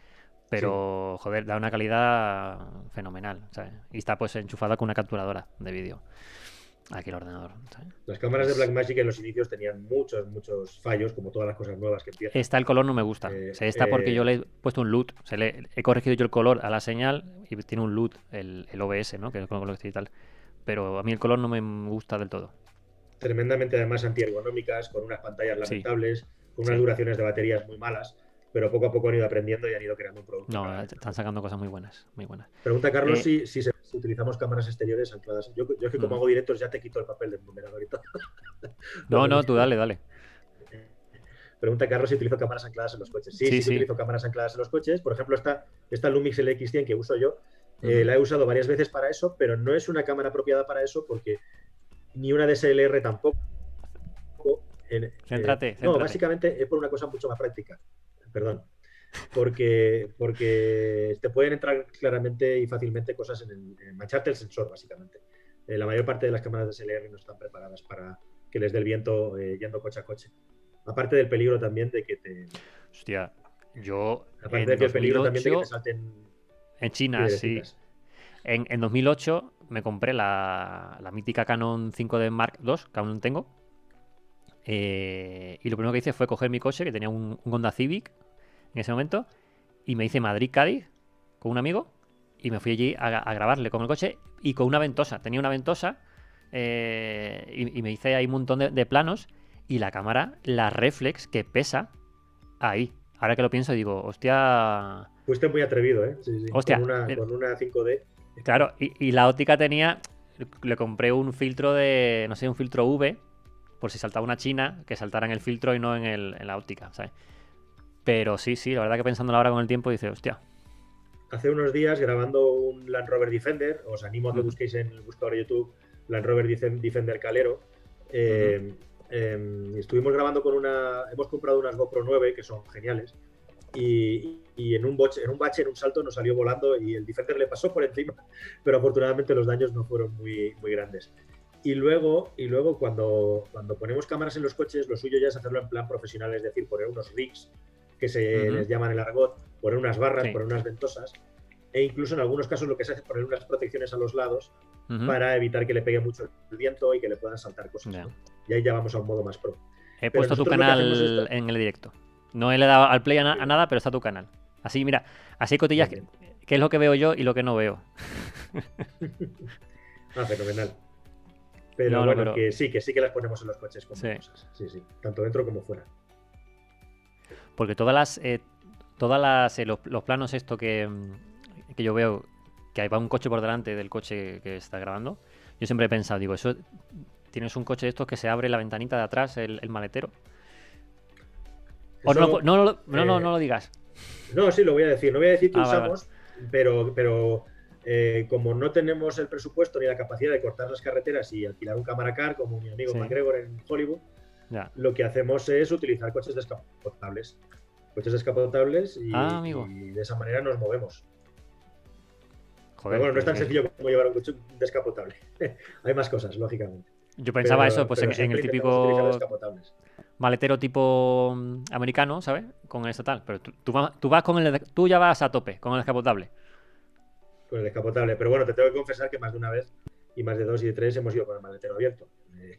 Speaker 1: Pero, joder, da una calidad fenomenal, ¿sabes? Y está pues enchufada con una capturadora de vídeo. Aquí el ordenador, ¿sabes?
Speaker 2: Las cámaras de Blackmagic en los inicios tenían muchos, muchos fallos, como todas las cosas nuevas que empiezan.
Speaker 1: Esta el color no me gusta.
Speaker 2: Eh,
Speaker 1: O sea, esta porque
Speaker 2: eh,
Speaker 1: yo le he puesto un LUT. O sea, le- he corregido yo el color a la señal y tiene un LUT, el, el OBS, ¿no? Que es el color digital. Pero a mí el color no me gusta del todo.
Speaker 2: Tremendamente además antiergonómicas, con unas pantallas
Speaker 1: Sí.
Speaker 2: lamentables, con unas
Speaker 1: Sí.
Speaker 2: duraciones de baterías muy malas, pero poco a poco han ido aprendiendo y han ido creando un producto.
Speaker 1: No, están sacando cosas muy buenas, muy buenas.
Speaker 2: Pregunta Carlos
Speaker 1: Eh,
Speaker 2: si, si, se- si utilizamos cámaras exteriores ancladas. Yo, yo es que como
Speaker 1: Mm.
Speaker 2: hago directos ya te quito el papel del numerador y todo.
Speaker 1: No, no, tú dale, dale.
Speaker 2: Pregunta Carlos si utilizo cámaras ancladas en los coches. Sí,
Speaker 1: Sí,
Speaker 2: sí,
Speaker 1: sí.
Speaker 2: utilizo cámaras ancladas en los coches. Por ejemplo, esta, esta Lumix LX100 que uso yo, eh, la he usado varias veces para eso, pero no es una cámara apropiada para eso porque ni una DSLR tampoco. En- eh,
Speaker 1: Céntrate,
Speaker 2: No,
Speaker 1: céntrate.
Speaker 2: básicamente es por una cosa mucho más práctica. Perdón. Porque, porque te pueden entrar claramente y fácilmente cosas en, el, en mancharte el sensor, básicamente. Eh, la mayor parte de las cámaras DSLR no están preparadas para que les dé el viento eh, yendo coche a coche. Aparte del peligro también de que te.
Speaker 1: Hostia, yo
Speaker 2: Aparte
Speaker 1: en
Speaker 2: de peligro también de que
Speaker 1: 2008,
Speaker 2: te salten.
Speaker 1: en China, sí. En, en 2008 me compré la, la mítica Canon 5D Mark II, que aún tengo. Eh, y lo primero que hice fue coger mi coche, que tenía un, un Honda Civic en ese momento, y me hice Madrid-Cádiz con un amigo, y me fui allí a, a grabarle con el coche y con una ventosa. Tenía una ventosa, eh, y, y me hice ahí un montón de, de planos, y la cámara, la reflex que pesa, ahí. Ahora que lo pienso, digo, hostia,
Speaker 2: Fuiste muy atrevido, ¿eh? Sí, sí.
Speaker 1: Hostia,
Speaker 2: Con una,
Speaker 1: mira.
Speaker 2: con una 5D.
Speaker 1: Claro, y, y la óptica tenía. Le compré un filtro de. No sé, un filtro V. Por si saltaba una china, que saltara en el filtro y no en, el- en la óptica, ¿sabes? Pero sí, sí, la verdad que pensándolo ahora con el tiempo dice, hostia.
Speaker 2: Hace unos días grabando un Land Rover Defender, os animo a que busquéis en el buscador de YouTube Land Rover Def- Defender Calero. Eh, eh, estuvimos grabando con una. Hemos comprado unas GoPro 9 que son geniales. Y, y en, un boche, en un bache, en un salto, nos salió volando y el Defender le pasó por encima. Pero afortunadamente los daños no fueron muy, muy grandes. Y luego, y luego cuando, cuando ponemos cámaras en los coches, lo suyo ya es hacerlo en plan profesional, es decir, poner unos rigs, que se
Speaker 1: Ujú.
Speaker 2: les llaman el argot, poner unas barras,
Speaker 1: Sí.
Speaker 2: poner unas ventosas, e incluso en algunos casos lo que se hace es poner unas protecciones a los lados para evitar que le pegue mucho el viento y que le puedan saltar cosas. Y ahí ya vamos a un modo más pro.
Speaker 1: He
Speaker 2: Pero
Speaker 1: puesto tu canal en el directo. No le he dado al play a, na- a nada, pero está tu canal. Así, mira, así cotillas que, que es lo que veo yo y lo que no veo.
Speaker 2: Ah, fenomenal. Pero
Speaker 1: No, no,
Speaker 2: bueno,
Speaker 1: pero-
Speaker 2: que sí, que sí que las ponemos en los coches como
Speaker 1: Sí.
Speaker 2: cosas. Sí, sí. Tanto dentro como fuera.
Speaker 1: Porque todas las. eh, todas las. eh, los, los planos, esto que, mm, que yo veo, que hay va un coche por delante del coche que está grabando. Yo siempre he pensado, digo, eso. Tienes un coche de estos que se abre la ventanita de atrás, el, el maletero.
Speaker 2: Eso-
Speaker 1: no, no, no,
Speaker 2: eh,
Speaker 1: no lo digas.
Speaker 2: No, sí, lo voy a decir. No voy a decir que
Speaker 1: Ah, vale,
Speaker 2: usamos, pero, pero eh, como no tenemos el presupuesto ni la capacidad de cortar las carreteras y alquilar un cámara car como mi amigo
Speaker 1: Sí.
Speaker 2: McGregor en Hollywood,
Speaker 1: Ya.
Speaker 2: lo que hacemos es utilizar coches descapotables. Coches descapotables y,
Speaker 1: Ah, amigo.
Speaker 2: y de esa manera nos movemos.
Speaker 1: Joder.
Speaker 2: Pero bueno, no es tan sencillo como llevar un coche descapotable. Hay más cosas, lógicamente.
Speaker 1: Yo pensaba
Speaker 2: Pero-
Speaker 1: eso, pues en, el típico maletero tipo mm, americano, ¿sabes? Con el estatal. Pero tú, tú vas, tú vas con el. Tú ya vas a tope con el descapotable.
Speaker 2: Con el descapotable. Pero bueno, te tengo que confesar que más de una vez, y más de dos y de tres, hemos ido con el maletero abierto. Eh,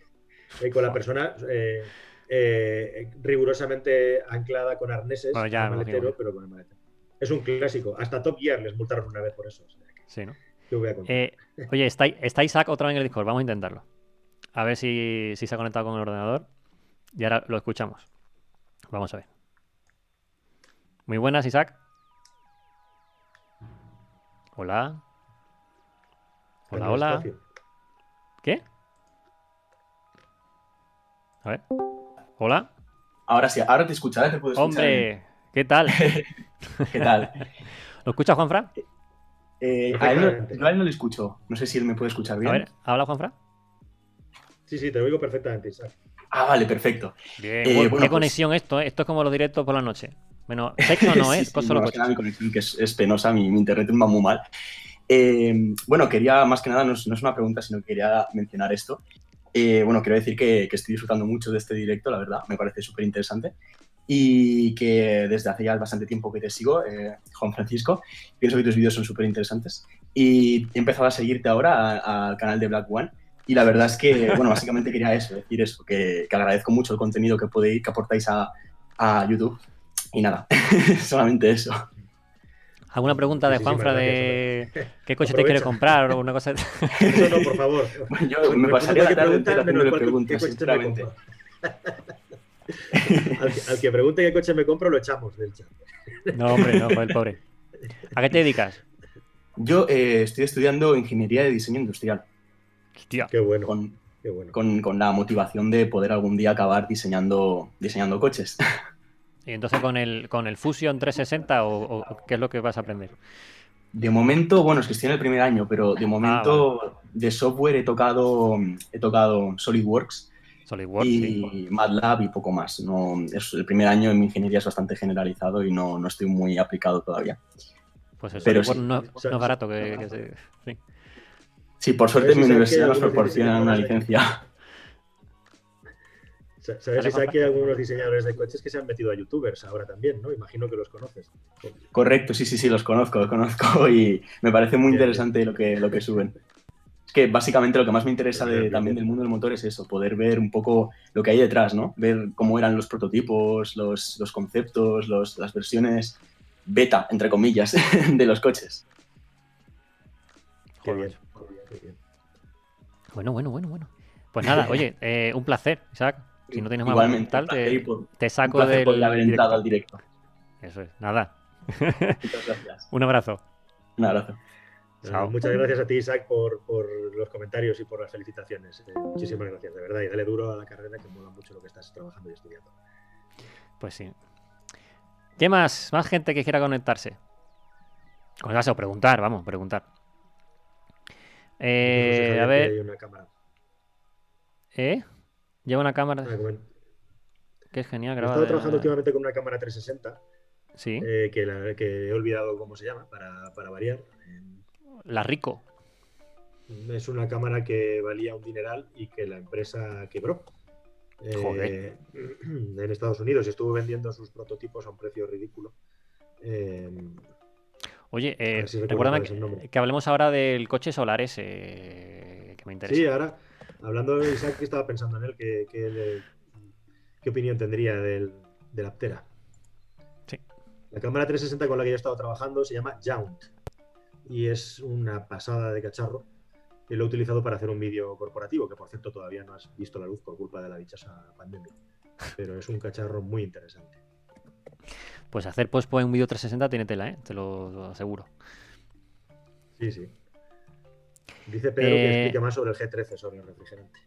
Speaker 2: y con la persona eh, eh, rigurosamente anclada con arneses
Speaker 1: Bueno, ya
Speaker 2: al
Speaker 1: me
Speaker 2: maletero, pero con el maletero. Es un clásico. Hasta Top Gear les multaron una vez por eso. O sea, que-
Speaker 1: Sí, ¿no?
Speaker 2: ¿qué voy a contar?
Speaker 1: Eh, oye, está, está Isaac otra vez en el Discord. Vamos a intentarlo. A ver si, si se ha conectado con el ordenador. Y ahora lo escuchamos. Vamos a ver. Muy buenas, Isaac. Hola. Hola, hola.
Speaker 2: espacio.
Speaker 1: ¿Qué? A ver. Hola.
Speaker 3: Ahora sí, ahora te escucharé, te puedo escuchar.
Speaker 1: Hombre, ¿qué tal?
Speaker 3: ¿Qué tal?
Speaker 1: ¿Lo escuchas, Juanfran?
Speaker 3: Eh, a él no,
Speaker 2: Perfectamente.
Speaker 3: yo a él no le escucho. No sé si él me puede escuchar
Speaker 1: A
Speaker 3: bien.
Speaker 1: ver, ¿habla Juanfran?
Speaker 2: Sí, sí, te oigo perfectamente, Isaac.
Speaker 3: Ah, vale, perfecto.
Speaker 1: Bien.
Speaker 3: Eh,
Speaker 1: Qué
Speaker 3: pues-
Speaker 1: conexión esto, ¿eh? Esto es como los directos por la noche. Bueno, sexo no, ¿eh?
Speaker 3: Sí, sí,
Speaker 1: Pues solo coches.
Speaker 3: mi conexión, que es, es penosa, mi, mi internet va muy mal. Eh, bueno, quería, más que nada, no es, no es una pregunta, sino que quería mencionar esto. Eh, bueno, quiero decir que, que estoy disfrutando mucho de este directo, la verdad, me parece súper interesante. Y que desde hace ya bastante tiempo que te sigo, eh, Juan Francisco, pienso que tus vídeos son súper interesantes. Y he empezado a seguirte ahora al canal de Black One. Y la verdad es que, bueno, básicamente quería eso, decir eso, que, que agradezco mucho el contenido que podéis, que aportáis a, a YouTube. Y nada, solamente eso.
Speaker 1: ¿Alguna pregunta de Juanfra de qué coche te quiere comprar o una cosa? de-
Speaker 2: No, no, por favor.
Speaker 3: Yo me
Speaker 2: Responde
Speaker 3: pasaría la tarde haciéndole preguntas,
Speaker 2: me
Speaker 3: sinceramente.
Speaker 2: compro. al, que, al que pregunte qué coche me compro, lo echamos del chat.
Speaker 1: No, hombre, no, joder, pobre. ¿A qué te dedicas?
Speaker 3: Yo eh, estoy estudiando ingeniería de diseño industrial,
Speaker 1: Hostia.
Speaker 2: Qué bueno,
Speaker 3: con,
Speaker 2: qué bueno.
Speaker 3: con- con la motivación de poder algún día acabar diseñando, diseñando coches.
Speaker 1: Y entonces con el, con el Fusion 360 o, o qué es lo que vas a aprender?
Speaker 3: De momento, bueno, es que estoy en el primer año, pero de momento
Speaker 1: Ah,
Speaker 3: de software he tocado, he tocado SolidWorks
Speaker 1: SolidWorks,
Speaker 3: y
Speaker 1: sí.
Speaker 3: MATLAB y poco más. No, es, el primer año en mi ingeniería es bastante generalizado y no, no estoy muy aplicado todavía.
Speaker 1: Pues eso,
Speaker 3: pero
Speaker 1: SolidWorks
Speaker 3: sí.
Speaker 1: no, es barato que, que se... sí.
Speaker 3: Sí, por suerte
Speaker 2: ¿Sabes
Speaker 3: mi universidad nos
Speaker 2: algunos
Speaker 3: proporciona una licencia.
Speaker 2: Sa- ¿Sabes, Isaac, que hay algunos diseñadores de coches que se han metido a youtubers ahora también, ¿no? Imagino que los conoces.
Speaker 3: Correcto, sí, sí, sí, los conozco, los conozco y me parece muy interesante lo que, lo que suben. Es que básicamente lo que más me interesa de- también del mundo del motor es eso, poder ver un poco lo que hay detrás, ¿no? Ver cómo eran los prototipos, los, los conceptos, los- las versiones beta, entre comillas, de los coches.
Speaker 2: Qué
Speaker 1: Joder.
Speaker 2: bien, qué bien.
Speaker 1: Bueno, bueno, bueno, bueno. Pues nada, oye, eh, un placer, Isaac. Si no tienes más
Speaker 3: Igualmente,
Speaker 1: tal,
Speaker 3: un placer y
Speaker 1: te,
Speaker 3: por-
Speaker 1: te
Speaker 3: un
Speaker 1: saco del
Speaker 3: entrado
Speaker 1: directo.
Speaker 3: al directo.
Speaker 1: Eso es, nada.
Speaker 3: Muchas gracias.
Speaker 1: Un abrazo.
Speaker 3: Un abrazo.
Speaker 1: Chao.
Speaker 2: Muchas gracias a ti, Isaac, por, por los comentarios y por las felicitaciones. Eh, muchísimas gracias, de verdad. Y dale duro a la carrera, que mola mucho lo que estás trabajando y estudiando.
Speaker 1: Pues sí. ¿Qué más? Más gente que quiera conectarse. Conectarse o preguntar, vamos, preguntar. Eh,
Speaker 2: sé,
Speaker 1: a ver,
Speaker 2: hay una cámara.
Speaker 1: ¿eh? Lleva una cámara
Speaker 2: Ah, comen-
Speaker 1: que es genial
Speaker 2: He
Speaker 1: grabada.
Speaker 2: estado trabajando últimamente con una cámara 360,
Speaker 1: Sí,
Speaker 2: eh, que, la- que he olvidado cómo se llama, para, para variar. Eh,
Speaker 1: la Rico.
Speaker 2: Es una cámara que valía un dineral y que la empresa quebró.
Speaker 1: Joder.
Speaker 2: Eh, en Estados Unidos y estuvo vendiendo sus prototipos a un precio ridículo. Eh,
Speaker 1: Oye, eh,
Speaker 2: si
Speaker 1: recuérdame que, que hablemos ahora del coche solar ese que me interesa.
Speaker 2: Sí, ahora, hablando de Isaac, que estaba pensando en él, ¿qué, qué, opinión tendría del, del Aptera?
Speaker 1: Sí.
Speaker 2: La cámara 360 con la que yo he estado trabajando se llama Jount y es una pasada de cacharro y lo he utilizado para hacer un vídeo corporativo, que por cierto todavía no has visto la luz por culpa de la dichosa pandemia. Pero es un cacharro muy interesante.
Speaker 1: Pues hacer post en un vídeo 360 tiene tela, ¿eh? Te lo, lo aseguro.
Speaker 2: Sí, sí. Dice Pedro que
Speaker 1: Eh,
Speaker 2: explique más sobre el G13, sobre el refrigerante.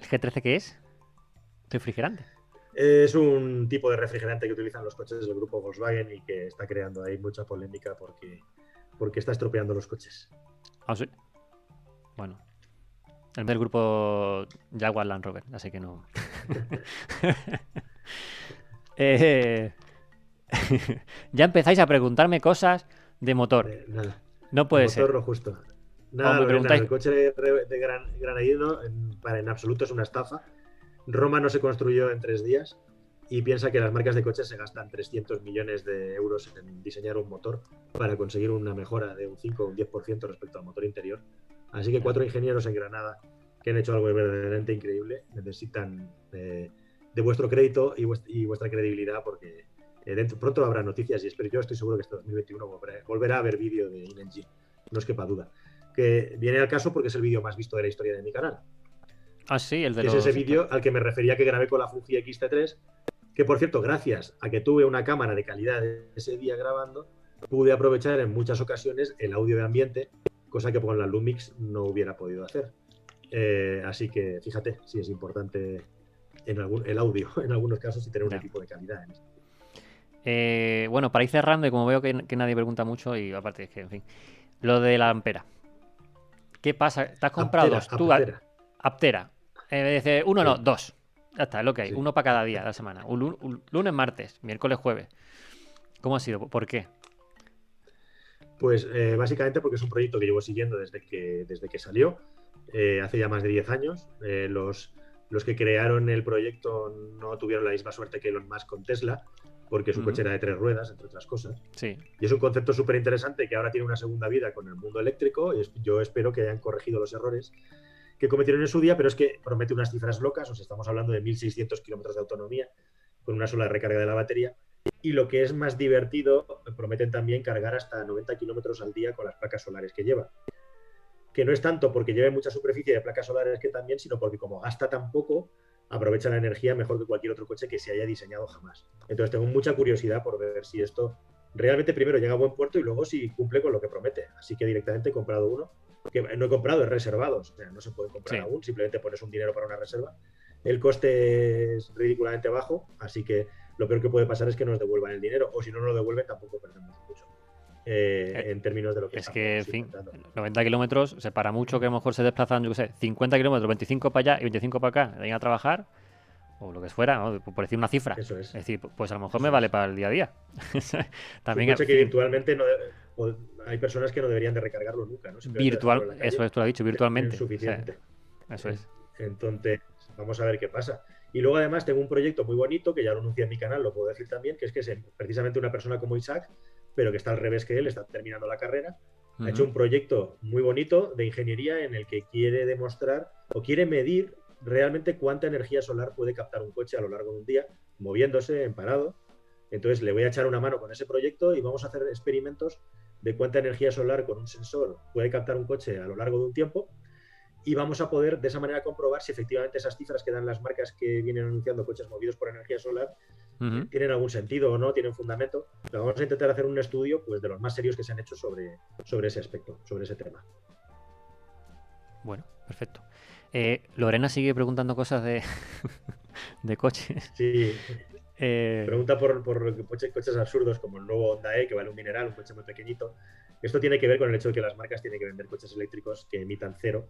Speaker 1: ¿El G13 qué es? Refrigerante.
Speaker 2: Es un tipo de refrigerante que utilizan los coches del grupo Volkswagen y que está creando ahí mucha polémica porque, porque está estropeando los coches.
Speaker 1: Ah, sí. Bueno. El del grupo Jaguar Land Rover, así que no. Eh, ya empezáis a preguntarme cosas de motor.
Speaker 2: Eh, nada,
Speaker 1: No puede ser.
Speaker 2: justo. Nada, Lorena,
Speaker 1: preguntáis-
Speaker 2: el coche de, de gran, granadino en, para, en absoluto es una estafa. Roma no se construyó en tres días y piensa que las marcas de coches se gastan 300 millones de euros en diseñar un motor para conseguir una mejora de un 5 o un 10% respecto al motor interior. Así que cuatro ingenieros en Granada que han hecho algo verdaderamente increíble necesitan eh, de vuestro crédito y, vuest- y vuestra credibilidad porque eh, dentro, pronto habrá noticias y espero, yo estoy seguro que este 2021 volverá, volverá a haber vídeo de InEngine, no os quepa duda. Que viene al caso porque es el vídeo más visto de la historia de mi canal.
Speaker 1: Ah, sí, el de
Speaker 2: Que es
Speaker 1: los.
Speaker 2: ese vídeo al que me refería que grabé con la Fuji X-T3, que por cierto, gracias a que tuve una cámara de calidad ese día grabando, pude aprovechar en muchas ocasiones el audio de ambiente, cosa que con la Lumix no hubiera podido hacer. Eh, así que fíjate, sí es importante en algún, el audio en algunos casos y tener un
Speaker 1: Ya.
Speaker 2: equipo de calidad. en esto.
Speaker 1: Eh, bueno, para ir cerrando, y como veo que, que nadie pregunta mucho, y aparte es que, en fin. Lo de la ampera. ¿Qué pasa? ¿Te has comprado
Speaker 2: Aptera,
Speaker 1: dos? Tú,
Speaker 2: aptera.
Speaker 1: Aptera. De decir uno, no, dos. Ya está, es lo que hay. Uno para cada día de la semana. Un, lu- un lunes, martes, miércoles, jueves. ¿Cómo ha sido? ¿Por qué?
Speaker 2: Pues eh, básicamente porque es un proyecto que llevo siguiendo desde que, desde que salió, eh, hace ya más de 10 años. Eh, los, los que crearon el proyecto no tuvieron la misma suerte que Elon Musk con Tesla, porque su
Speaker 1: Ujú.
Speaker 2: coche era de tres ruedas, entre otras cosas.
Speaker 1: Sí.
Speaker 2: Y es un concepto súper interesante que ahora tiene una segunda vida con el mundo eléctrico y es- yo espero que hayan corregido los errores que cometieron en su día, pero es que promete unas cifras locas, o sea, estamos hablando de 1.600 kilómetros de autonomía con una sola recarga de la batería. Y lo que es más divertido, prometen también cargar hasta 90 kilómetros al día con las placas solares que lleva. Que no es tanto porque lleve mucha superficie de placas solares que también, sino porque como gasta tan poco, aprovecha la energía mejor que cualquier otro coche que se haya diseñado jamás. Entonces tengo mucha curiosidad por ver si esto realmente primero llega a buen puerto y luego si cumple con lo que promete. Así que directamente he comprado uno, que no he comprado, es reservado, o sea, no se puede comprar
Speaker 1: Sí.
Speaker 2: aún, simplemente pones un dinero para una reserva. El coste es ridículamente bajo, así que lo peor que puede pasar es que nos devuelvan el dinero, o si no nos lo devuelven tampoco perdemos mucho. Eh,
Speaker 1: Eh,
Speaker 2: en términos de lo que
Speaker 1: Es que, en fin,
Speaker 2: intentando.
Speaker 1: 90 kilómetros se para mucho que a lo mejor se desplazan, yo qué sé, 50 kilómetros, 25 para allá y 25 para acá, de a trabajar, o lo que fuera, ¿no? por decir una cifra.
Speaker 2: Eso es.
Speaker 1: Es decir, pues a lo mejor
Speaker 2: Eso
Speaker 1: me
Speaker 2: es.
Speaker 1: vale para el día a día. También,
Speaker 2: que virtualmente no o- hay personas que no deberían de recargarlo nunca,
Speaker 1: virtual,
Speaker 2: calle.
Speaker 1: eso es, tú lo has dicho, virtualmente.
Speaker 2: Es suficiente.
Speaker 1: O sea, eso es.
Speaker 2: Entonces, vamos a ver qué pasa. Y luego además tengo un proyecto muy bonito, que ya lo anuncié en mi canal, lo puedo decir también, que es que es precisamente una persona como Isaac, pero que está al revés que él, está terminando la carrera, ha hecho un proyecto muy bonito de ingeniería en el que quiere demostrar o quiere medir realmente cuánta energía solar puede captar un coche a lo largo de un día, moviéndose en parado. Entonces le voy a echar una mano con ese proyecto y vamos a hacer experimentos de cuánta energía solar con un sensor puede captar un coche a lo largo de un tiempo y vamos a poder de esa manera comprobar si efectivamente esas cifras que dan las marcas que vienen anunciando coches movidos por energía solar
Speaker 1: Ujú.
Speaker 2: tienen algún sentido o no, tienen fundamento. Pero vamos a intentar hacer un estudio pues, de los más serios que se han hecho sobre, sobre ese aspecto, sobre ese tema.
Speaker 1: Bueno, perfecto. Eh, Lorena sigue preguntando cosas de, de coches.
Speaker 2: Sí,
Speaker 1: Eh,
Speaker 2: pregunta por, por coche- coches absurdos como el nuevo Honda E, que vale un mineral, un coche muy pequeñito. Esto tiene que ver con el hecho de que las marcas tienen que vender coches eléctricos que emitan cero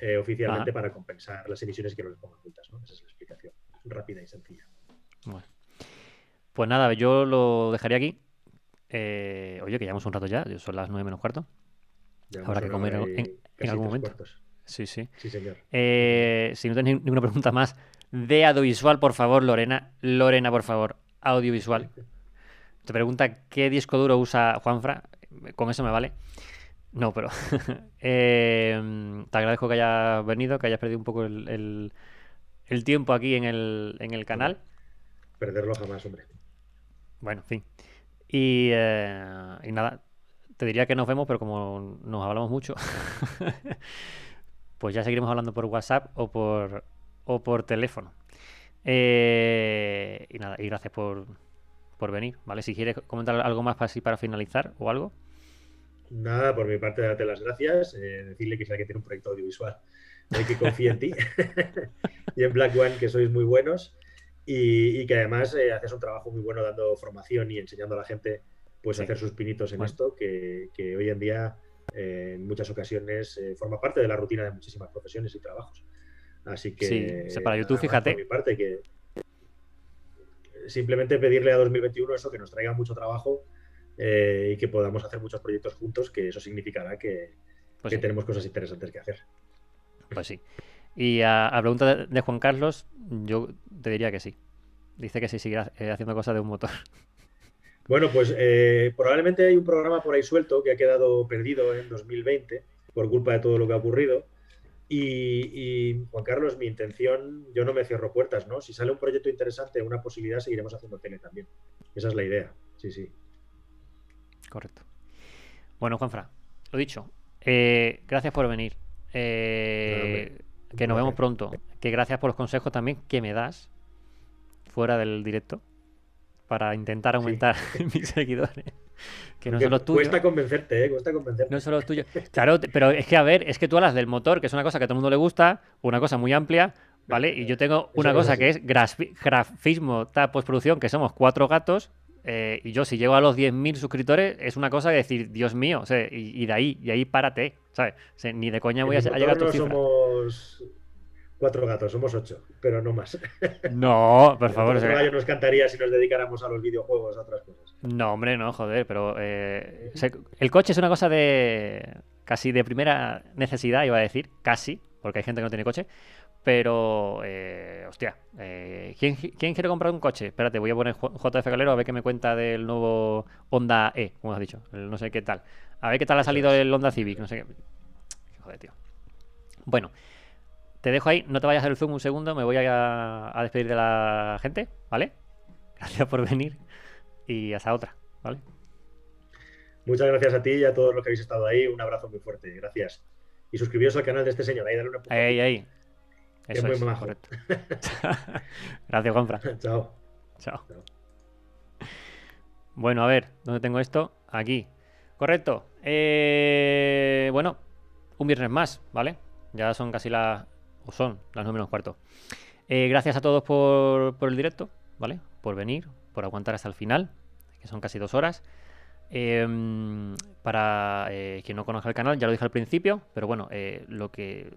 Speaker 2: eh, oficialmente
Speaker 1: Ajá.
Speaker 2: para compensar las emisiones que no les pongan multas. ¿no? Esa es la explicación, rápida y sencilla.
Speaker 1: bueno. Pues nada, yo lo dejaría aquí. Eh, oye, que llevamos un rato ya, son las 9 menos cuarto. Habrá que comer en, algún momento. Sí, sí.
Speaker 2: Sí, señor.
Speaker 1: Eh, si no tenéis ninguna pregunta más de audiovisual, por favor, Lorena. Lorena, por favor, audiovisual. Te pregunta qué disco duro usa Juanfra. Con eso me vale. No, pero eh, te agradezco que hayas venido, que hayas perdido un poco el, tiempo aquí en el, en el canal.
Speaker 2: Perderlo jamás, hombre.
Speaker 1: Bueno, en fin. Y, eh, y nada, te diría que nos vemos, pero como nos hablamos mucho, pues ya seguiremos hablando por WhatsApp o por, o por teléfono. Eh, y nada, y gracias por, por venir, ¿vale? Si quieres comentar algo más para, así para finalizar o algo.
Speaker 2: Nada, por mi parte, darte las gracias. Eh, decirle que si alguien tiene un proyecto audiovisual, hay que confiar en ti. y en Black One, que sois muy buenos. Y, que además eh, haces un trabajo muy bueno dando formación y enseñando a la gente pues hacer sus pinitos en esto, que, hoy en día eh, en muchas ocasiones forma parte de la rutina de muchísimas profesiones y trabajos. Así que.
Speaker 1: Sí, para YouTube, fíjate.
Speaker 2: Por mi parte, que simplemente pedirle a 2021 eso, que nos traiga mucho trabajo eh, y que podamos hacer muchos proyectos juntos, que eso significará que, pues tenemos cosas interesantes que hacer.
Speaker 1: Pues sí. Y a, pregunta de, Juan Carlos, yo te diría que sí. Dice que sí seguirá eh, haciendo cosas de un motor.
Speaker 2: Bueno, pues eh, probablemente hay un programa por ahí suelto que ha quedado perdido en 2020 por culpa de todo lo que ha ocurrido. Y, Juan Carlos, mi intención, yo no me cierro puertas, ¿no? Si sale un proyecto interesante, una posibilidad, seguiremos haciendo tele también. Esa es la idea, sí, sí.
Speaker 1: Correcto. Bueno, Juanfra, lo dicho. Eh, gracias por venir. Eh, que nos vemos pronto. Que gracias por los consejos también que me das fuera del directo para intentar aumentar mis seguidores. Que no son los tuyos.
Speaker 2: Cuesta convencerte, ¿eh? Cuesta convencerte.
Speaker 1: No son los tuyos. Claro, pero es que, a ver, es que tú hablas del motor, que es una cosa que a todo el mundo le gusta, una cosa muy amplia, ¿vale? Y yo tengo una cosa que es grafismo, postproducción, que somos cuatro gatos, eh, y yo, si llego a los 10.000 suscriptores, es una cosa de decir, Dios mío, y, de ahí, y ahí párate, ¿sabes? ni de coña voy a, llegar a tu
Speaker 2: no
Speaker 1: cifra.
Speaker 2: somos cuatro gatos, somos ocho, pero no más.
Speaker 1: No, por favor.
Speaker 2: El gallo nos cantaría si nos dedicáramos a los videojuegos, a otras cosas.
Speaker 1: No, hombre, no, joder, pero eh, el coche es una cosa de casi de primera necesidad, iba a decir, casi, porque hay gente que no tiene coche, pero, eh, hostia, eh, ¿quién, quiere comprar un coche? Espérate, voy a poner JF Calero a ver qué me cuenta del nuevo Honda E, como has dicho. no sé qué tal. A ver qué tal ha salido el Honda Civic, no sé qué. Joder, tío. Bueno, te dejo ahí, no te vayas a hacer el zoom un segundo, me voy a, a despedir de la gente, ¿vale? Gracias por venir y hasta otra, ¿vale?
Speaker 2: Muchas gracias a ti y a todos los que habéis estado ahí. Un abrazo muy fuerte, gracias. Y suscribiros al canal de este señor, ahí dale una
Speaker 1: Ahí, ahí.
Speaker 2: Eso es, muy Correcto.
Speaker 1: Gracias, Juanfra.
Speaker 2: Chao.
Speaker 1: Chao. Bueno, a ver, ¿dónde tengo esto? Aquí. Correcto. Eh, bueno, un viernes más, ¿vale? Ya son casi las. O son las 9 menos cuarto. Eh, gracias a todos por, por, el directo, ¿vale? Por venir, por aguantar hasta el final, que son casi dos horas. Em, para eh, quien no conozca el canal, ya lo dije al principio, pero bueno, lo que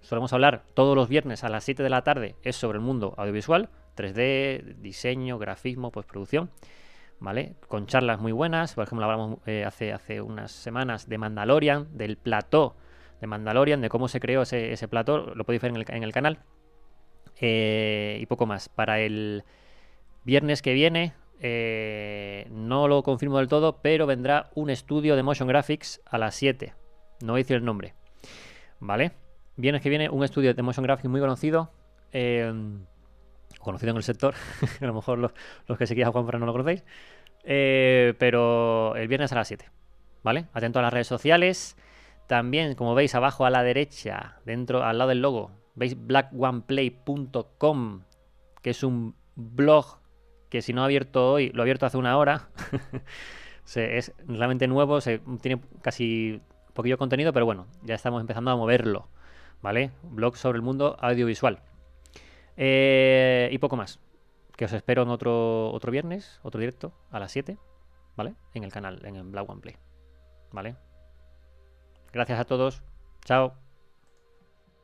Speaker 1: solemos hablar todos los viernes a las 7 de la tarde es sobre el mundo audiovisual, 3D, diseño, grafismo, postproducción, ¿vale? Con charlas muy buenas, por ejemplo, hablamos eh, hace, hace unas semanas de Mandalorian, del plató de Mandalorian, de cómo se creó ese, ese plató, lo podéis ver en el, canal. Eh, y poco más. Para el viernes que viene, eh, no lo confirmo del todo, pero vendrá un estudio de motion graphics a las 7. No voy a el nombre. ¿Vale? Viernes que viene un estudio de motion graphics muy conocido. Em, conocido en el sector. a lo mejor los, que seguís a Juanfra no lo conocéis. Eh, pero el viernes a las 7. ¿Vale? Atento a las redes sociales. También, como veis abajo a la derecha, dentro, al lado del logo, veis blackoneplay.com, que es un blog que si no ha abierto hoy, lo ha abierto hace una hora. es realmente nuevo, se, tiene casi poquillo contenido, pero bueno, ya estamos empezando a moverlo. ¿vale? Blog sobre el mundo audiovisual. Eh, y poco más. Que os espero en otro, otro viernes, otro directo, a las 7, ¿vale? En el canal, en el Black One Play. ¿Vale? Gracias a todos. Chao.